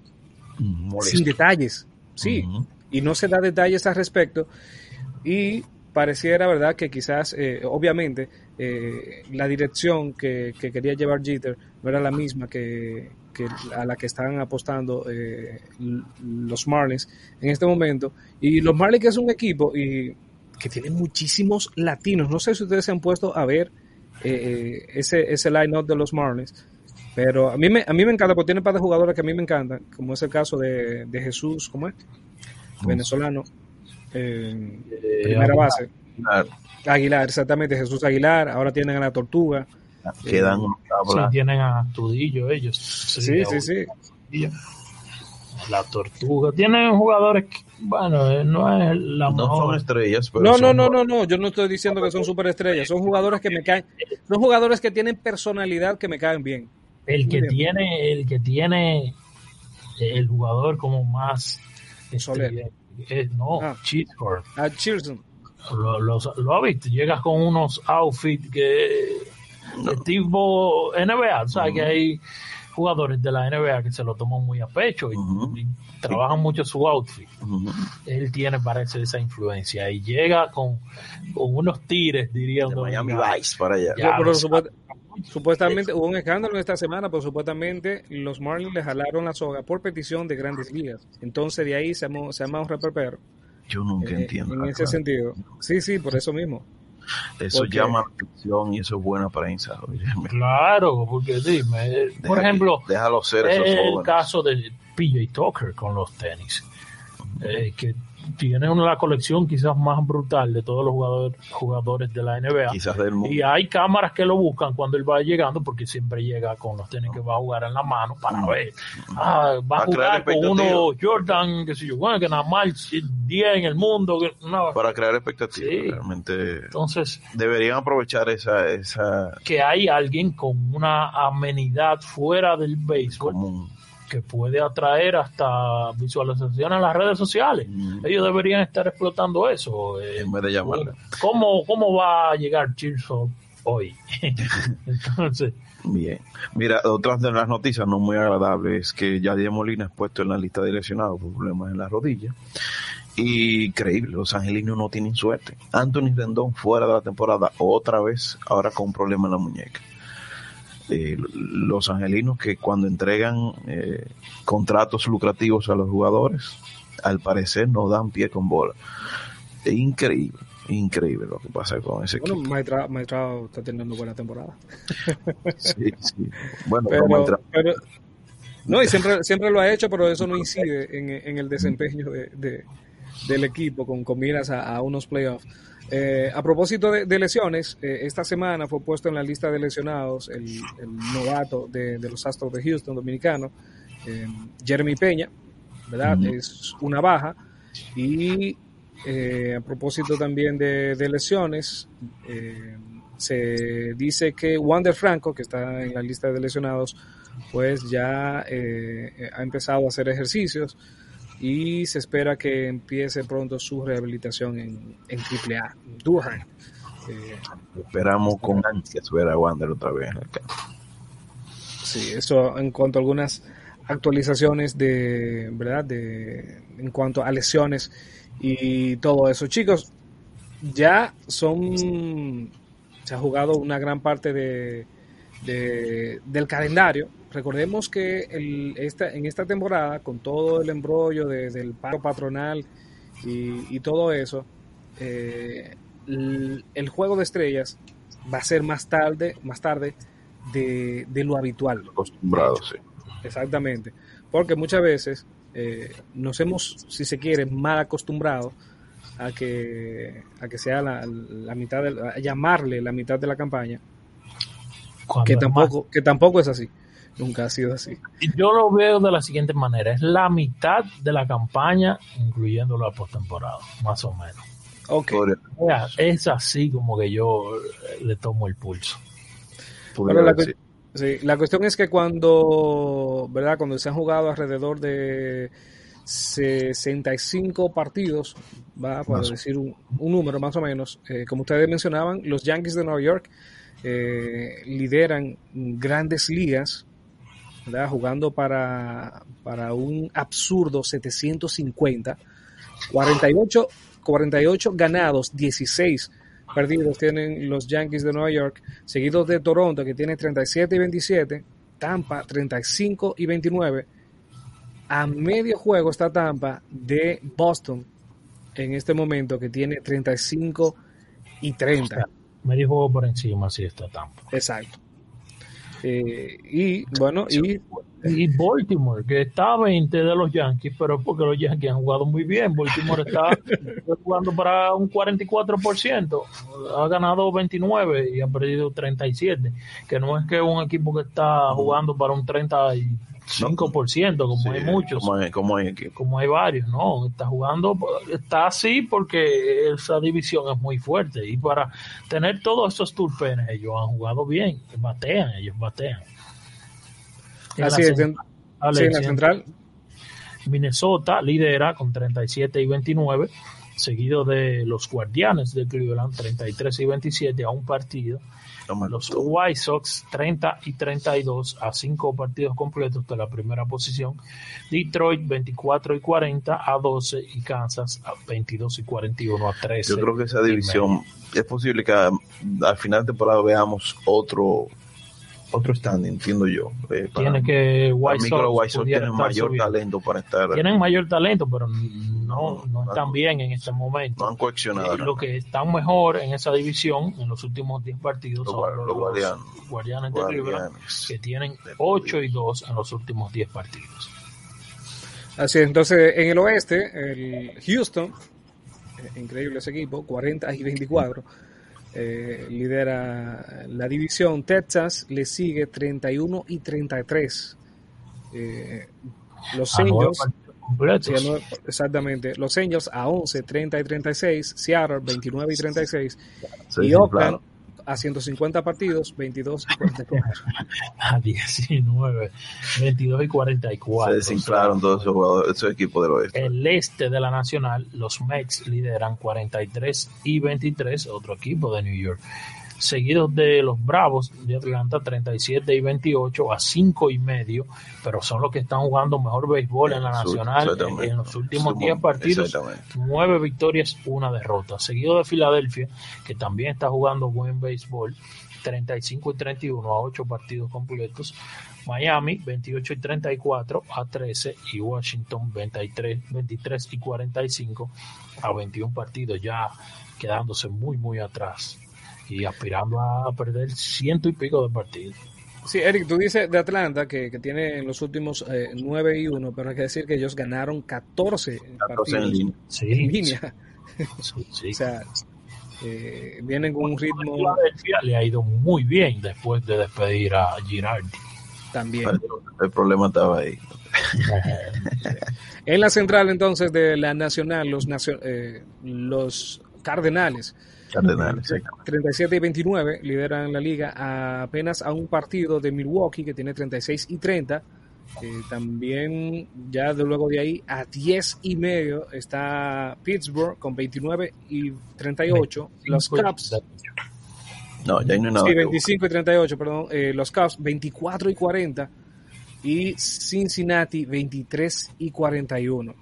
Molesto. sin detalles, sí, y no se da detalles al respecto. Y pareciera, ¿verdad?, que quizás, eh, obviamente, eh, la dirección que, que quería llevar Jeter no era la misma que, que a la que están apostando eh, los Marlins en este momento. Y los Marlins que es un equipo y que tiene muchísimos latinos. No sé si ustedes se han puesto a ver eh, ese, ese line-up de los Marlins. Pero a mí me, a mí me encanta, porque tiene un par de jugadores que a mí me encantan, como es el caso de, de Jesús, ¿cómo es? Venezolano, eh, Eh, primera base. Claro, Aguilar, exactamente, Jesús Aguilar, ahora tienen a la Tortuga. Quedan Eh, unos Sí, tienen a Tudillo ellos. Sí, sí, sí. La Tortuga. Tienen jugadores que, bueno, eh, no es la No son mejor. estrellas, pero No, no, son no, no, no, yo no estoy diciendo que son superestrellas, son jugadores que me caen, son jugadores que tienen personalidad que me caen bien. El que bien. tiene, el que tiene el jugador como más Soler. este, eh, no, Ah. Chisholm. A Cheerson, Lo, los- lo ha visto, llegas con unos outfits que de tipo NBA, sabes que hay jugadores de la NBA que se lo toman muy a pecho y, trabajan mucho su outfit. Él tiene, parece, esa influencia y llega con, con unos tires, diría De Miami. Vice para allá. Ya, pero supuestamente hubo un escándalo esta semana, pero supuestamente los Marlins le jalaron la soga por petición de grandes ligas. Entonces de ahí se armó, se arma un reperpero. Yo nunca eh, entiendo. en ese sentido. Sí, sí, por eso mismo. Eso llama la atención y eso es buena prensa. óyeme. Claro, porque dime, eh, por ejemplo, déjalo ser esos el jóvenes. caso de PJ Tucker con los tenis, eh, que tiene una colección quizás más brutal de todos los jugadores, jugadores de la NBA. Quizás del mundo. Y hay cámaras que lo buscan cuando él va llegando, porque siempre llega con los tenis que va a jugar en la mano para ver. Ah, va a crear jugar con uno Jordan, que sé yo, bueno, que nada más 10 en el mundo. que- no. Para crear expectativas. Sí. Realmente Entonces, deberían aprovechar esa, esa que hay alguien con una amenidad fuera del béisbol común. Que puede atraer hasta visualización en las redes sociales. Mm. Ellos deberían estar explotando eso. eh, En vez de llamarla. ¿Cómo, cómo va a llegar Chilson hoy? [LAUGHS] Entonces, Bien. Mira, otra de las noticias no muy agradables es que Yadier Molina es puesto en la lista de lesionados por problemas en la rodilla. Y increíble, los angelinos no tienen suerte. Anthony Rendón fuera de la temporada otra vez, ahora con un problema en la muñeca. Eh, los angelinos que cuando entregan eh, contratos lucrativos a los jugadores, al parecer no dan pie con bola. Es increíble, increíble lo que pasa con ese Bueno, equipo. Maestrao, Maestrao está teniendo buena temporada. Sí, sí. Bueno, Pero, como entra- pero- no, y siempre, siempre lo ha hecho, pero eso no incide en, en el desempeño de, de- del equipo con, miras a, a unos playoffs. Eh, a propósito de, de lesiones, eh, esta semana fue puesto en la lista de lesionados el, el novato de, de los Astros de Houston dominicano, eh, Jeremy Peña, ¿verdad? Es una baja. Y eh, a propósito también de, de lesiones, eh, se dice que Wander Franco, que está en la lista de lesionados, pues ya ha empezado a hacer ejercicios y se espera que empiece pronto su rehabilitación en, en AAA, Durham. Eh, esperamos con ansias ver a Wander otra vez en el campo. Sí, eso en cuanto a algunas actualizaciones de, ¿verdad? De, en cuanto a lesiones y todo eso. Chicos, ya son, se ha jugado una gran parte de, de- del calendario. Recordemos que el, esta, en esta temporada, con todo el embrollo de- del paro patronal y, y todo eso, eh, el, el juego de estrellas va a ser más tarde, más tarde de, de lo habitual. Acostumbrado, sí. Exactamente. Porque muchas veces eh, nos hemos, si se quiere, mal acostumbrado a que, a que sea la, la mitad, de, a llamarle la mitad de la campaña, Cuando que tampoco, que tampoco es así. Nunca ha sido así. Yo lo veo de la siguiente manera: es la mitad de la campaña, incluyendo la postemporada, más o menos. Ok. Podría- O sea, es así como que yo eh, le tomo el pulso. Bueno, la, decir. cu- sí, la cuestión es que cuando, ¿verdad? Cuando se han jugado alrededor de 65 partidos, va o- decir un, un número más o menos, eh, como ustedes mencionaban, los Yankees de Nueva York eh, lideran grandes ligas, ¿verdad? Jugando para, para un absurdo 750, 48, 48 ganados, 16 perdidos tienen los Yankees de Nueva York, seguidos de Toronto que tiene 37 y 27, Tampa 35 y 29. A medio juego está Tampa de Boston en este momento que tiene 35 y 30. Medio juego por encima, sí está Tampa. Exacto. Eh, y bueno, y Y Baltimore, que está a 20 de los Yankees, pero porque los Yankees han jugado muy bien. Baltimore está [LAUGHS] jugando para un 44%. Ha ganado 29 y ha perdido 37. Que no es que un equipo que está jugando para un 35%, como Sí, hay muchos. Como hay, como hay equipo. como hay varios, no, está jugando, está así porque esa división es muy fuerte y para tener todos esos turpenes ellos han jugado bien, batean, ellos batean. En así en- central, sí, en la Alex, central. Minnesota lidera con 37 y 29, seguido de los Guardianes de Cleveland 33 y 27 a un partido. Los. White Sox 30 y 32 a 5 partidos completos de la primera posición. Detroit 24 y 40 a 12 y Kansas a 22 y 41 a 13. Yo creo que esa división es posible que a- al final de temporada veamos otro otro standing, entiendo yo. Eh, para, Tiene que White Sox White Sox tienen mayor subiendo. talento para estar. Tienen mayor talento, pero no, no están bien en este momento. no han coaccionado. Eh, lo que están mejor en esa división en los últimos 10 partidos Los son los, los guardianes. Guardianes de Guardianes. que tienen 8 y 2 en los últimos 10 partidos. Así es, entonces en el oeste, el Houston, eh, increíble ese equipo, 40 y 24, eh, lidera la división. Texas le sigue 31 y 33. Eh, los A nueve Angels, sí, nueve- exactamente, los Angels a 11, 30 y 36, Seattle 29 y 36 [LAUGHS] Se y Oakland desinflaron. a 150 partidos, 22 y 44. a 19, 22 y 44. Se desinflaron todos esos jugadores, esos equipos del oeste. El este de la Nacional, los Mets lideran 43 y 23, otro equipo de New York. Seguidos de los Bravos de Atlanta 37 y 28 a 5 y medio, pero son los que están jugando mejor béisbol en la nacional en, los últimos 10 partidos, 9 victorias, una derrota, seguido de Filadelfia, que también está jugando buen béisbol, 35 y 31 a 8 partidos completos. Miami 28 y 34 a 13 y Washington 23, 23 y 45 a 21 partidos ya quedándose muy muy atrás y aspirando a perder ciento y pico de partidos. Sí, Eric, tú dices de Atlanta que, que tiene en los últimos eh, 9 y 1, pero hay que decir que ellos ganaron 14, 14 partidos en línea. Sí, en línea. sí, [LAUGHS] sí. O sea, eh, vienen con un ritmo le ha ido muy bien después de despedir a Girardi. también. El problema estaba ahí. En la central entonces de la Nacional, los, nacio- eh, los Cardenales, Cardenales, exactamente. 37 y 29, lideran la liga a apenas a un partido de Milwaukee que tiene 36 y 30. Eh, también ya de luego de ahí a 10 y medio está Pittsburgh con 29 y 38. Los Cubs, No, ya no hay nada. sí, que 25 y 38, perdón. eh, los Cubs 24 y 40 y Cincinnati 23 y 41.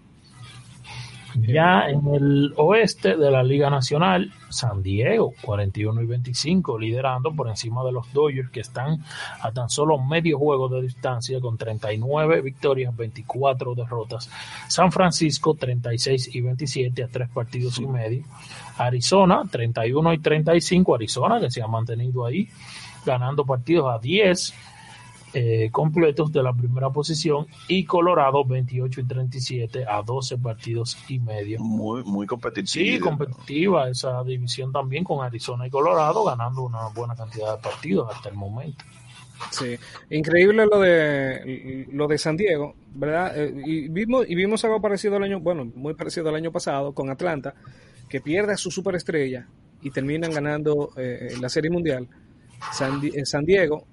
[LAUGHS] Ya en el oeste de la Liga Nacional, San Diego 41 y 25, liderando por encima de los Dodgers que están a tan solo medio juego de distancia con 39 victorias, 24 derrotas. San Francisco 36 y 27 a tres partidos y medio. Arizona 31 y 35, Arizona que se ha mantenido ahí ganando partidos a 10 eh, completos de la primera posición y Colorado 28 y 37 a 12 partidos y medio. Muy, muy competitivo. Sí, competitiva esa división también con Arizona y Colorado ganando una buena cantidad de partidos hasta el momento. Sí, increíble lo de lo de San Diego, ¿verdad? Eh, y vimos y vimos algo parecido al año, bueno, muy parecido al año pasado con Atlanta, que pierde a su superestrella y terminan ganando eh, la Serie Mundial. San, eh, San Diego,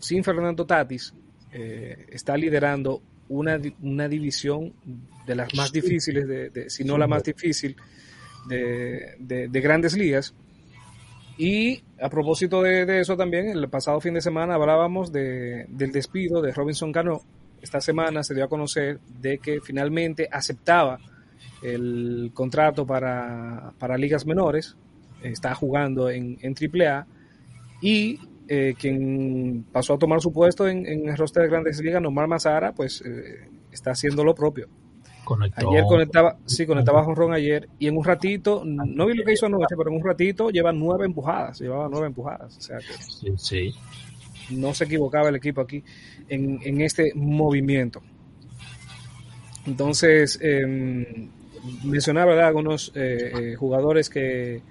sin Fernando Tatis, eh, está liderando una, una división de las más difíciles, de, de- si no la más difícil, de, de- de grandes ligas. Y a propósito de, de eso también, el pasado fin de semana hablábamos de, del despido de Robinson Cano. Esta semana se dio a conocer de que finalmente aceptaba el contrato para, para ligas menores, está jugando en, en AAA y eh, quien pasó a tomar su puesto en, en el roster de grandes ligas, Nomar Mazara, pues eh, está haciendo lo propio. Conectó. Ayer conectaba, sí, conectaba con Ron ayer y en un ratito, no vi lo que hizo anoche, pero en un ratito lleva nueve empujadas, llevaba nueve empujadas, o sea que Sí, sí. no se equivocaba el equipo aquí en, en este movimiento. Entonces, eh, mencionaba ¿verdad? algunos eh, eh, jugadores que,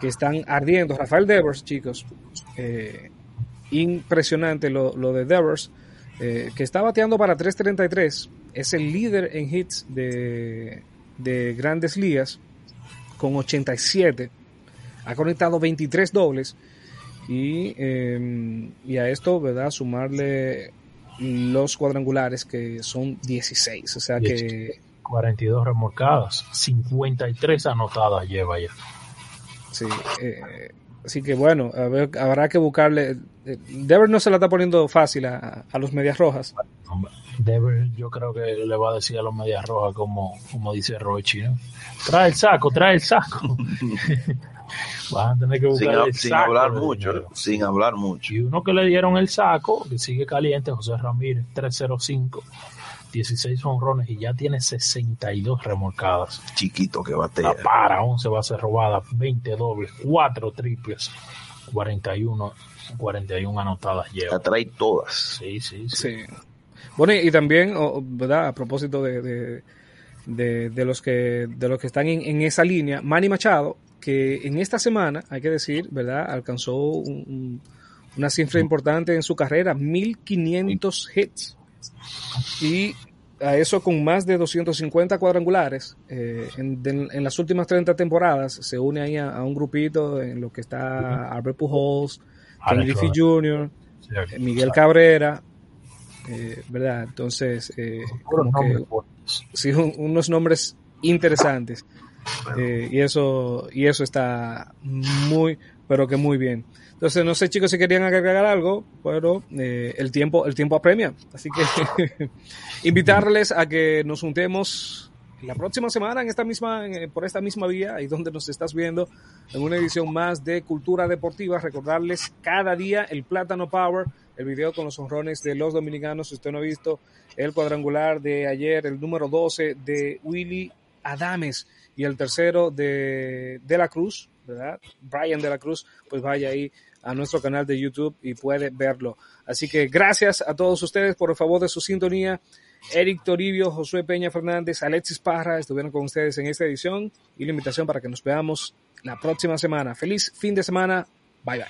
que están ardiendo. Rafael Devers, chicos, eh, impresionante lo, lo de Devers, eh, que está bateando para 3.33, es el líder en hits de, de grandes ligas con 87, ha conectado 23 dobles y, eh, y a esto, ¿verdad? Sumarle los cuadrangulares que son 16, o sea que 42 remolcadas, 53 anotadas lleva ya. Sí, eh, así que bueno, a ver, habrá que buscarle. eh, Devers no se la está poniendo fácil a, a los medias rojas. Devers, yo creo que le va a decir a los medias rojas como, como dice Rochi, ¿no? Trae el saco, trae el saco. [LAUGHS] Van a tener que Sin, buscar hab- el sin saco hablar mucho, dinero. sin hablar mucho. Y uno que le dieron el saco, que sigue caliente, José Ramírez, 305, 16 honrones y ya tiene 62 remolcadas. Chiquito que batea. La para, 11 bases robadas, 20 dobles, 4 triples, 41, 41 anotadas La lleva. trae todas. Sí, sí, sí. Sí. Bueno, y también, ¿verdad? A propósito de, de, de- de los que de los que están en, en esa línea, Manny Machado, que en esta semana, hay que decir, ¿verdad? Alcanzó un- un- una cifra importante en su carrera, 1500 hits. Y a eso con más de 250 cuadrangulares. eh, en, de- en las últimas 30 temporadas se une ahí a, a un grupito en lo que está Albert Pujols, Ken Alex Griffey. Jr., Sí, eh, Miguel Cabrera, eh, ¿verdad? Entonces, eh, como que, sí, un- unos nombres interesantes. Y eso y eso está muy pero que muy bien. Entonces, no sé chicos si querían agregar algo, pero eh, el tiempo el tiempo apremia. Así que [LAUGHS] invitarles a que nos juntemos la próxima semana en esta misma en- por esta misma vía ahí donde nos estás viendo en una edición más de Cultura Deportiva. Recordarles cada día el Plátano Power, el video con los honrones de los dominicanos. Si usted no ha visto el cuadrangular de ayer, el número 12 de Willy Adames y el tercero de, de la Cruz, ¿verdad? Brian de la Cruz, pues vaya ahí a nuestro canal de YouTube y puede verlo. Así que gracias a todos ustedes por el favor de su sintonía. Eric Toribio, Josué Peña Fernández, Alexis Parra estuvieron con ustedes en esta edición y la invitación para que nos veamos la próxima semana. Feliz fin de semana. Bye bye.